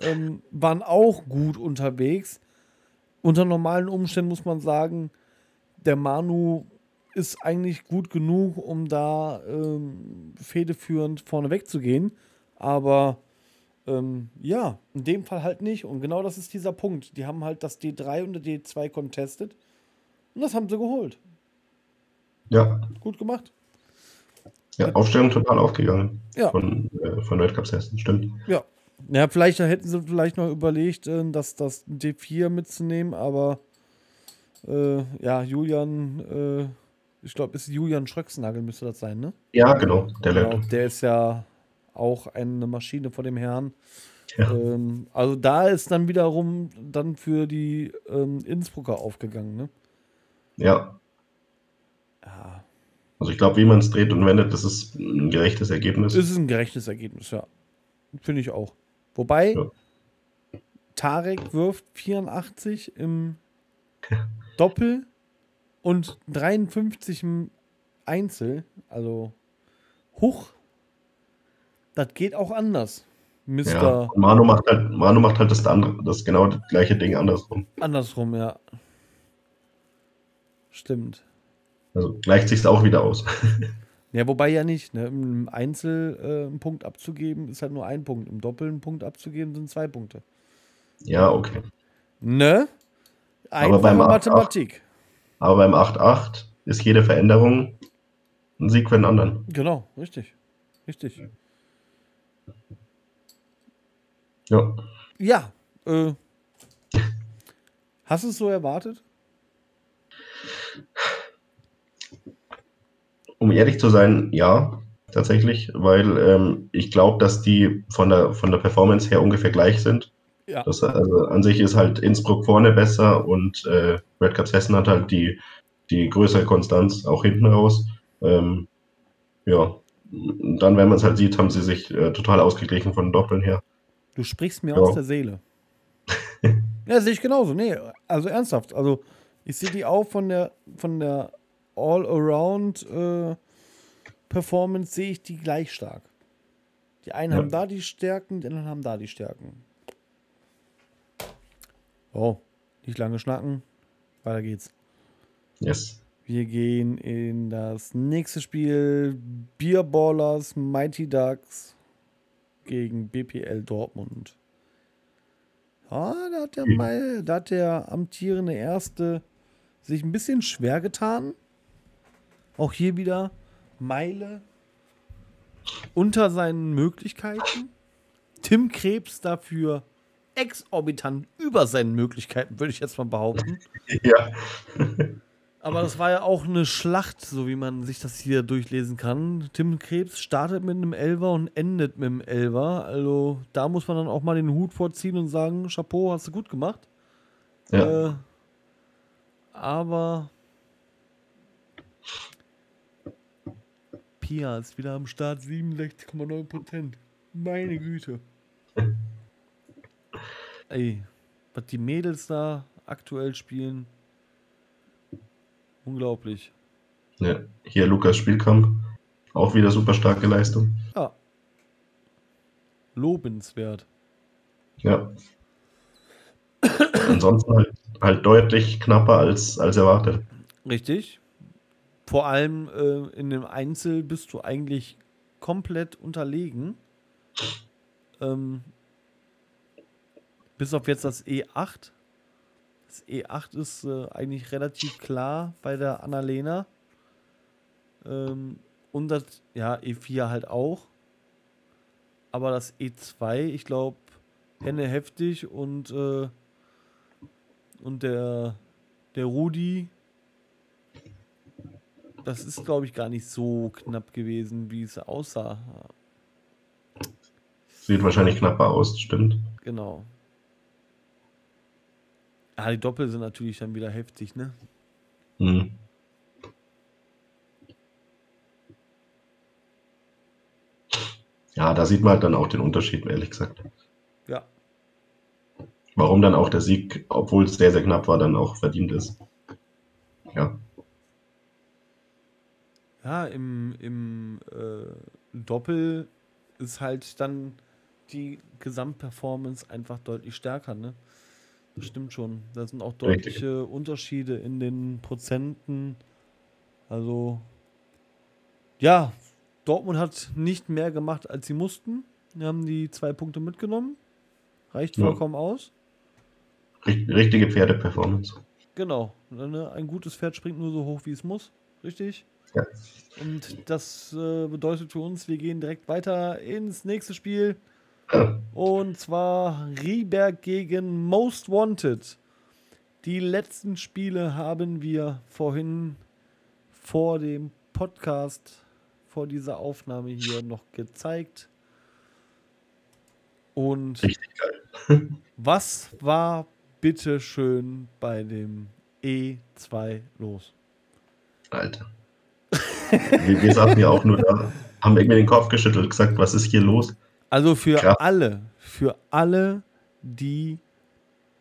ähm, waren auch gut unterwegs unter normalen Umständen muss man sagen, der Manu ist eigentlich gut genug, um da ähm, federführend vorne wegzugehen. Aber ähm, ja, in dem Fall halt nicht. Und genau das ist dieser Punkt. Die haben halt das D3 und das D2 contestet. Und das haben sie geholt. Ja. Gut gemacht. Ja, Aufstellung total aufgegangen. Ja. Von, äh, von Weltcups Hessen, stimmt. Ja. Ja, vielleicht hätten sie vielleicht noch überlegt, äh, das, das D4 mitzunehmen, aber äh, ja, Julian, äh, ich glaube, ist Julian Schröcksnagel müsste das sein, ne? Ja, genau, der genau, Der ist ja auch eine Maschine vor dem Herrn. Ja. Ähm, also da ist dann wiederum dann für die ähm, Innsbrucker aufgegangen, ne? Ja. Ja. Also ich glaube, wie man es dreht und wendet, das ist ein gerechtes Ergebnis. Es ist ein gerechtes Ergebnis, ja. Finde ich auch. Wobei ja. Tarek wirft 84 im Doppel und 53 im Einzel. Also hoch. Das geht auch anders. Mr. Ja, Manu macht halt, Manu macht halt das, andere, das genau das gleiche Ding andersrum. Andersrum, ja. Stimmt. Also gleicht sich auch wieder aus. Ja, wobei ja nicht. Ne? Im Einzel äh, einen Punkt abzugeben, ist halt nur ein Punkt. Im Doppel einen Punkt abzugeben, sind zwei Punkte. Ja, okay. Ne? Einfache aber beim Mathematik. 8, aber beim 8-8 ist jede Veränderung ein Sieg für den anderen. Genau, richtig. Richtig. Ja. Ja. Äh, hast du es so erwartet? Um ehrlich zu sein, ja, tatsächlich, weil ähm, ich glaube, dass die von der, von der Performance her ungefähr gleich sind. Ja. Das, also an sich ist halt Innsbruck vorne besser und äh, Red Cups Hessen hat halt die, die größere Konstanz auch hinten raus. Ähm, ja, dann, wenn man es halt sieht, haben sie sich äh, total ausgeglichen von Doppeln her. Du sprichst mir ja. aus der Seele. ja, sehe ich genauso. Nee, also ernsthaft. Also ich sehe die auch von der, von der All-Around äh, Performance sehe ich die gleich stark. Die einen ja. haben da die Stärken, die anderen haben da die Stärken. Oh, nicht lange schnacken. Weiter geht's. Yes. Wir gehen in das nächste Spiel. Beerballers Mighty Ducks gegen BPL Dortmund. Ja, da hat der, da hat der amtierende Erste sich ein bisschen schwer getan. Auch hier wieder Meile unter seinen Möglichkeiten. Tim Krebs dafür exorbitant über seinen Möglichkeiten, würde ich jetzt mal behaupten. Ja. Aber das war ja auch eine Schlacht, so wie man sich das hier durchlesen kann. Tim Krebs startet mit einem Elver und endet mit einem Elver. Also da muss man dann auch mal den Hut vorziehen und sagen, Chapeau, hast du gut gemacht. Ja. Äh, aber Pia ist wieder am Start, 67,9 Prozent. Meine Güte. Ey, was die Mädels da aktuell spielen, unglaublich. Ja, hier Lukas Spielkamp, auch wieder super starke Leistung. Ja. Lobenswert. Ja. Ansonsten halt, halt, deutlich knapper als, als erwartet. Richtig. Vor allem äh, in dem Einzel bist du eigentlich komplett unterlegen. Ähm, bis auf jetzt das E8. Das E8 ist äh, eigentlich relativ klar bei der Annalena. Ähm, und das, ja, E4 halt auch. Aber das E2, ich glaube, Henne heftig und, äh, und der, der Rudi, das ist, glaube ich, gar nicht so knapp gewesen, wie es aussah. Sieht wahrscheinlich knapper aus, stimmt. Genau. Ja, die Doppel sind natürlich dann wieder heftig, ne? Mhm. Ja, da sieht man halt dann auch den Unterschied, ehrlich gesagt. Ja. Warum dann auch der Sieg, obwohl es sehr, sehr knapp war, dann auch verdient ist. Ja. Ja, im, im äh, Doppel ist halt dann die Gesamtperformance einfach deutlich stärker, ne? Das stimmt schon. Da sind auch deutliche Richtig. Unterschiede in den Prozenten. Also, ja, Dortmund hat nicht mehr gemacht, als sie mussten. Wir haben die zwei Punkte mitgenommen. Reicht vollkommen ja. aus. Richtige Pferdeperformance. Genau. Ne, ein gutes Pferd springt nur so hoch, wie es muss. Richtig? Ja. Und das äh, bedeutet für uns, wir gehen direkt weiter ins nächste Spiel. Und zwar Rieberg gegen Most Wanted. Die letzten Spiele haben wir vorhin vor dem Podcast, vor dieser Aufnahme hier noch gezeigt. Und was war bitte schön bei dem E2 los? Alter. Wir, wir saßen ja auch nur da, haben irgendwie den Kopf geschüttelt, gesagt, was ist hier los? Also für Krass. alle, für alle, die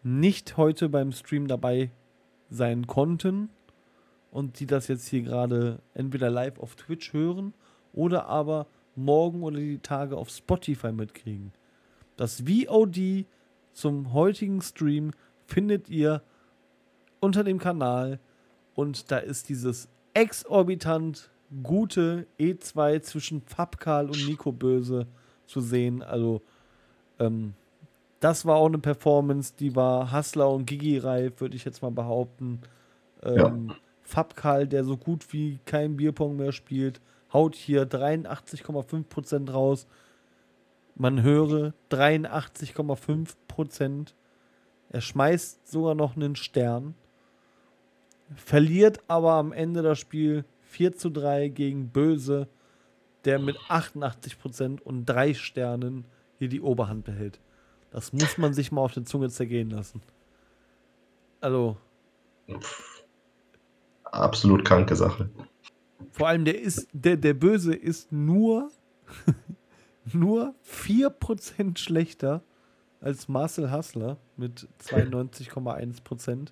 nicht heute beim Stream dabei sein konnten und die das jetzt hier gerade entweder live auf Twitch hören oder aber morgen oder die Tage auf Spotify mitkriegen. Das VOD zum heutigen Stream findet ihr unter dem Kanal und da ist dieses exorbitant gute E2 zwischen Fabkal und Nico Böse zu sehen. Also, ähm, das war auch eine Performance, die war Hassler und Gigi-reif, würde ich jetzt mal behaupten. Ähm, ja. Fabkal, der so gut wie kein Bierpong mehr spielt, haut hier 83,5% raus. Man höre 83,5%. Er schmeißt sogar noch einen Stern. Verliert aber am Ende das Spiel 4 zu 3 gegen Böse der mit 88% und drei Sternen hier die Oberhand behält. Das muss man sich mal auf der Zunge zergehen lassen. Also. Absolut kranke Sache. Vor allem der ist, der, der Böse ist nur, nur 4% schlechter als Marcel Hassler mit 92,1%.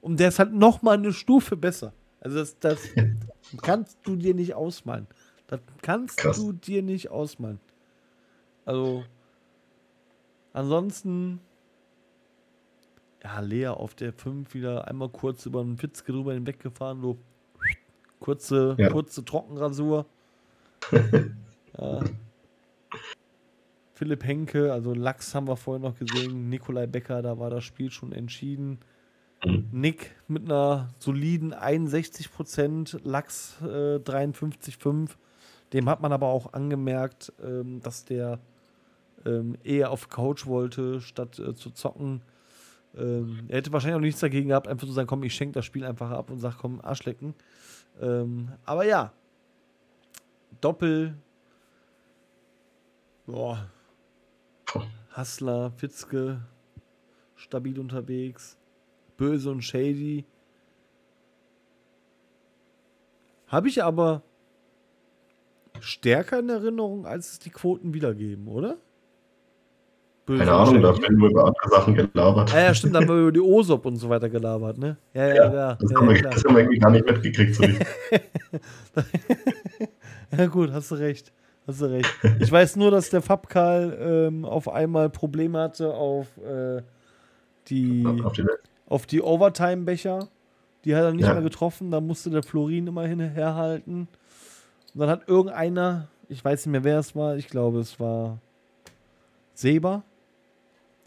Und der ist halt nochmal eine Stufe besser. Also das, das kannst du dir nicht ausmalen. Das kannst Krass. du dir nicht ausmalen. Also, ansonsten, ja, Lea auf der 5 wieder einmal kurz über den Fitzke drüber hinweggefahren, so Kurze, ja. kurze Trockenrasur. ja. Philipp Henke, also Lachs haben wir vorhin noch gesehen. Nikolai Becker, da war das Spiel schon entschieden. Mhm. Nick mit einer soliden 61%, Lachs äh, 53,5%. Dem hat man aber auch angemerkt, ähm, dass der ähm, eher auf Coach wollte, statt äh, zu zocken. Ähm, er hätte wahrscheinlich auch nichts dagegen gehabt, einfach zu sagen, komm, ich schenke das Spiel einfach ab und sag, komm, Arschlecken. Ähm, aber ja, Doppel, boah, Hassler, Fitzke, stabil unterwegs, böse und shady. Habe ich aber stärker in Erinnerung, als es die Quoten wiedergeben, oder? Böse Keine Ahnung, da werden wir über andere Sachen gelabert. Ja, ja stimmt, da haben wir über die OSOP und so weiter gelabert, ne? Ja, ja, ja. ja das, ja, haben wir, das, haben wir, irgendwie gar nicht mitgekriegt. So ja, gut, hast du recht. Hast du recht. Ich weiß nur, dass der Fabkal ähm, auf einmal Probleme hatte auf äh, die, auf die, auf die Overtime-Becher. Die hat er nicht mehr getroffen, da musste der Florin immer hinherhalten. Und dann hat irgendeiner, ich weiß nicht mehr, wer es war, ich glaube, es war Seba,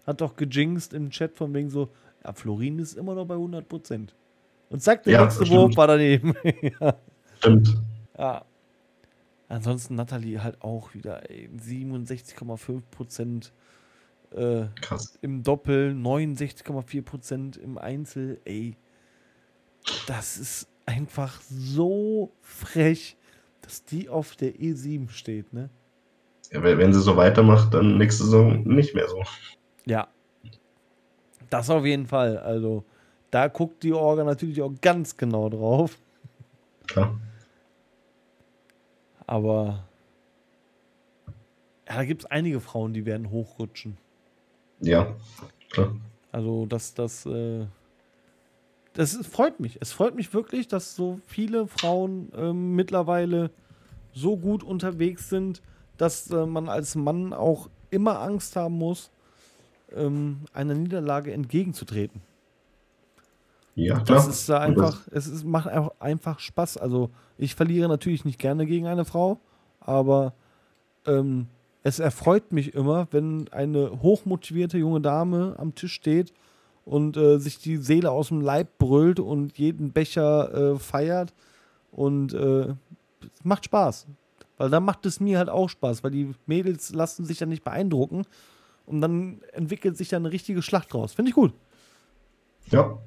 hat doch gejinxt im Chat von wegen so, ja, Florin ist immer noch bei 100 Prozent. Und zack, der ja, nächste Wurf war daneben. ja. Stimmt. Ja. Ansonsten Nathalie halt auch wieder 67,5 Äh, im Doppel, 69,4 Prozent im Einzel. Ey, das ist einfach so frech dass die auf der E7 steht, ne? Ja, wenn sie so weitermacht, dann nächste Saison nicht mehr so. Ja. Das auf jeden Fall. Also, da guckt die Orga natürlich auch ganz genau drauf. Klar. Aber ja, da gibt es einige Frauen, die werden hochrutschen. Ja, klar. Also, dass das, äh, das freut mich. Es freut mich wirklich, dass so viele Frauen ähm, mittlerweile so gut unterwegs sind, dass äh, man als Mann auch immer Angst haben muss, ähm, einer Niederlage entgegenzutreten. Ja, klar. Das ist äh, einfach, es ist, macht auch einfach Spaß. Also ich verliere natürlich nicht gerne gegen eine Frau, aber ähm, es erfreut mich immer, wenn eine hochmotivierte junge Dame am Tisch steht und äh, sich die Seele aus dem Leib brüllt und jeden Becher äh, feiert. Und äh, macht Spaß. Weil dann macht es mir halt auch Spaß, weil die Mädels lassen sich ja nicht beeindrucken. Und dann entwickelt sich da eine richtige Schlacht draus. Finde ich gut. Ja,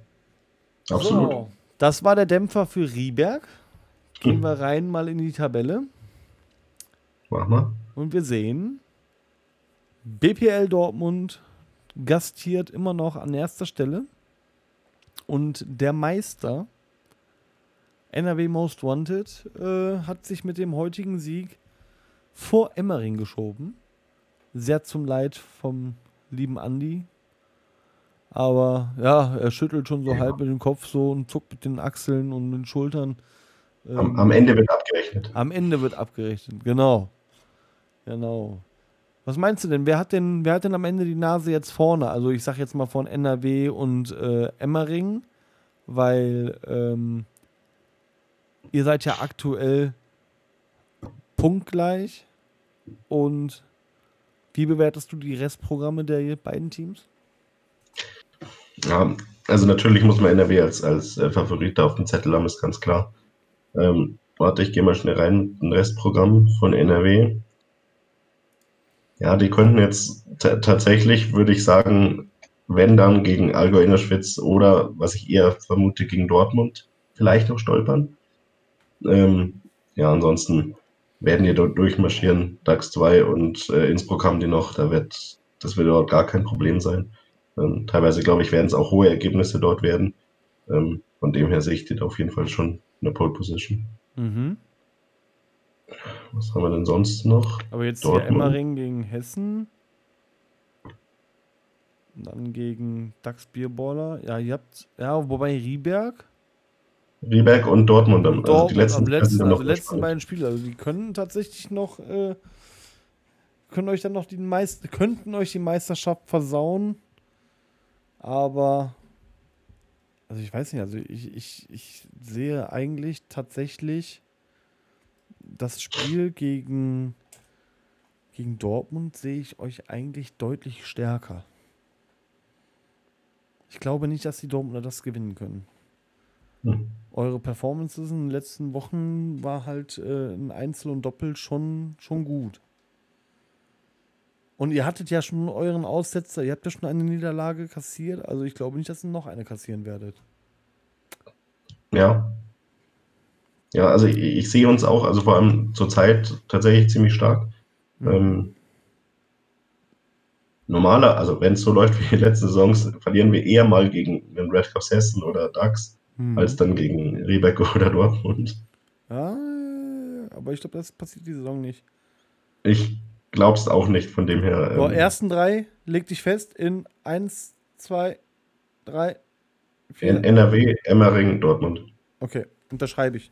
absolut. So, das war der Dämpfer für Rieberg. Gehen hm. wir rein mal in die Tabelle. Mach mal. Und wir sehen, BPL Dortmund gastiert immer noch an erster Stelle. Und der Meister, NRW Most Wanted, äh, hat sich mit dem heutigen Sieg vor Emmering geschoben. Sehr zum Leid vom lieben Andi. Aber ja, er schüttelt schon so ja. halb mit dem Kopf so und zuckt mit den Achseln und den Schultern. Ähm, am, am, Ende wird abgerechnet. Am Ende wird abgerechnet, genau. Genau. Was meinst du denn? Wer hat denn, wer hat denn am Ende die Nase jetzt vorne? Also ich sag jetzt mal von NRW und äh, Emmering, weil ähm, ihr seid ja aktuell punktgleich. Und wie bewertest du die Restprogramme der beiden Teams? Ja, also natürlich muss man NRW als, als äh, Favorit auf dem Zettel haben, ist ganz klar. Ähm, warte, ich gehe mal schnell rein. Ein Restprogramm von NRW. Ja, die könnten jetzt tatsächlich, würde ich sagen, wenn dann gegen Allgäu Innerschwitz oder, was ich eher vermute, gegen Dortmund vielleicht noch stolpern. Ähm, ja, ansonsten werden die dort durchmarschieren. DAX 2 und äh, Innsbruck haben die noch. Da wird, das wird dort gar kein Problem sein. Ähm, teilweise, glaube ich, werden es auch hohe Ergebnisse dort werden. Ähm, von dem her sehe ich die da auf jeden Fall schon in der Pole Position. Mhm. Was haben wir denn sonst noch? Aber jetzt Dortmund. hier Emmering gegen Hessen. dann gegen DAX Bierballer. Ja, ihr habt, ja, wobei Rieberg. Rieberg und Dortmund. Und also die letzten, letzten, also letzten beiden Spiele. Also die können tatsächlich noch, äh, können euch dann noch die Meister, könnten euch die Meisterschaft versauen. Aber Also ich weiß nicht, also ich, ich, ich sehe eigentlich tatsächlich das Spiel gegen, gegen Dortmund sehe ich euch eigentlich deutlich stärker. Ich glaube nicht, dass die Dortmunder das gewinnen können. Hm. Eure Performances in den letzten Wochen war halt äh, in Einzel und Doppel schon, schon gut. Und ihr hattet ja schon euren Aussetzer, ihr habt ja schon eine Niederlage kassiert, also ich glaube nicht, dass ihr noch eine kassieren werdet. Ja. Ja, also ich, ich sehe uns auch, also vor allem zur Zeit tatsächlich ziemlich stark. Mhm. Ähm, normaler, also wenn es so läuft wie die letzten Saisons, verlieren wir eher mal gegen den Red Cups Hessen oder DAX, mhm. als dann gegen Riebeck oder Dortmund. Ja, aber ich glaube, das passiert die Saison nicht. Ich glaube es auch nicht, von dem her. Ähm, ersten drei, leg dich fest, in 1, 2, 3, 4. In NRW, Emmering, Dortmund. Okay, unterschreibe ich.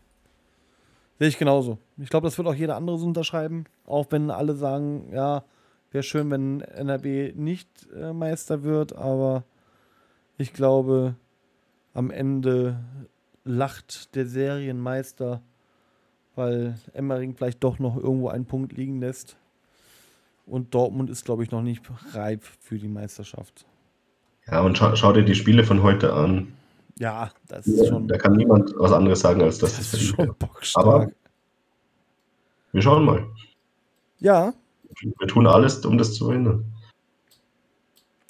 Sehe ich genauso. Ich glaube, das wird auch jeder andere so unterschreiben. Auch wenn alle sagen, ja, wäre schön, wenn NRW nicht äh, Meister wird, aber ich glaube, am Ende lacht der Serienmeister, weil Emmering vielleicht doch noch irgendwo einen Punkt liegen lässt. Und Dortmund ist, glaube ich, noch nicht reif für die Meisterschaft. Ja, und schau, schau dir die Spiele von heute an. Ja, das ist schon. Da kann niemand was anderes sagen, als dass das, das ist schon bockstark. Aber wir schauen mal. Ja. Wir tun alles, um das zu verhindern.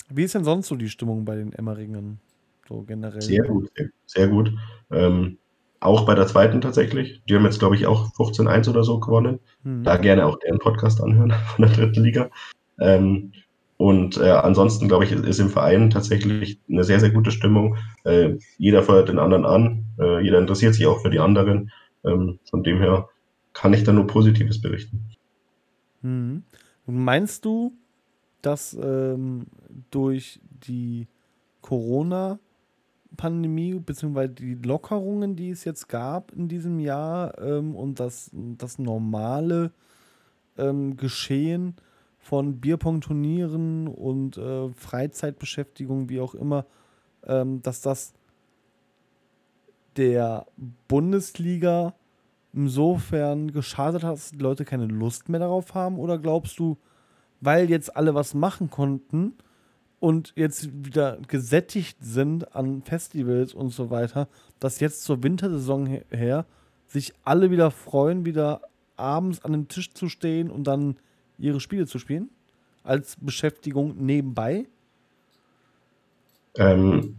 Wie ist denn sonst so die Stimmung bei den Emmeringern? So generell. Sehr gut, sehr gut. Ähm, auch bei der zweiten tatsächlich. Die haben jetzt, glaube ich, auch 15-1 oder so gewonnen. Mhm. Da gerne auch deren Podcast anhören von der dritten Liga. Ähm, und äh, ansonsten, glaube ich, ist, im Verein tatsächlich eine sehr, sehr gute Stimmung. Äh, jeder feuert den anderen an. Äh, jeder interessiert sich auch für die anderen. Ähm, von dem her kann ich da nur Positives berichten. Mhm. Meinst du, dass ähm, durch die Corona- Pandemie beziehungsweise die Lockerungen, die es jetzt gab in diesem Jahr ähm, und das, das normale ähm, Geschehen von Bierpong-Turnieren und äh, Freizeitbeschäftigung, wie auch immer, ähm, dass das der Bundesliga insofern geschadet hat, dass die Leute keine Lust mehr darauf haben? Oder glaubst du, weil jetzt alle was machen konnten, und jetzt wieder gesättigt sind an Festivals und so weiter, dass jetzt zur Wintersaison her sich alle wieder freuen, wieder abends an dem Tisch zu stehen und dann ihre Spiele zu spielen? Als Beschäftigung nebenbei? Ähm,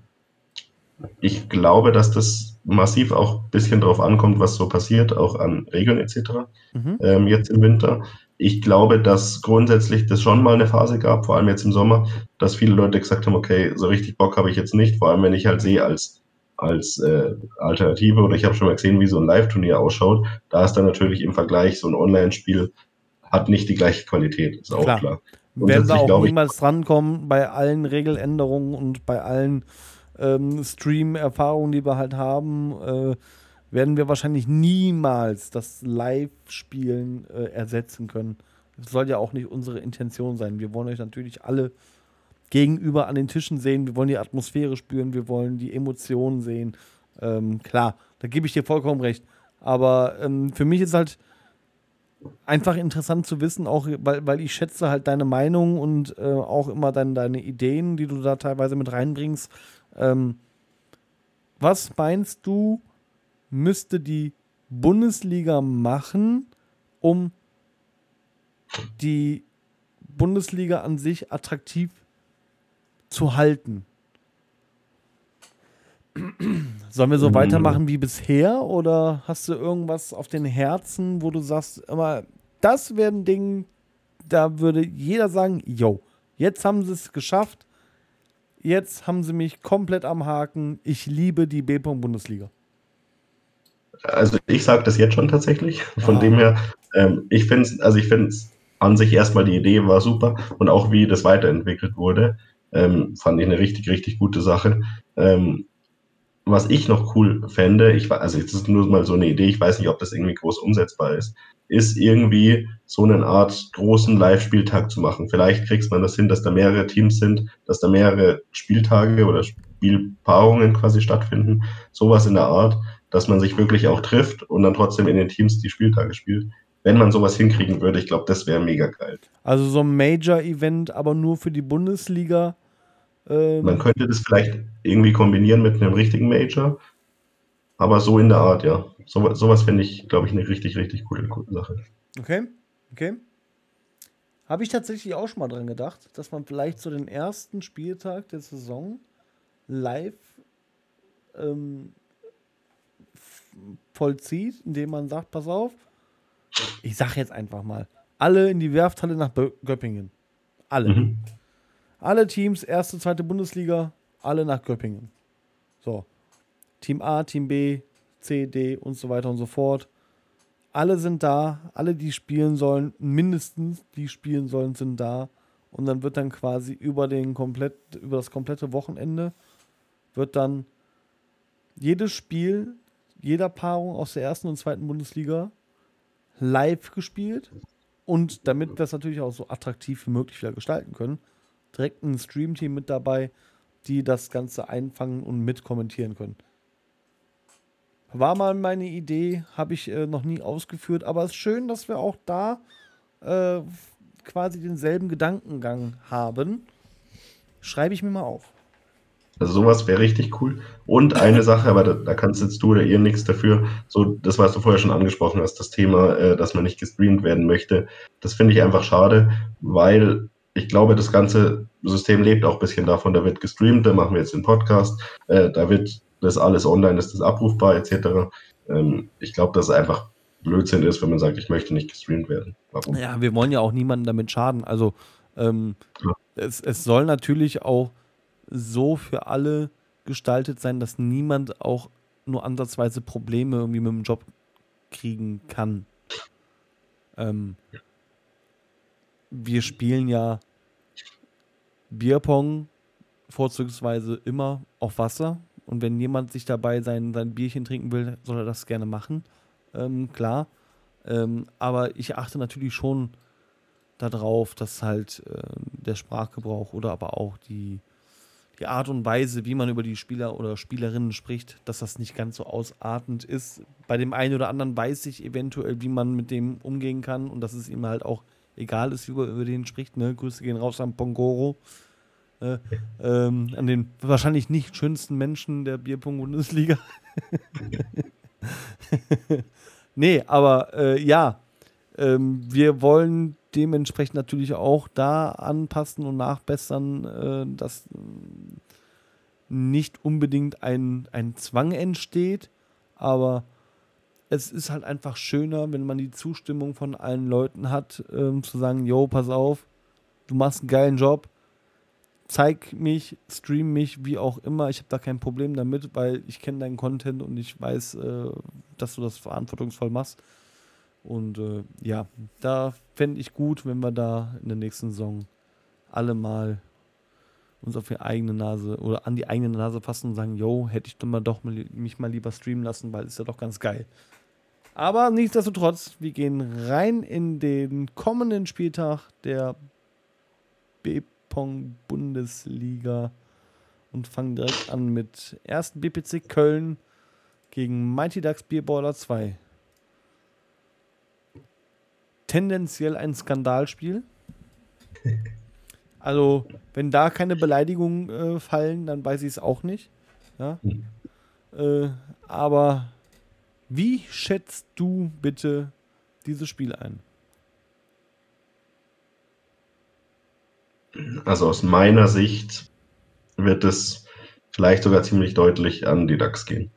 ich glaube, dass das massiv auch ein bisschen darauf ankommt, was so passiert, auch an Regeln etc. Mhm. Ähm, jetzt im Winter ich glaube, dass grundsätzlich das schon mal eine Phase gab, vor allem jetzt im Sommer, dass viele Leute gesagt haben, okay, so richtig Bock habe ich jetzt nicht, vor allem wenn ich halt sehe als, als äh, Alternative oder ich habe schon mal gesehen, wie so ein Live-Turnier ausschaut, da ist dann natürlich im Vergleich so ein Online-Spiel hat nicht die gleiche Qualität, ist auch klar. klar. Werden da auch niemals drankommen bei allen Regeländerungen und bei allen ähm, Stream-Erfahrungen, die wir halt haben. Äh, werden wir wahrscheinlich niemals das Live-Spielen äh, ersetzen können. Das soll ja auch nicht unsere Intention sein. Wir wollen euch natürlich alle gegenüber an den Tischen sehen. Wir wollen die Atmosphäre spüren. Wir wollen die Emotionen sehen. Ähm, klar, da gebe ich dir vollkommen recht. Aber ähm, für mich ist halt einfach interessant zu wissen, auch weil, weil ich schätze halt deine Meinung und äh, auch immer dein, deine Ideen, die du da teilweise mit reinbringst. Ähm, was meinst du, müsste die Bundesliga machen, um die Bundesliga an sich attraktiv zu halten? Sollen wir so mhm. weitermachen wie bisher oder hast du irgendwas auf den Herzen, wo du sagst, immer, das wäre ein Ding, da würde jeder sagen, yo, jetzt haben sie es geschafft, jetzt haben sie mich komplett am Haken, ich liebe die B-Bundesliga also ich sage das jetzt schon tatsächlich. Von ah. dem her, ähm, ich finde es, also ich finde es an sich erstmal die Idee war super und auch wie das weiterentwickelt wurde, ähm, fand ich eine richtig, richtig gute Sache. Ähm, was ich noch cool fände, ich also das ist nur mal so eine Idee, ich weiß nicht, ob das irgendwie groß umsetzbar ist, ist irgendwie so eine Art großen Live-Spieltag zu machen. Vielleicht kriegt man das hin, dass da mehrere Teams sind, dass da mehrere Spieltage oder Spielpaarungen quasi stattfinden. Sowas in der Art, dass man sich wirklich auch trifft und dann trotzdem in den Teams die Spieltage spielt. Wenn man sowas hinkriegen würde, ich glaube, das wäre mega geil. Also so ein Major-Event, aber nur für die Bundesliga. Ähm man könnte das vielleicht irgendwie kombinieren mit einem richtigen Major. Aber so in der Art, ja. So, sowas finde ich, glaube ich, eine richtig, richtig coole, Sache. Okay, okay. Habe ich tatsächlich auch schon mal dran gedacht, dass man vielleicht so den ersten Spieltag der Saison live ähm, vollzieht, indem man sagt, pass auf, ich sage jetzt einfach mal, alle in die Werfthalle nach Göppingen. Alle. Mhm. Alle Teams, erste, zweite Bundesliga, alle nach Göppingen. So. Team A, Team B, C, D und so weiter und so fort. Alle sind da, alle, die spielen sollen, mindestens die spielen sollen, sind da. Und dann wird dann quasi über den komplett, über das komplette Wochenende wird dann jedes Spiel, jeder Paarung aus der ersten und zweiten Bundesliga live gespielt. Und damit wir es natürlich auch so attraktiv wie möglich wieder gestalten können, direkt ein Streamteam mit dabei, die das Ganze einfangen und mitkommentieren können. War mal meine Idee, habe ich äh, noch nie ausgeführt, aber es ist schön, dass wir auch da äh, quasi denselben Gedankengang haben. Schreibe ich mir mal auf. Also sowas wäre richtig cool. Und eine Sache, aber da, da, kannst jetzt du oder ihr nichts dafür. So, das, was du vorher schon angesprochen hast, das Thema, äh, dass man nicht gestreamt werden möchte. Das finde ich einfach schade, weil ich glaube, das ganze System lebt auch ein bisschen davon. Da wird gestreamt, da machen wir jetzt den Podcast, äh, da wird das alles online, ist das abrufbar etc. Ähm, ich glaube, dass es einfach Blödsinn ist, wenn man sagt, ich möchte nicht gestreamt werden. Warum? Ja, wir wollen ja auch niemanden damit schaden. Also ähm, ja. es, es soll natürlich auch so für alle gestaltet sein, dass niemand auch nur ansatzweise Probleme irgendwie mit dem Job kriegen kann. Ähm, wir spielen ja Bierpong vorzugsweise immer auf Wasser, und wenn jemand sich dabei sein, sein Bierchen trinken will, soll er das gerne machen. Ähm, klar. Ähm, aber ich achte natürlich schon darauf, dass halt äh, der Sprachgebrauch oder aber auch die, die Art und Weise, wie man über die Spieler oder Spielerinnen spricht, dass das nicht ganz so ausartend ist. Bei dem einen oder anderen weiß ich eventuell, wie man mit dem umgehen kann und dass es ihm halt auch egal ist, wie man über den spricht. Ne? Grüße gehen raus an Pongoro. Äh, ähm, an den wahrscheinlich nicht schönsten Menschen der Bierpong-Bundesliga. nee, aber äh, ja, ähm, wir wollen dementsprechend natürlich auch da anpassen und nachbessern, äh, dass nicht unbedingt ein, ein Zwang entsteht, aber es ist halt einfach schöner, wenn man die Zustimmung von allen Leuten hat, ähm, zu sagen, yo, pass auf, du machst einen geilen Job, zeig mich, stream mich, wie auch immer. Ich habe da kein Problem damit, weil ich kenne deinen Content und ich weiß, äh, dass du das verantwortungsvoll machst. Und äh, ja, da fände ich gut, wenn wir da in der nächsten Saison alle mal uns auf die eigene Nase oder an die eigene Nase fassen und sagen, yo, hätte ich doch mal doch mich mal lieber streamen lassen, weil ist ja doch ganz geil. Aber nichtsdestotrotz, wir gehen rein in den kommenden Spieltag der B Pong-Bundesliga und fangen direkt an mit ersten BPC Köln gegen Mighty Ducks Bierballer 2. Tendenziell ein Skandalspiel. Also, wenn da keine Beleidigungen äh, fallen, dann weiß ich es auch nicht. Ja? Mhm. Äh, aber wie schätzt du bitte dieses Spiel ein? Also aus meiner Sicht wird es vielleicht sogar ziemlich deutlich an die DAX gehen.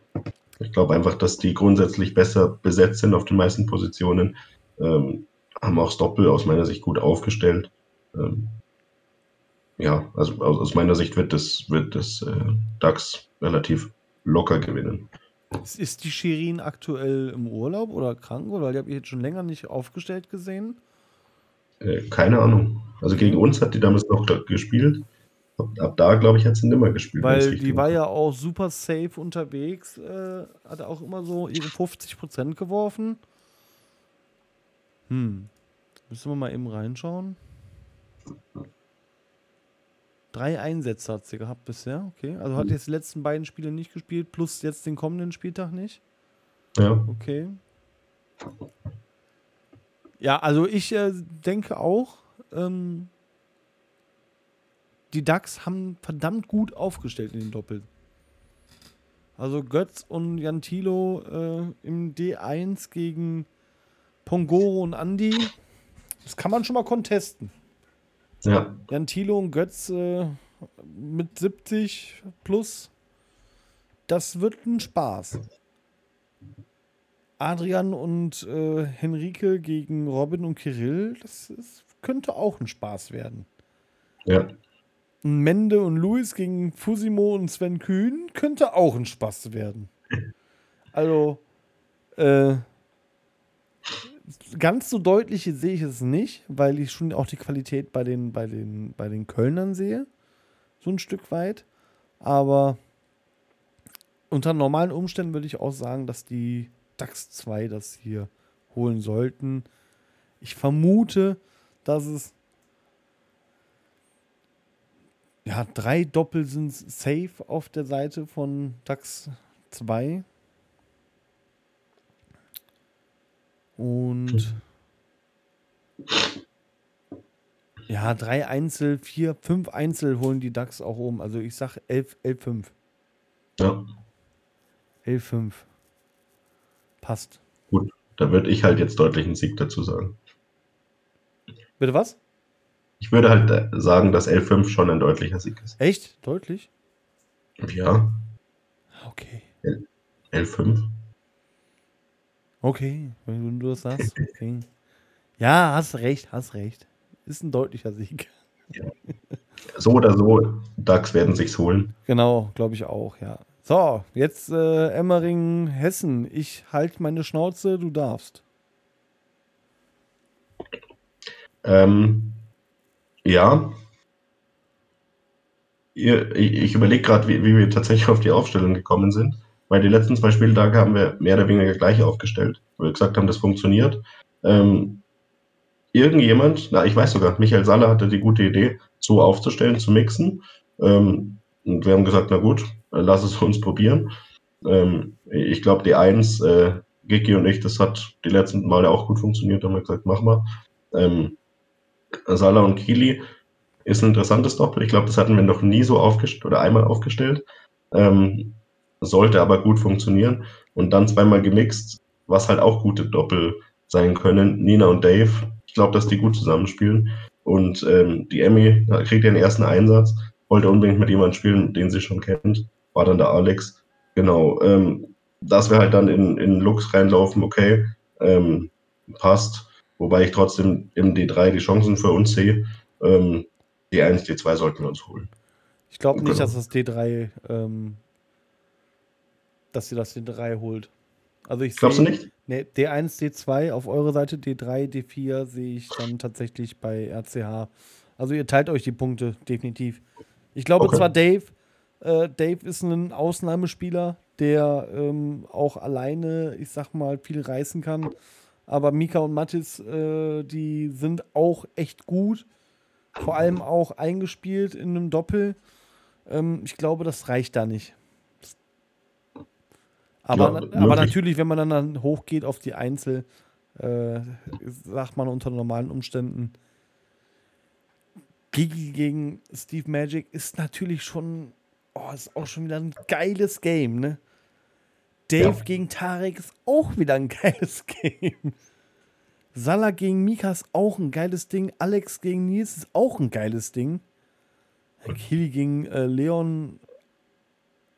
Ich glaube einfach, dass die grundsätzlich besser besetzt sind auf den meisten Positionen, ähm, haben auch das Doppel aus meiner Sicht gut aufgestellt. Ähm, ja, also aus, meiner Sicht wird das, wird das äh, DAX relativ locker gewinnen. Ist die Shirin aktuell im Urlaub oder krank? Oder die habe ich jetzt schon länger nicht aufgestellt gesehen? Äh, keine Ahnung. Also gegen uns hat die damals noch gespielt. Ab, da, glaube ich, hat sie nimmer gespielt. Weil die war ja auch super safe unterwegs, äh, hat auch immer so ihre 50% geworfen. Hm. Müssen wir mal eben reinschauen. Drei Einsätze hat sie gehabt bisher, okay. Also hat jetzt die letzten beiden Spiele nicht gespielt, plus jetzt den kommenden Spieltag nicht. Ja. Okay. Ja, also ich äh, denke auch, ähm, die DAX haben verdammt gut aufgestellt in den Doppel. Also Götz und Jantilo äh, im D1 gegen Pongoro und Andi. Das kann man schon mal contesten. Ja. Jantilo und Götz äh, mit 70 plus. Das wird ein Spaß. Adrian und äh, Henrike gegen Robin und Kirill, das ist, könnte auch ein Spaß werden. Ja. Mende und Luis gegen Fusimo und Sven Kühn könnte auch ein Spaß werden. Also, äh, ganz so deutlich sehe ich es nicht, weil ich schon auch die Qualität bei den, bei den, bei den Kölnern sehe. So ein Stück weit. Aber unter normalen Umständen würde ich auch sagen, dass die DAX 2 das hier holen sollten. Ich vermute, dass es ja, drei Doppel sind safe auf der Seite von DAX 2. Und ja, drei Einzel, vier, fünf Einzel holen die DAX auch um. Also ich sag 11, 11, 5. Ja. 11, 5. Passt. Gut, da würde ich halt jetzt deutlich einen Sieg dazu sagen. Bitte was? Ich würde halt äh, sagen, dass L5 schon ein deutlicher Sieg ist. Echt? Deutlich? Ja. Okay. L5. Okay, wenn du das sagst. Okay. Ja, hast recht, hast recht. Ist ein deutlicher Sieg. So oder so, DAX werden sich's holen. Genau, glaube ich auch, ja. So, jetzt äh, Emmering, Hessen. Ich halte meine Schnauze, du darfst. Ähm, ja. Ich ich überlege gerade, wie, wie wir tatsächlich auf die Aufstellung gekommen sind, weil die letzten zwei Spieltage haben wir mehr oder weniger gleich aufgestellt, wo wir gesagt haben, das funktioniert. Ähm, irgendjemand, na, ich weiß sogar, Michael Saller hatte die gute Idee, so aufzustellen, zu mixen. Ähm, und wir haben gesagt, na gut, lass es uns probieren. Ähm, ich glaube, die 1, äh, Gigi und ich, das hat die letzten Male auch gut funktioniert, haben wir gesagt, mach mal. Ähm, Salah und Kili ist ein interessantes Doppel. Ich glaube, das hatten wir noch nie so aufgestellt oder einmal aufgestellt. Ähm, sollte aber gut funktionieren. Und dann zweimal gemixt, was halt auch gute Doppel sein können. Nina und Dave, ich glaube, dass die gut zusammenspielen. Und ähm, die Emmy kriegt den ersten Einsatz, wollte unbedingt mit jemandem spielen, den sie schon kennt. War dann der Alex. Genau. Ähm, dass wir halt dann in, in Lux reinlaufen, okay, ähm, passt. Wobei ich trotzdem im D3 die Chancen für uns sehe. Ähm, D1, D2 sollten wir uns holen. Ich glaube nicht, Genau. dass das D3, ähm, dass sie das D3 holt. Also ich Glaubst du sehe- nicht? Nee, D1, D2 auf eure Seite, D3, D4 sehe ich dann tatsächlich bei RCH. Also ihr teilt euch die Punkte, definitiv. Ich glaube Okay. zwar Dave, äh, Dave ist ein Ausnahmespieler, der ähm, auch alleine, ich sag mal, viel reißen kann. Aber Mika und Mattis, äh, die sind auch echt gut. Vor allem auch eingespielt in einem Doppel. Ähm, ich glaube, das reicht da nicht. Aber, Ja, aber möglich. natürlich, wenn man dann, dann hochgeht auf die Einzel, äh, sagt man unter normalen Umständen, Gigi gegen Steve Magic ist natürlich schon, oh, ist auch schon wieder ein geiles Game, ne? Dave Ja. gegen Tarek ist auch wieder ein geiles Game. Salah gegen Mika ist auch ein geiles Ding. Alex gegen Nils ist auch ein geiles Ding. Kili gegen äh, Leon.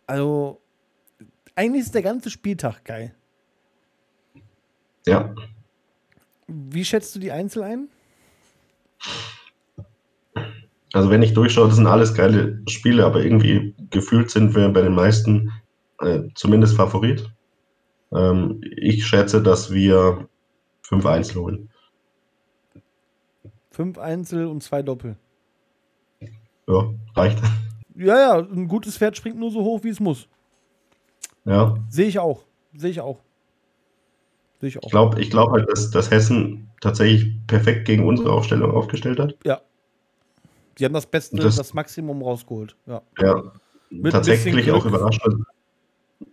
Also, eigentlich ist der ganze Spieltag geil. Ja. Wie schätzt du die Einzel ein? Also wenn ich durchschaue, das sind alles geile Spiele, aber irgendwie gefühlt sind wir bei den meisten äh, zumindest Favorit. Ähm, ich schätze, dass wir fünf Einzel holen. Fünf Einzel und zwei Doppel. Ja, reicht. Ja, ja, ein gutes Pferd springt nur so hoch, wie es muss. Ja, Sehe ich auch. Sehe ich auch. Sehe ich auch. ich glaube ich glaub halt, dass, dass Hessen tatsächlich perfekt gegen unsere Aufstellung aufgestellt hat. Ja. Die haben das Beste, das, das Maximum rausgeholt. Ja. ja tatsächlich auch überrascht.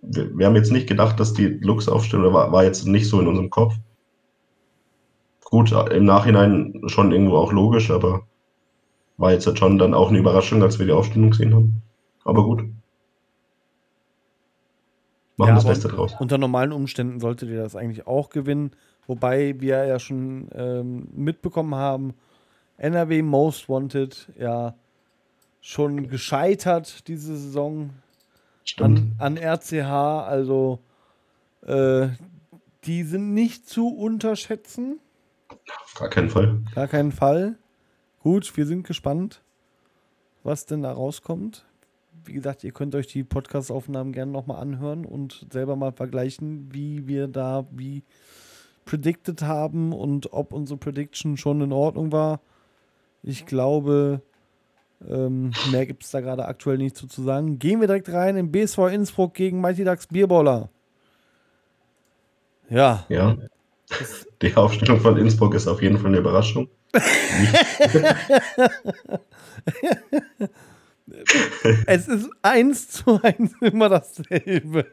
Wir, wir, haben jetzt nicht gedacht, dass die Lux-Aufstellung war, war jetzt nicht so in unserem Kopf. Gut, im Nachhinein schon irgendwo auch logisch, aber war jetzt halt schon dann auch eine Überraschung, als wir die Aufstellung gesehen haben. Aber gut. Machen ja, das Beste draus. Unter normalen Umständen solltet ihr das eigentlich auch gewinnen. Wobei wir ja schon ähm, mitbekommen haben, NRW Most Wanted ja schon gescheitert diese Saison an, an, RCH. Also äh, die sind nicht zu unterschätzen. Auf gar keinen Fall. Gar keinen Fall. Gut, wir sind gespannt, was denn da rauskommt. Wie gesagt, ihr könnt euch die Podcast-Aufnahmen gerne nochmal anhören und selber mal vergleichen, wie wir da wie predicted haben und ob unsere Prediction schon in Ordnung war. Ich glaube, ähm, mehr gibt es da gerade aktuell nicht zu, zu sagen. Gehen wir direkt rein in BSV Innsbruck gegen Mighty Ducks Bierballer. Ja. Ja. Die Aufstellung von Innsbruck ist auf jeden Fall eine Überraschung. es ist eins zu eins immer dasselbe.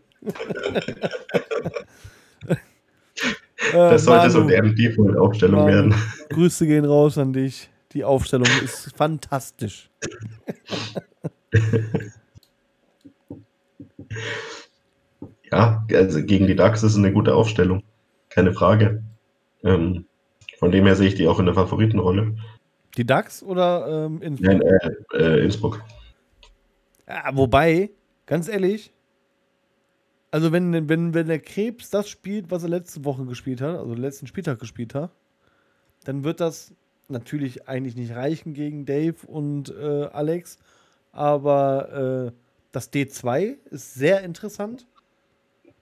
das sollte Manu, so deren Default-Aufstellung werden. Grüße gehen raus an dich. Die Aufstellung ist fantastisch. ja, also gegen die DAX ist eine gute Aufstellung. Keine Frage. Ähm, von dem her sehe ich die auch in der Favoritenrolle. Die DAX oder ähm, Innsbruck? Nein, äh, äh, Innsbruck. Ja, wobei, ganz ehrlich, also wenn, wenn, wenn der Krebs das spielt, was er letzte Woche gespielt hat, also letzten Spieltag gespielt hat, dann wird das natürlich eigentlich nicht reichen gegen Dave und äh, Alex. Aber äh, das D2 ist sehr interessant.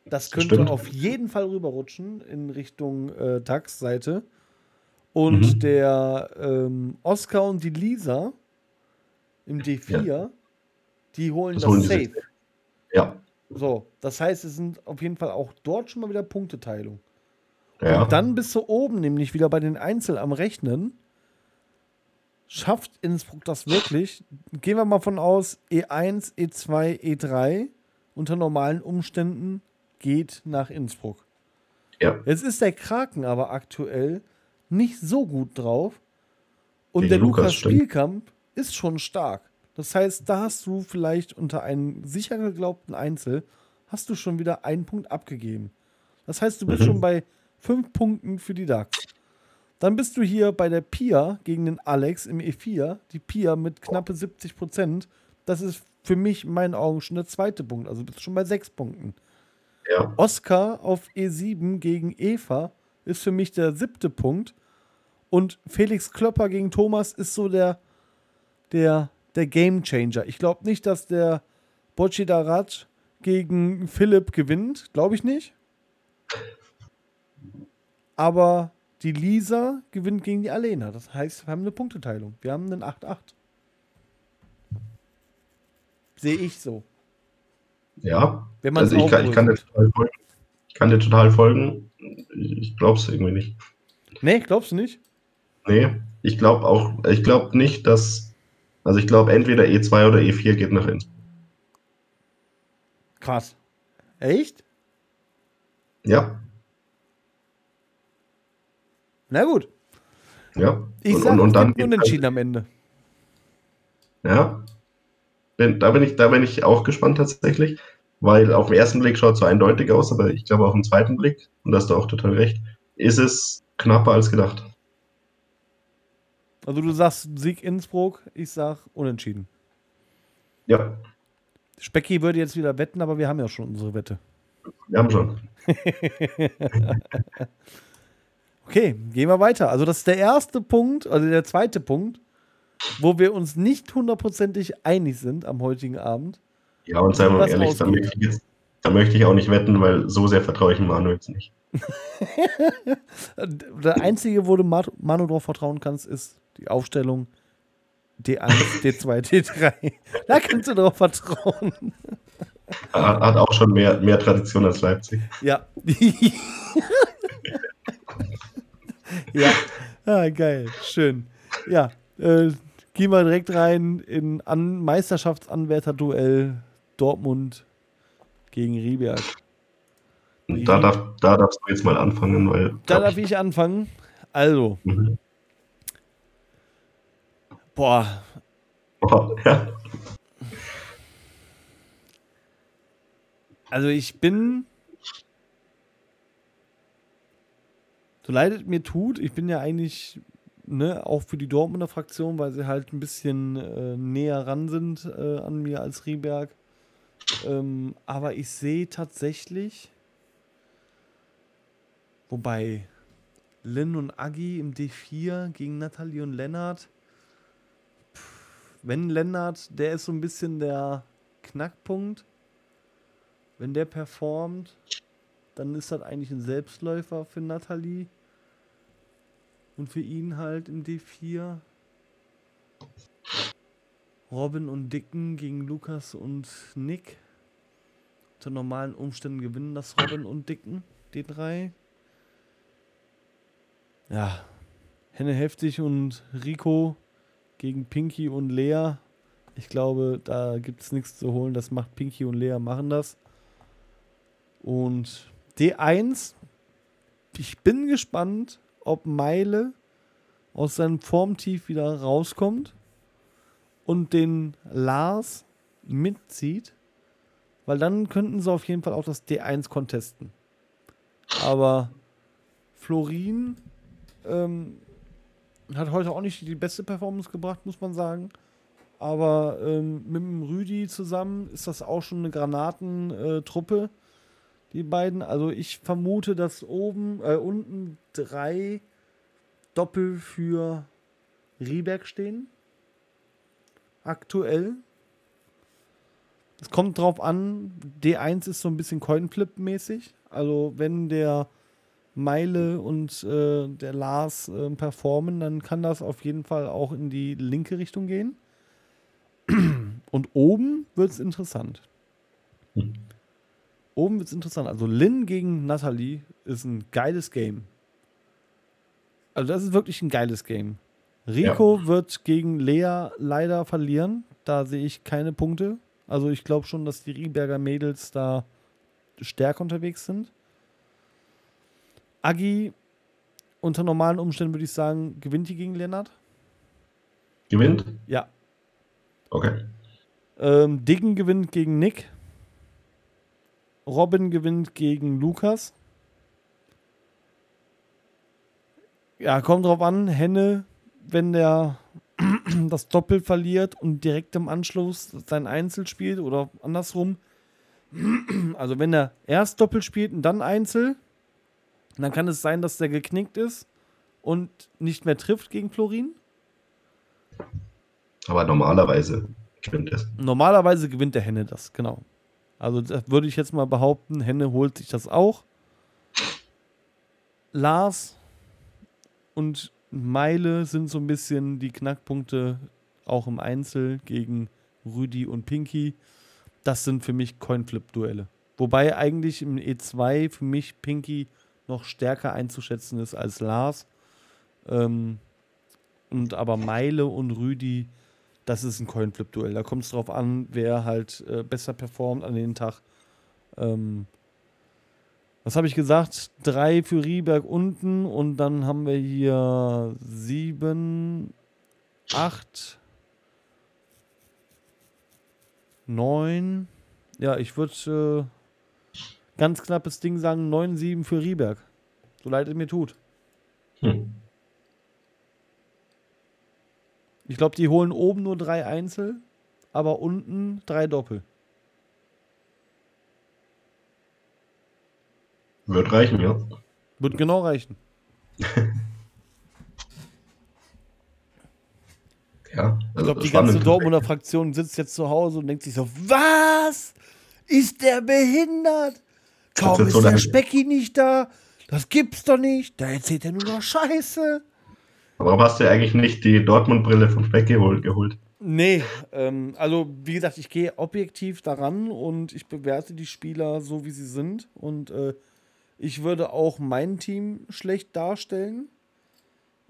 Das könnte Stimmt. auf jeden Fall rüberrutschen in Richtung äh, DAX-Seite. Und mhm. der ähm, Oscar und die Lisa im D4, ja. Die holen das, das holen Safe. Ja. So, das heißt, es sind auf jeden Fall auch dort schon mal wieder Punkteteilung. Ja. Und dann bist du oben nämlich wieder bei den Einzel am Rechnen. Schafft Innsbruck das wirklich? Gehen wir mal von aus, E1, E2, E3 unter normalen Umständen geht nach Innsbruck. Ja. Jetzt ist der Kraken aber aktuell nicht so gut drauf. Und Gegen der Lukas, Lukas Spielkamp ist schon stark. Das heißt, da hast du vielleicht unter einem sicher geglaubten Einzel, hast du schon wieder einen Punkt abgegeben. Das heißt, du bist mhm. schon bei fünf Punkten für die DAX. Dann bist du hier bei der Pia gegen den Alex im E4. Die Pia mit knappe 70 Prozent. Das ist für mich in meinen Augen schon der zweite Punkt. Also bist du schon bei sechs Punkten. Ja. Oscar auf E7 gegen Eva ist für mich der siebte Punkt. Und Felix Klopper gegen Thomas ist so der, der, der Game Changer. Ich glaube nicht, dass der Bocci Darat gegen Philipp gewinnt. Glaube ich nicht. Aber die Lisa gewinnt gegen die Alena. Das heißt, wir haben eine Punkteteilung. Wir haben einen 8-8. Sehe ich so. Ja. Wenn man also ich kann, ich, kann dir total folgen. ich kann dir total folgen. Ich glaube es irgendwie nicht. Nee, glaubst du nicht? Nee, ich glaube auch, ich glaube nicht, dass, also ich glaube entweder E2 oder E4 geht nach Innsbruck. Krass. Echt? Ja. Na gut. Ja. Ich und, sag, und, und dann unentschieden am Ende. Ja. Da bin, ich, da bin ich auch gespannt tatsächlich, weil auf den ersten Blick schaut es so eindeutig aus, aber ich glaube auf den zweiten Blick, und da hast du auch total recht, ist es knapper als gedacht. Also du sagst Sieg Innsbruck, ich sag unentschieden. Ja. Specki würde jetzt wieder wetten, aber wir haben ja schon unsere Wette. Wir haben schon. Okay, gehen wir weiter. Also, das ist der erste Punkt, also der zweite Punkt, wo wir uns nicht hundertprozentig einig sind am heutigen Abend. Ja, und seien wir ehrlich, da möchte, jetzt, da möchte, ich auch nicht wetten, weil so sehr vertraue ich Manu jetzt nicht. der einzige, wo du Manu drauf vertrauen kannst, ist die Aufstellung D1, D2, D3. Da kannst du drauf vertrauen. Hat auch schon mehr, mehr Tradition als Leipzig. Ja. ja, ah, geil, schön. Ja, äh, gehen wir direkt rein in An Meisterschaftsanwärter-Duell Dortmund gegen Rieberg. Da, darf, da darfst du jetzt mal anfangen, weil. Da darf ich anfangen. Also. Mhm. Boah. Oh, ja. Also ich bin. So leid es mir tut, ich bin ja eigentlich ne, auch für die Dortmunder Fraktion, weil sie halt ein bisschen äh, näher ran sind äh, an mir als Rieberg. Ähm, aber ich sehe tatsächlich, wobei Lynn und Agi im D4 gegen Nathalie und Lennart. Wenn Lennart, der ist so ein bisschen der Knackpunkt. Wenn der performt, dann ist das eigentlich ein Selbstläufer für Nathalie. Und für ihn halt im D4. Robin und Dicken gegen Lukas und Nick. Unter normalen Umständen gewinnen das Robin und Dicken, die drei. Ja, Henne Heftig und Rico gegen Pinky und Lea. Ich glaube, da gibt es nichts zu holen. Das macht Pinky und Lea, machen das. Und D1, ich bin gespannt, ob Meile aus seinem Formtief wieder rauskommt und den Lars mitzieht, weil dann könnten sie auf jeden Fall auch das D1 contesten. Aber Florin ähm, hat heute auch nicht die beste Performance gebracht, muss man sagen. Aber ähm, mit dem Rüdi zusammen ist das auch schon eine Granatentruppe. Die beiden. Also ich vermute, dass oben, äh, unten drei Doppel für Rieberg stehen. Aktuell. Es kommt drauf an, D1 ist so ein bisschen Coinflip-mäßig. Also wenn der Meile und äh, der Lars äh, performen, dann kann das auf jeden Fall auch in die linke Richtung gehen. Und oben wird es interessant. Oben wird es interessant. Also Lin gegen Natalie ist ein geiles Game. Also das ist wirklich ein geiles Game. Rico ja. wird gegen Lea leider verlieren. Da sehe ich keine Punkte. Also ich glaube schon, dass die Rieberger Mädels da stärker unterwegs sind. Agi, unter normalen Umständen würde ich sagen, gewinnt die gegen Lennart. Gewinnt? Ja. Okay. Ähm, Diggen gewinnt gegen Nick. Robin gewinnt gegen Lukas. Ja, kommt drauf an. Henne, wenn der das Doppel verliert und direkt im Anschluss sein Einzel spielt oder andersrum. Also wenn er erst Doppel spielt und dann Einzel, dann kann es sein, dass der geknickt ist und nicht mehr trifft gegen Florin. Aber normalerweise gewinnt es. Normalerweise gewinnt der Henne das, genau. Also würde ich jetzt mal behaupten, Henne holt sich das auch. Lars und Meile sind so ein bisschen die Knackpunkte auch im Einzel gegen Rüdi und Pinky. Das sind für mich Coinflip-Duelle. Wobei eigentlich im E2 für mich Pinky noch stärker einzuschätzen ist als Lars. Ähm, und aber Meile und Rüdi das ist ein Coinflip-Duell. Da kommt es drauf an, wer halt äh, besser performt an den Tag. Ähm, was habe ich gesagt? Drei für Rieberg unten und dann haben wir hier sieben, acht, neun. Ja, ich würde äh, ganz knappes Ding sagen, neun, sieben für Rieberg. So leid es mir tut. Hm. Ich glaube, die holen oben nur drei Einzel, aber unten drei Doppel. Wird reichen, ja. Wird genau reichen. ja, also ich glaube, die ganze Dortmunder Fraktion sitzt jetzt zu Hause und denkt sich so: Was? Ist der behindert? Kaum ist der Specki nicht da. Das gibt's doch nicht. Da erzählt er nur noch Scheiße. Warum hast du eigentlich nicht die Dortmund-Brille vom Speck geholt? Nee, ähm, also wie gesagt, ich gehe objektiv daran und ich bewerte die Spieler so, wie sie sind. Und äh, ich würde auch mein Team schlecht darstellen,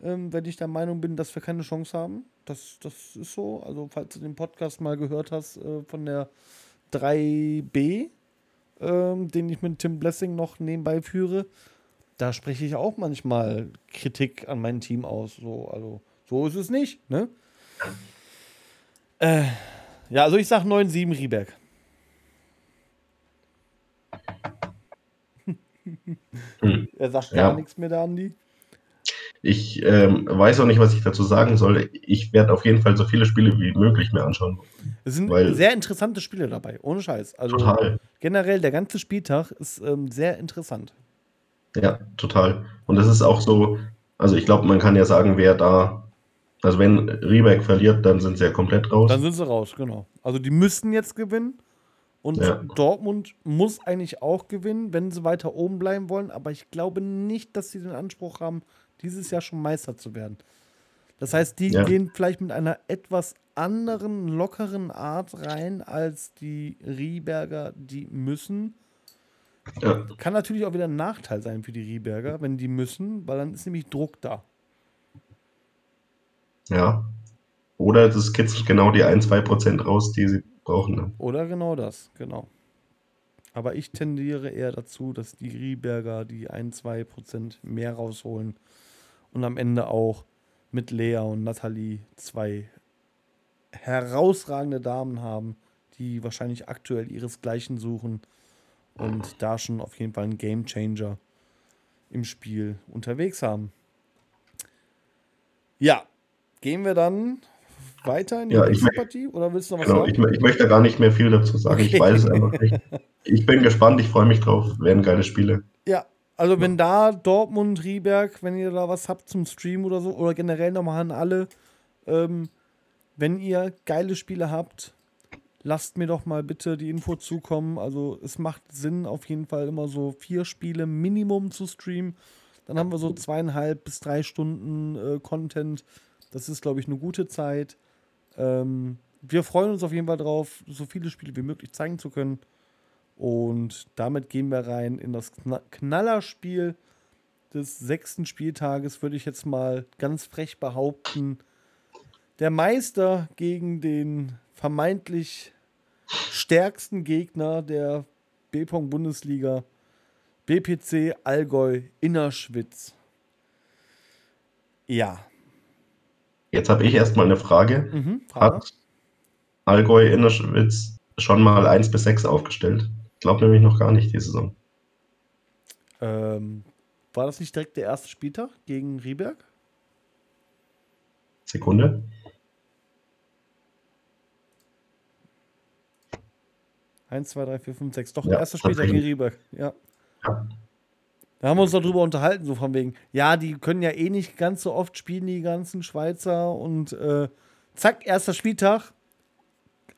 ähm, wenn ich der Meinung bin, dass wir keine Chance haben. das, das ist so. Also, falls du den Podcast mal gehört hast äh, von der 3B, ähm, den ich mit Tim Blessing noch nebenbei führe, da spreche ich auch manchmal Kritik an mein Team aus. So, also, so ist es nicht, ne? Äh, ja, also ich sag 9-7 Rieberg. Hm. Er sagt gar ja. nichts mehr, der Andi. Ich ähm, weiß auch nicht, was ich dazu sagen soll. Ich werde auf jeden Fall so viele Spiele wie möglich mir anschauen. Es sind weil sehr interessante Spiele dabei, ohne Scheiß. Also total. generell, der ganze Spieltag ist ähm, sehr interessant. Ja, total. Und das ist auch so, also ich glaube, man kann ja sagen, wer da, also wenn Rieberg verliert, dann sind sie ja komplett raus. Dann sind sie raus, genau. Also die müssten jetzt gewinnen. Und ja. Dortmund muss eigentlich auch gewinnen, wenn sie weiter oben bleiben wollen. Aber ich glaube nicht, dass sie den Anspruch haben, dieses Jahr schon Meister zu werden. Das heißt, die ja. gehen vielleicht mit einer etwas anderen, lockeren Art rein als die Rieberger, die müssen. Ja. Kann natürlich auch wieder ein Nachteil sein für die Rieberger, wenn die müssen, weil dann ist nämlich Druck da. Ja. Oder es kitzelt genau die 1-2% raus, die sie brauchen. Ne? Oder genau das, genau. Aber ich tendiere eher dazu, dass die Rieberger die 1-2% mehr rausholen und am Ende auch mit Lea und Nathalie zwei herausragende Damen haben, die wahrscheinlich aktuell ihresgleichen suchen und da schon auf jeden Fall einen Game Changer im Spiel unterwegs haben. Ja, gehen wir dann weiter in die ja, nächste Partie oder willst du noch was genau, sagen? Ich, ich, möchte gar nicht mehr viel dazu sagen. Okay. Ich weiß es einfach nicht. Ich bin gespannt, ich freue mich drauf. Werden geile Spiele. Ja, also wenn da Dortmund, Rieberg, wenn ihr da was habt zum Stream oder so, oder generell nochmal an alle, ähm, wenn ihr geile Spiele habt, lasst mir doch mal bitte die Info zukommen. Also es macht Sinn, auf jeden Fall immer so vier Spiele Minimum zu streamen. Dann haben wir so zweieinhalb bis drei Stunden äh, Content. Das ist, glaube ich, eine gute Zeit. Ähm, wir freuen uns auf jeden Fall drauf, so viele Spiele wie möglich zeigen zu können. Und damit gehen wir rein in das Knallerspiel des sechsten Spieltages, würde ich jetzt mal ganz frech behaupten. Der Meister gegen den vermeintlich stärksten Gegner der B-Bundesliga, BPC Allgäu Innerschwitz. Ja. Jetzt habe ich erstmal eine Frage. Mhm, Frage. Hat Allgäu Innerschwitz schon mal 1 bis 6 aufgestellt? Glaube nämlich noch gar nicht die Saison. Ähm, war das nicht direkt der erste Spieltag gegen Rieberg? Sekunde. Eins, zwei, drei, vier, fünf, sechs. Doch, ja, der erste Spieltag gegen Rieberg. Ja. ja. Da haben wir uns darüber unterhalten, so von wegen, ja, die können ja eh nicht ganz so oft spielen, die ganzen Schweizer. Und äh, zack, erster Spieltag,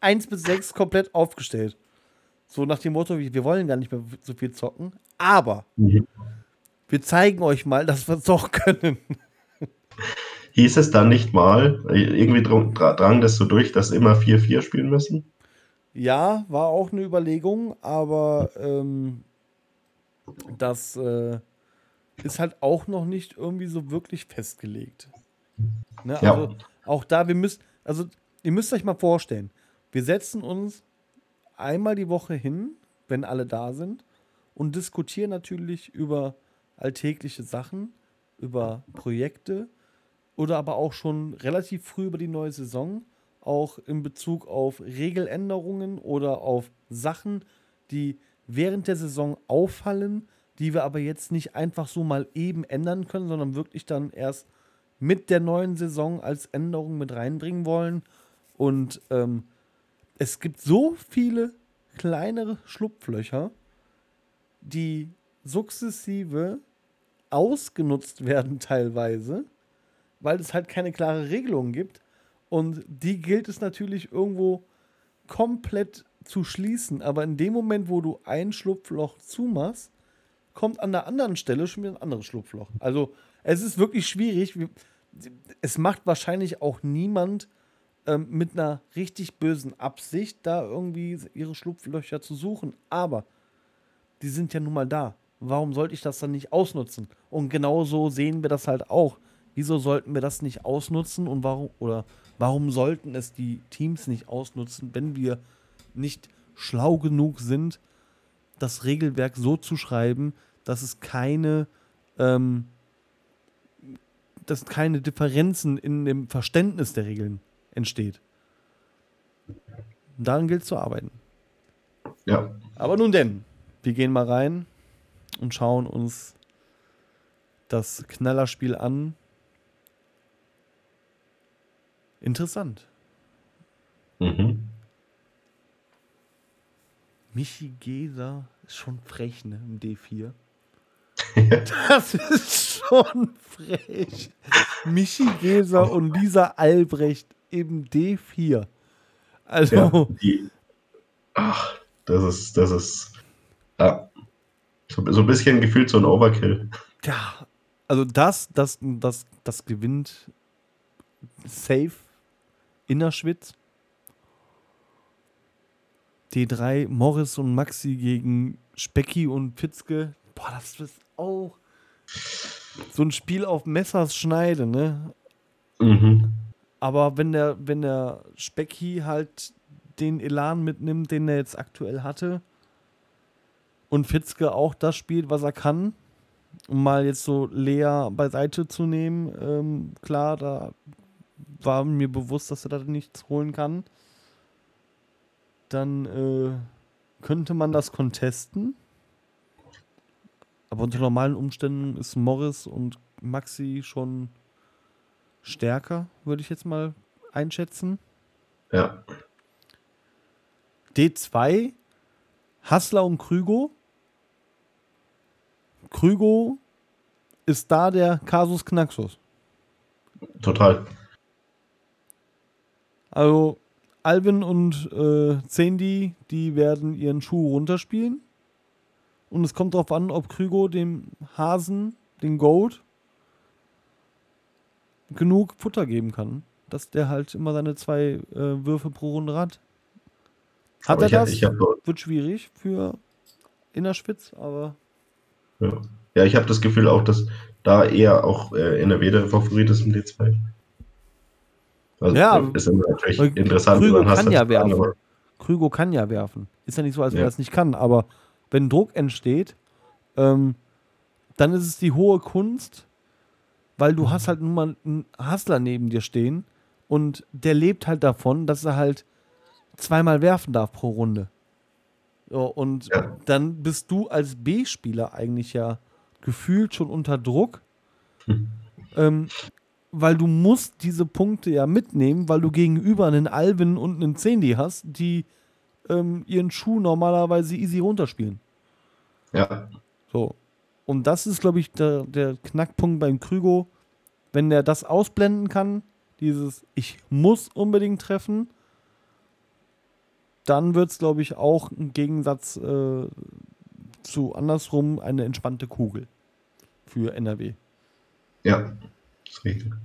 eins bis sechs komplett aufgestellt. So nach dem Motto, wir wollen gar nicht mehr so viel zocken, aber mhm. wir zeigen euch mal, dass wir es doch können. Hieß es dann nicht mal, irgendwie drang das so durch, dass immer 4-4 spielen müssen? Ja, war auch eine Überlegung, aber ähm, das äh, ist halt auch noch nicht irgendwie so wirklich festgelegt. Ne? Also ja. auch da, wir müssen, also ihr müsst euch mal vorstellen, wir setzen uns einmal die Woche hin, wenn alle da sind, und diskutieren natürlich über alltägliche Sachen, über Projekte oder aber auch schon relativ früh über die neue Saison, auch in Bezug auf Regeländerungen oder auf Sachen, die während der Saison auffallen, die wir aber jetzt nicht einfach so mal eben ändern können, sondern wirklich dann erst mit der neuen Saison als Änderung mit reinbringen wollen. Und ähm, es gibt so viele kleinere Schlupflöcher, die sukzessive ausgenutzt werden teilweise, weil es halt keine klare Regelung gibt. Und die gilt es natürlich irgendwo komplett zu schließen. Aber in dem Moment, wo du ein Schlupfloch zumachst, kommt an der anderen Stelle schon wieder ein anderes Schlupfloch. Also es ist wirklich schwierig. Es macht wahrscheinlich auch niemand ähm, mit einer richtig bösen Absicht, da irgendwie ihre Schlupflöcher zu suchen. Aber die sind ja nun mal da. Warum sollte ich das dann nicht ausnutzen? Und genauso sehen wir das halt auch. Wieso sollten wir das nicht ausnutzen und warum oder warum sollten es die Teams nicht ausnutzen, wenn wir nicht schlau genug sind, das Regelwerk so zu schreiben, dass es keine, ähm, dass keine Differenzen in dem Verständnis der Regeln entsteht. daran gilt es zu arbeiten. Ja. Aber nun denn, wir gehen mal rein und schauen uns das Knallerspiel an. Interessant. Mhm. Michi Geser ist schon frech, ne, im D4. das ist schon frech. Michi Geser und Lisa Albrecht im D4. Also. Ja, die, ach, das ist, das ist. Ja, so, so ein bisschen gefühlt so ein Overkill. Ja, also das, das, das, das gewinnt safe Innerschwitz. D3 Morris und Maxi gegen Specki und Pitzke. Boah, das ist auch so ein Spiel auf Messers Schneide, ne? Mhm. Aber wenn der, wenn der Specki halt den Elan mitnimmt, den er jetzt aktuell hatte, und Fitzke auch das spielt, was er kann, um mal jetzt so Lea beiseite zu nehmen, ähm, klar, da war mir bewusst, dass er da nichts holen kann dann äh, könnte man das contesten. Aber unter normalen Umständen ist Morris und Maxi schon stärker, würde ich jetzt mal einschätzen. Ja. D2, Hassler und Krügo. Krügo ist da der Kasus Knaxus. Total. Also Alvin und äh, Zendi, die werden ihren Schuh runterspielen. Und es kommt darauf an, ob Krügo dem Hasen, den Gold, genug Futter geben kann. Dass der halt immer seine zwei äh, Würfe pro Runde hat. Hat aber er das? Hab, hab, Wird schwierig für Innerschwitz, aber. Ja, ja ich habe das Gefühl auch, dass da eher auch äh, NRW der Favorit ist im D2. Also ja, ist immer natürlich interessant. Krügo kann ja werfen. An, Krügo kann ja werfen. Ist ja nicht so, als wenn ja. er es nicht kann, aber wenn Druck entsteht, ähm, dann ist es die hohe Kunst, weil du hast halt nun mal einen Hustler neben dir stehen und der lebt halt davon, dass er halt zweimal werfen darf pro Runde. So, und ja. dann bist du als B-Spieler eigentlich ja gefühlt schon unter Druck. Hm. Ähm, weil du musst diese Punkte ja mitnehmen, weil du gegenüber einen Alvin und einen Zendi hast, die ähm, ihren Schuh normalerweise easy runterspielen. Ja. So. Und das ist, glaube ich, der, der Knackpunkt beim Krügo. Wenn er das ausblenden kann, dieses Ich muss unbedingt treffen, dann wird es, glaube ich, auch im Gegensatz äh, zu andersrum eine entspannte Kugel für NRW. Ja.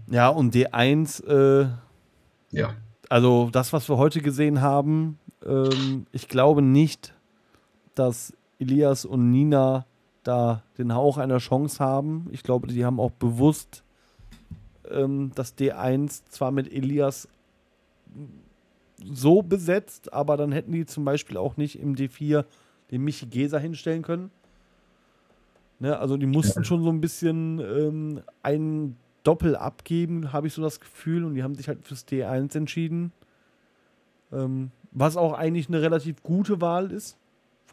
Ja, und D1, äh, ja. Also das, was wir heute gesehen haben, ähm, ich glaube nicht, dass Elias und Nina da den Hauch einer Chance haben. Ich glaube, die haben auch bewusst ähm, das D1 zwar mit Elias so besetzt, aber dann hätten die zum Beispiel auch nicht im D4 den Michi Geser hinstellen können. Ne, also die mussten schon so ein bisschen ähm, einen Doppel abgeben, habe ich so das Gefühl. Und die haben sich halt fürs D1 entschieden. Ähm, was auch eigentlich eine relativ gute Wahl ist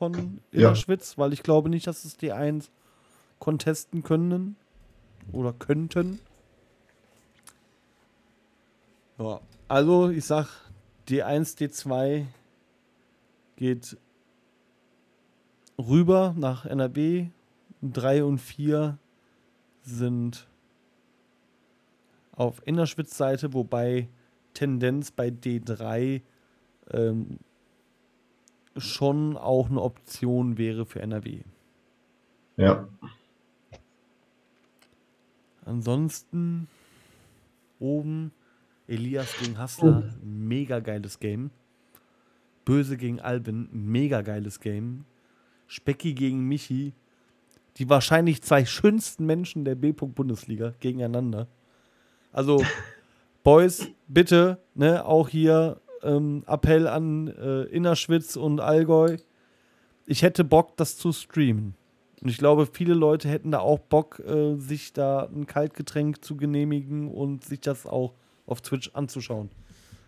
von Innerschwitz, ja. weil ich glaube nicht, dass es D1 contesten können oder könnten. Ja, also ich sag, D1, D2 geht rüber nach NRW. 3 und 4 sind auf Innerschwitz-Seite, wobei Tendenz bei D3 ähm, schon auch eine Option wäre für NRW. Ja. Ansonsten oben Elias gegen Hassler, mega geiles Game. Böse gegen Albin, mega geiles Game. Specki gegen Michi, die wahrscheinlich zwei schönsten Menschen der B-Bundesliga gegeneinander. Also, Boys, bitte, ne, auch hier ähm, Appell an äh, Innerschwitz und Allgäu. Ich hätte Bock, das zu streamen. Und ich glaube, viele Leute hätten da auch Bock, äh, sich da ein Kaltgetränk zu genehmigen und sich das auch auf Twitch anzuschauen.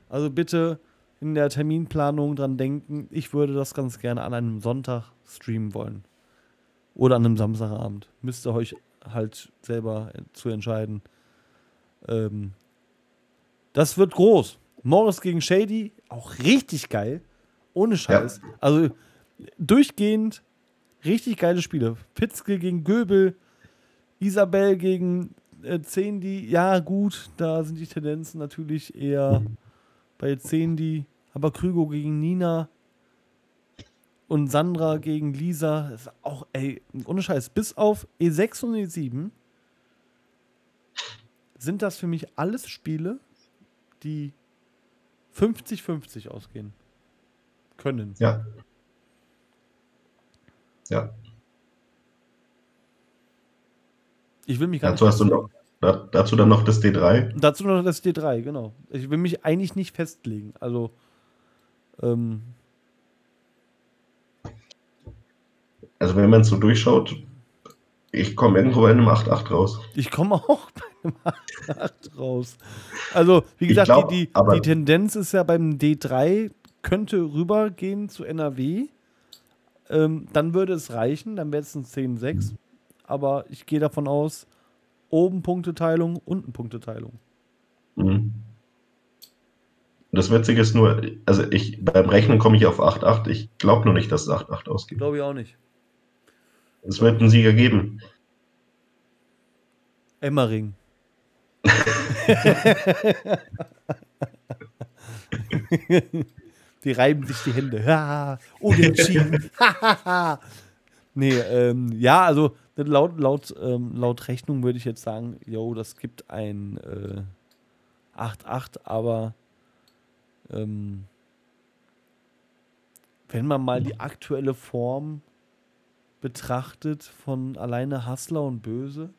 Also bitte in der Terminplanung dran denken, ich würde das ganz gerne an einem Sonntag streamen wollen. Oder an einem Samstagabend. Müsst ihr euch halt selber zu entscheiden. Ähm, das wird groß. Morris gegen Shady, auch richtig geil. Ohne Scheiß. Ja. Also durchgehend richtig geile Spiele. Pitzke gegen Göbel, Isabel gegen äh, Zendi. Ja, gut, da sind die Tendenzen natürlich eher bei Zendi. Aber Krügo gegen Nina und Sandra gegen Lisa. Ist auch, ey, ohne Scheiß. Bis auf E6 und E7 sind das für mich alles Spiele, die 50-50 ausgehen können. Ja. Ja. Ich will mich gar dazu nicht. Hast du noch, dazu dann noch das D3? Dazu noch das D3, genau. Ich will mich eigentlich nicht festlegen. Also, ähm, also wenn man so durchschaut, ich komme irgendwo bei einem 8-8 raus. Ich komme auch bei einem 8-8 raus. Also, wie gesagt, glaub, die, die, die, Tendenz ist ja beim D3, könnte rübergehen zu NRW. Ähm, dann würde es reichen, dann wäre es ein 10-6. Aber ich gehe davon aus, oben Punkteteilung, unten Punkteteilung. Mhm. Das Witzige ist nur, also ich beim Rechnen komme ich auf 8-8. Ich glaube nur nicht, dass es 8-8 ausgeht. Glaube ich auch nicht. Es wird einen Sieger geben. Emmering. Die reiben sich die Hände. Unentschieden. nee, ähm, ja, also laut, laut, ähm, laut Rechnung würde ich jetzt sagen, yo, das gibt ein äh, 8-8, aber ähm, wenn man mal die aktuelle Form betrachtet von alleine Hassler und Böse,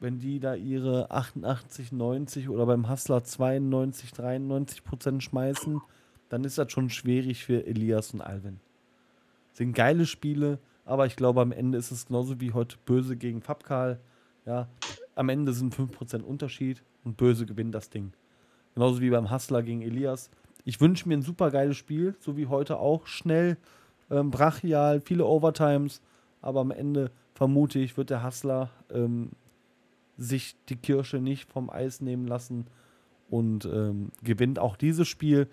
wenn die da ihre 88, 90 oder beim Hassler 92, 93 Prozent schmeißen, dann ist das schon schwierig für Elias und Alvin. Sind geile Spiele, aber ich glaube, am Ende ist es genauso wie heute Böse gegen Fabkal. Ja, am Ende sind 5% Unterschied und Böse gewinnt das Ding. Genauso wie beim Hassler gegen Elias. Ich wünsche mir ein super geiles Spiel, so wie heute auch. Schnell, ähm, brachial, viele Overtimes, aber am Ende vermute ich, wird der Hustler ähm, sich die Kirsche nicht vom Eis nehmen lassen und ähm, gewinnt auch dieses Spiel.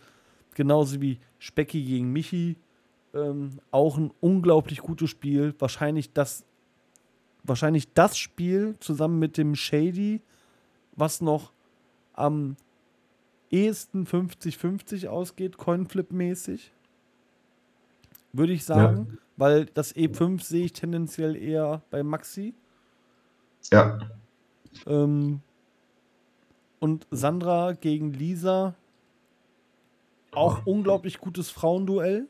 Genauso wie Specki gegen Michi. Ähm, auch ein unglaublich gutes Spiel. Wahrscheinlich das, wahrscheinlich das Spiel zusammen mit dem Shady, was noch am ehesten 50-50 ausgeht, Coinflip-mäßig würde ich sagen, ja. weil das E5 sehe ich tendenziell eher bei Maxi. Ja. Ähm, und Sandra gegen Lisa, auch unglaublich gutes Frauenduell.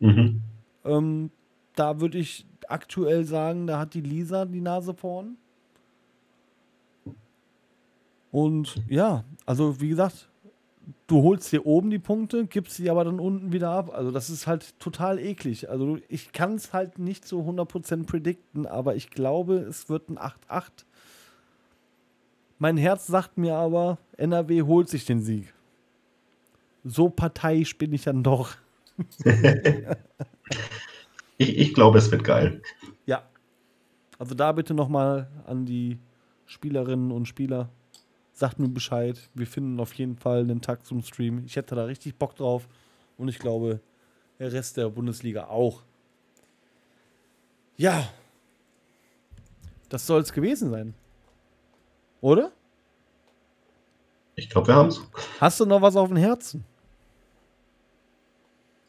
Mhm. Ähm, da würde ich aktuell sagen, da hat die Lisa die Nase vorn. Und ja, also wie gesagt, du holst dir oben die Punkte, gibst sie aber dann unten wieder ab. Also das ist halt total eklig. Also ich kann es halt nicht so 100% predikten, aber ich glaube, es wird ein 8-8. Mein Herz sagt mir aber, NRW holt sich den Sieg. So parteiisch bin ich dann doch. ich, ich glaube, es wird geil. Ja. Also da bitte nochmal an die Spielerinnen und Spieler sagt mir Bescheid. Wir finden auf jeden Fall einen Tag zum Stream. Ich hätte da richtig Bock drauf und ich glaube, der Rest der Bundesliga auch. Ja, das soll es gewesen sein. Oder? Ich glaube, wir haben es. Hast du noch was auf dem Herzen?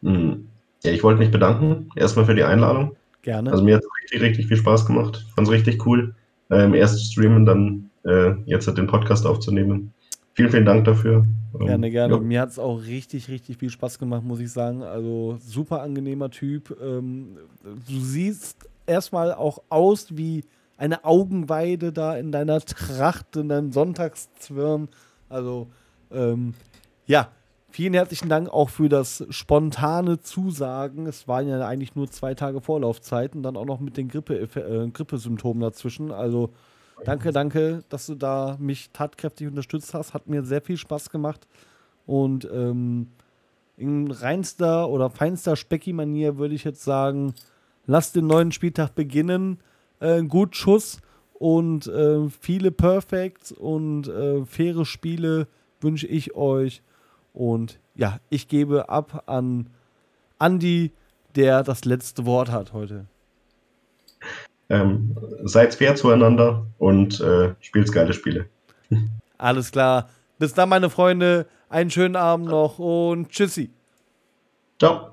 Hm. Ja, ich wollte mich bedanken. Erstmal für die Einladung. Gerne. Also mir hat es richtig, richtig viel Spaß gemacht. Fand es richtig cool. Ähm, erst streamen, dann äh, jetzt den Podcast aufzunehmen. Vielen, vielen Dank dafür. Ähm, gerne, gerne. Ja. Mir hat es auch richtig, richtig viel Spaß gemacht, muss ich sagen. Also super angenehmer Typ. Ähm, du siehst erstmal auch aus wie eine Augenweide da in deiner Tracht, in deinem Sonntagszwirn. Also, ähm, ja, vielen herzlichen Dank auch für das spontane Zusagen. Es waren ja eigentlich nur zwei Tage Vorlaufzeiten, dann auch noch mit den Grippe, äh, Grippesymptomen dazwischen. Also, danke, danke, dass du da mich tatkräftig unterstützt hast. Hat mir sehr viel Spaß gemacht. Und ähm, in reinster oder feinster Specki-Manier würde ich jetzt sagen, lass den neuen Spieltag beginnen äh, gut Schuss und äh, viele Perfects und äh, faire Spiele wünsche ich euch. Und ja, ich gebe ab an Andy, der das letzte Wort hat heute. Ähm, seid fair zueinander und äh, spielt geile Spiele. Alles klar. Bis dann, meine Freunde. Einen schönen Abend noch und tschüssi. Ciao.